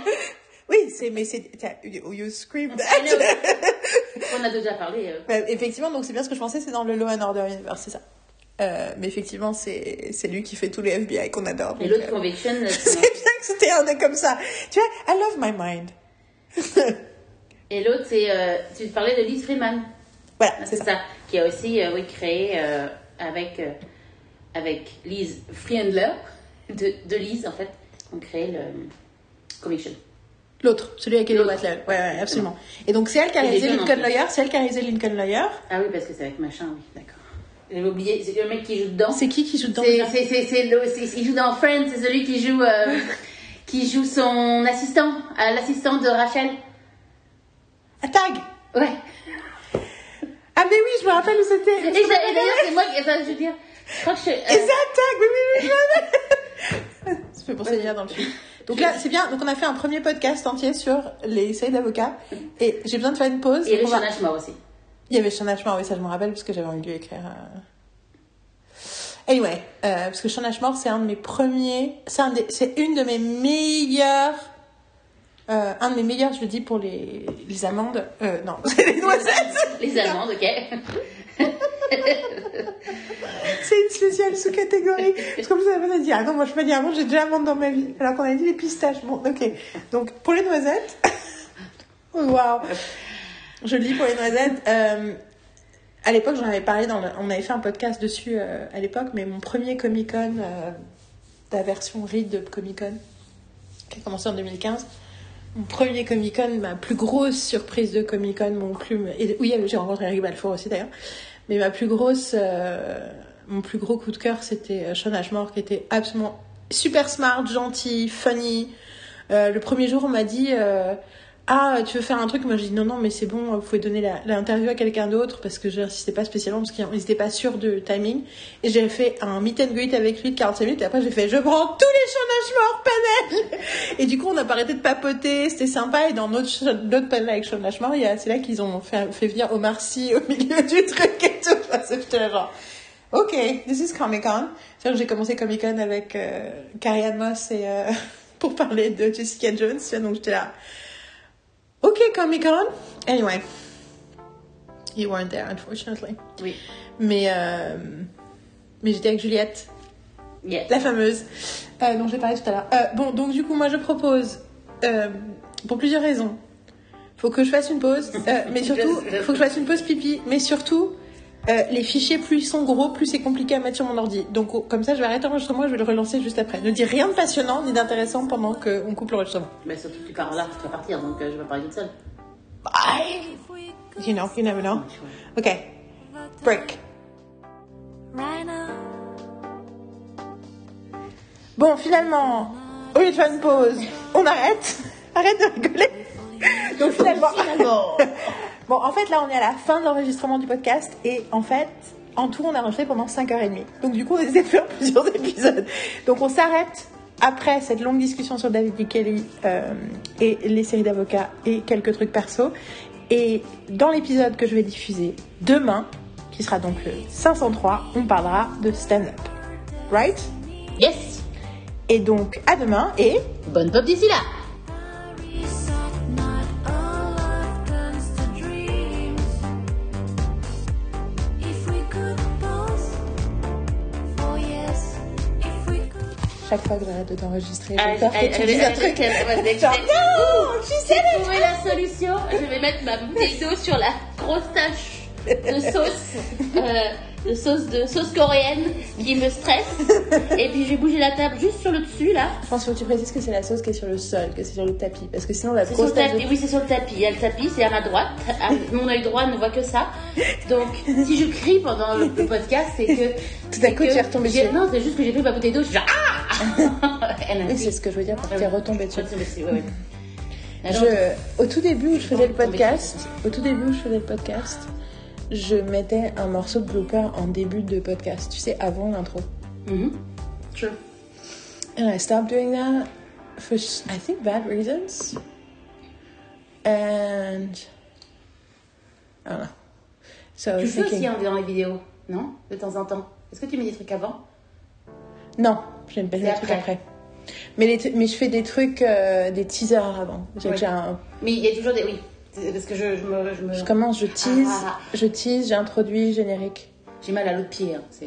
Oui, c'est mais c'est you you scream I that. know. On a déjà parlé. euh. Bah, effectivement, donc c'est bien ce que je pensais, c'est dans le Law and Order Universe, c'est ça. Euh, mais effectivement, c'est c'est lui qui fait tous les FBI qu'on adore. Et l'autre euh, Conviction. C'est bien que c'était un nez comme ça. Tu vois, I love my mind. Et l'autre, c'est. tu parlais de Liz Freeman. voilà, Ah, c'est ça. ça. Qui a aussi oui, créé avec, avec Liz Friendler, de, de Liz en fait, ont créé le Conviction. L'autre, celui avec Ellie L'autre. Ouais, ouais, absolument. Et donc c'est elle qui a les réalisé Lincoln. Lawyer, c'est elle qui a réalisé Lincoln Lawyer? Ah oui, parce que c'est avec machin, oui, d'accord. J'avais oublié, c'est le mec qui joue dedans. C'est qui qui joue dedans C'est, c'est, c'est, c'est c'est- il joue dans Friends, c'est celui qui joue, euh, qui joue son assistant, euh, l'assistant de Rachel. Ah, Tag Ouais. Ah mais oui, je me rappelle où c'était. Et, d'ailleurs, c'est moi qui, enfin, je veux dire, je crois que je, euh, Et ça, Tag, oui, oui, oui. Ça fait penser bien dans le film. Donc là, c'est bien. Donc on a fait un premier podcast entier sur les séries d'avocats. Et j'ai besoin de faire une pause. et On va- Richard Ashmore aussi. Il y avait Sean Ashmore, oui, ça je me rappelle parce que j'avais envie de lui écrire. euh. Anyway, euh, parce que Sean Ashmore, c'est un de mes premiers. C'est un des- c'est une de mes meilleures. euh, un de mes meilleurs, je le dis pour les, les amandes. Non, c'est les noisettes. Les Allemandes, ok. C'est une spéciale sous-catégorie. Parce que vous avez pas dit, ah non, moi je peux dire amandes, j'ai déjà amandes dans ma vie. Alors qu'on a dit les pistaches. Bon, ok. Donc pour les noisettes. oh, Waouh. Je le dis pour les noisettes. Euh, à l'époque, j'en avais parlé on avait fait un podcast dessus euh, à l'époque, mais mon premier Comic Con, euh, la version read de Comic Con, qui a commencé en 2015. Mon premier Comic Con, ma plus grosse surprise de Comic Con, mon plus. Et oui, j'ai rencontré Eric Balfour aussi d'ailleurs. Mais ma plus grosse, euh, mon plus gros coup de cœur, c'était euh, Sean Ashmore, qui était absolument super smart, gentil, funny. Euh, le premier jour, on m'a dit euh, Ah, tu veux faire un truc? Moi, j'ai dit Non, non, mais c'est bon, vous pouvez donner l'interview à quelqu'un d'autre parce que j'insistais pas spécialement parce qu'ils n'étaient pas sûrs de timing. Et j'ai fait un meet and greet avec lui de 45 minutes. Et après, j'ai fait Je prends tous les Sean Ashmore panel Et du coup, on n'a pas arrêté de papoter, c'était sympa. Et dans notre, notre panel avec Sean Ashmore, c'est là qu'ils ont fait, fait venir Omar Sy au milieu du truc et tout. Genre, ok, this is Comic Con. J'ai commencé Comic Con avec euh, Carrie Ann Moss et, euh, pour parler de Jessica Jones. Donc j'étais là, ok, Comic Con. Anyway, you weren't there, unfortunately. Oui. Mais, euh, mais j'étais avec Juliette Yes. la fameuse, euh, dont j'ai parlé tout à l'heure. Euh, bon, donc du coup, moi, je propose, euh, pour plusieurs raisons, faut que je fasse une pause, mais surtout, faut que je fasse une pause pipi, mais surtout, euh, les fichiers, plus ils sont gros, plus c'est compliqué à mettre sur mon ordi. Donc, oh, comme ça, je vais arrêter l'enregistrement et je vais le relancer juste après. Ne dis rien de passionnant ni d'intéressant pendant qu'on coupe l'enregistrement. Mais surtout que tu pars là, tu vas partir, donc euh, je vais parler toute seule. Bye! You know, you never know. Ok. Break. Bon, finalement, au lieu de faire une pause, on arrête. Arrête de rigoler. Donc finalement. bon, en fait, là, on est à la fin de l'enregistrement du podcast. Et en fait, en tout, on a enregistré pendant 5h30. Donc du coup, on essaie de faire plusieurs épisodes. Donc on s'arrête après cette longue discussion sur David Lee Kelly euh, et les séries d'avocats et quelques trucs perso. Et dans l'épisode que je vais diffuser demain, qui sera donc le 503, on parlera de stand-up. Right? Yes et donc, à demain et Bonne pop d'ici là chaque fois que j'arrête de t'enregistrer, Ah, j'ai peur que tu dises un truc. non, tu sais trouvé la solution. Je vais mettre ma bouteille d'eau sur la grosse tache de sauce, euh, de sauce de sauce coréenne qui me stresse. Et puis je vais bouger la table juste sur le dessus là. Je pense que tu précises que c'est la sauce qui est sur le sol, que c'est sur le tapis. Parce que sinon, la C'est sur grosse le tache tapis. de- Oui, c'est sur le tapis. Il y a le tapis, c'est à ma droite. À- mon œil droit ne voit que ça. Donc, si je crie pendant le, podcast, c'est que Tout à coup, que tu es retombé. Non, c'est juste que j'ai pris ma bouteille d'eau. Je suis genre ah. Oui, c'est ce que je veux dire tu es retombé dessus. Retombé dessus. Je, au tout début où je faisais le podcast, au tout début où je faisais le podcast, je mettais un morceau de blooper en début de podcast, tu sais, avant l'intro. Mhm. Sure. And I stopped doing that for, I think, bad reasons. And I don't know. So Tu fais aussi hein, dans les vidéos, non? De temps en temps. Est-ce que tu mets des trucs avant? Non, je ne pas des trucs après. Mais, les, mais je fais des trucs, euh, des teasers avant. Déjà un- Mais il y a toujours des. Oui. Parce que je, je me. Je, me- je commence, je tease, Ah, ah, je tease, j'introduis, générique. J'ai mal à l'autre pied. Hein. C'est.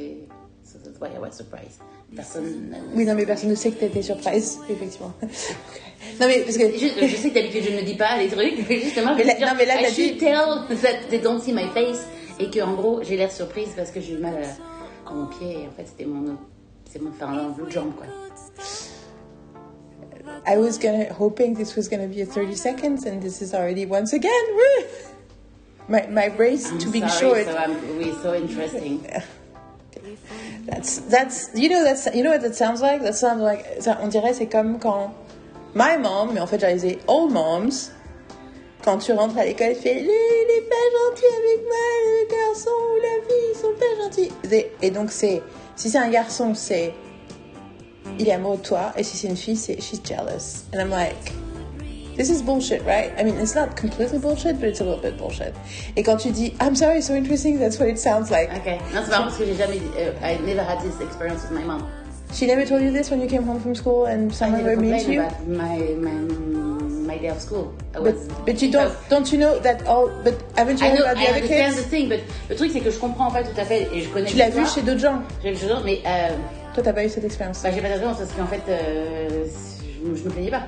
I was surprised. Personne. Oui, non, mais personne ne sait que t'étais surprise, effectivement. non, mais parce que. Je, je sais que d'habitude je ne dis pas les trucs, mais justement, Mais là- dire, non, mais là, I t'as should dit- tell that they don't see my face et que en gros j'ai l'air surprise parce que j'ai eu mal à, à mon pied et en fait c'était mon c'est mon enfin de jambe quoi. I was gonna hoping this was gonna be a 30 seconds, and this is already once again woo! my my race I'm to being sorry, short. so I'm really so interesting. That's that's you know that's you know what that sounds like? That sounds like ça, on dirait c'est comme quand my mom, mais en fait j'allais dire old moms. Quand tu rentres à l'école, fait lui, il est pas gentil avec moi, le garçon ou la fille, ils sont pas gentils. Et donc c'est si c'est un garçon, c'est il est amoureux de toi, et si c'est une fille, c'est she's jealous. And I'm like, this is bullshit, right? I mean, it's not completely bullshit, but it's a little bit bullshit. Et quand tu dis, I'm sorry, so interesting, that's what it sounds like. Ok, non c'est parce que j'ai jamais euh, I never had this experience with my mom. She never told you this when you came home from school and someone were complained you? about my my my day of school. But, but you don't, don't you know that all, but haven't you heard know, about the I other understand the kids? thing, but le truc c'est que je comprends pas tout à fait et je connais Tu l'as vu chez d'autres gens? J'ai vu chez d'autres, mais euh, Toi, t'as pas eu cette expérience. bah, j'ai pas d'expérience parce qu'en fait, euh, je, je me plaignais pas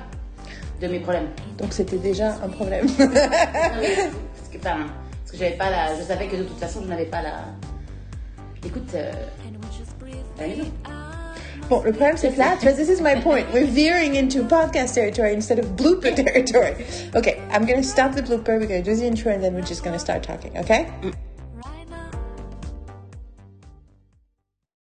de mes problèmes. Donc c'était déjà un problème. Oui, parce que, enfin, parce que j'avais pas la, je savais que de toute façon, je n'avais pas la. Écoute, euh, la maison. C'est que là, tu vois, this is my point. We're veering into podcast territory instead of blooper territory. Okay, I'm gonna stop the blooper, we're gonna do the intro, and then we're just gonna start talking, okay?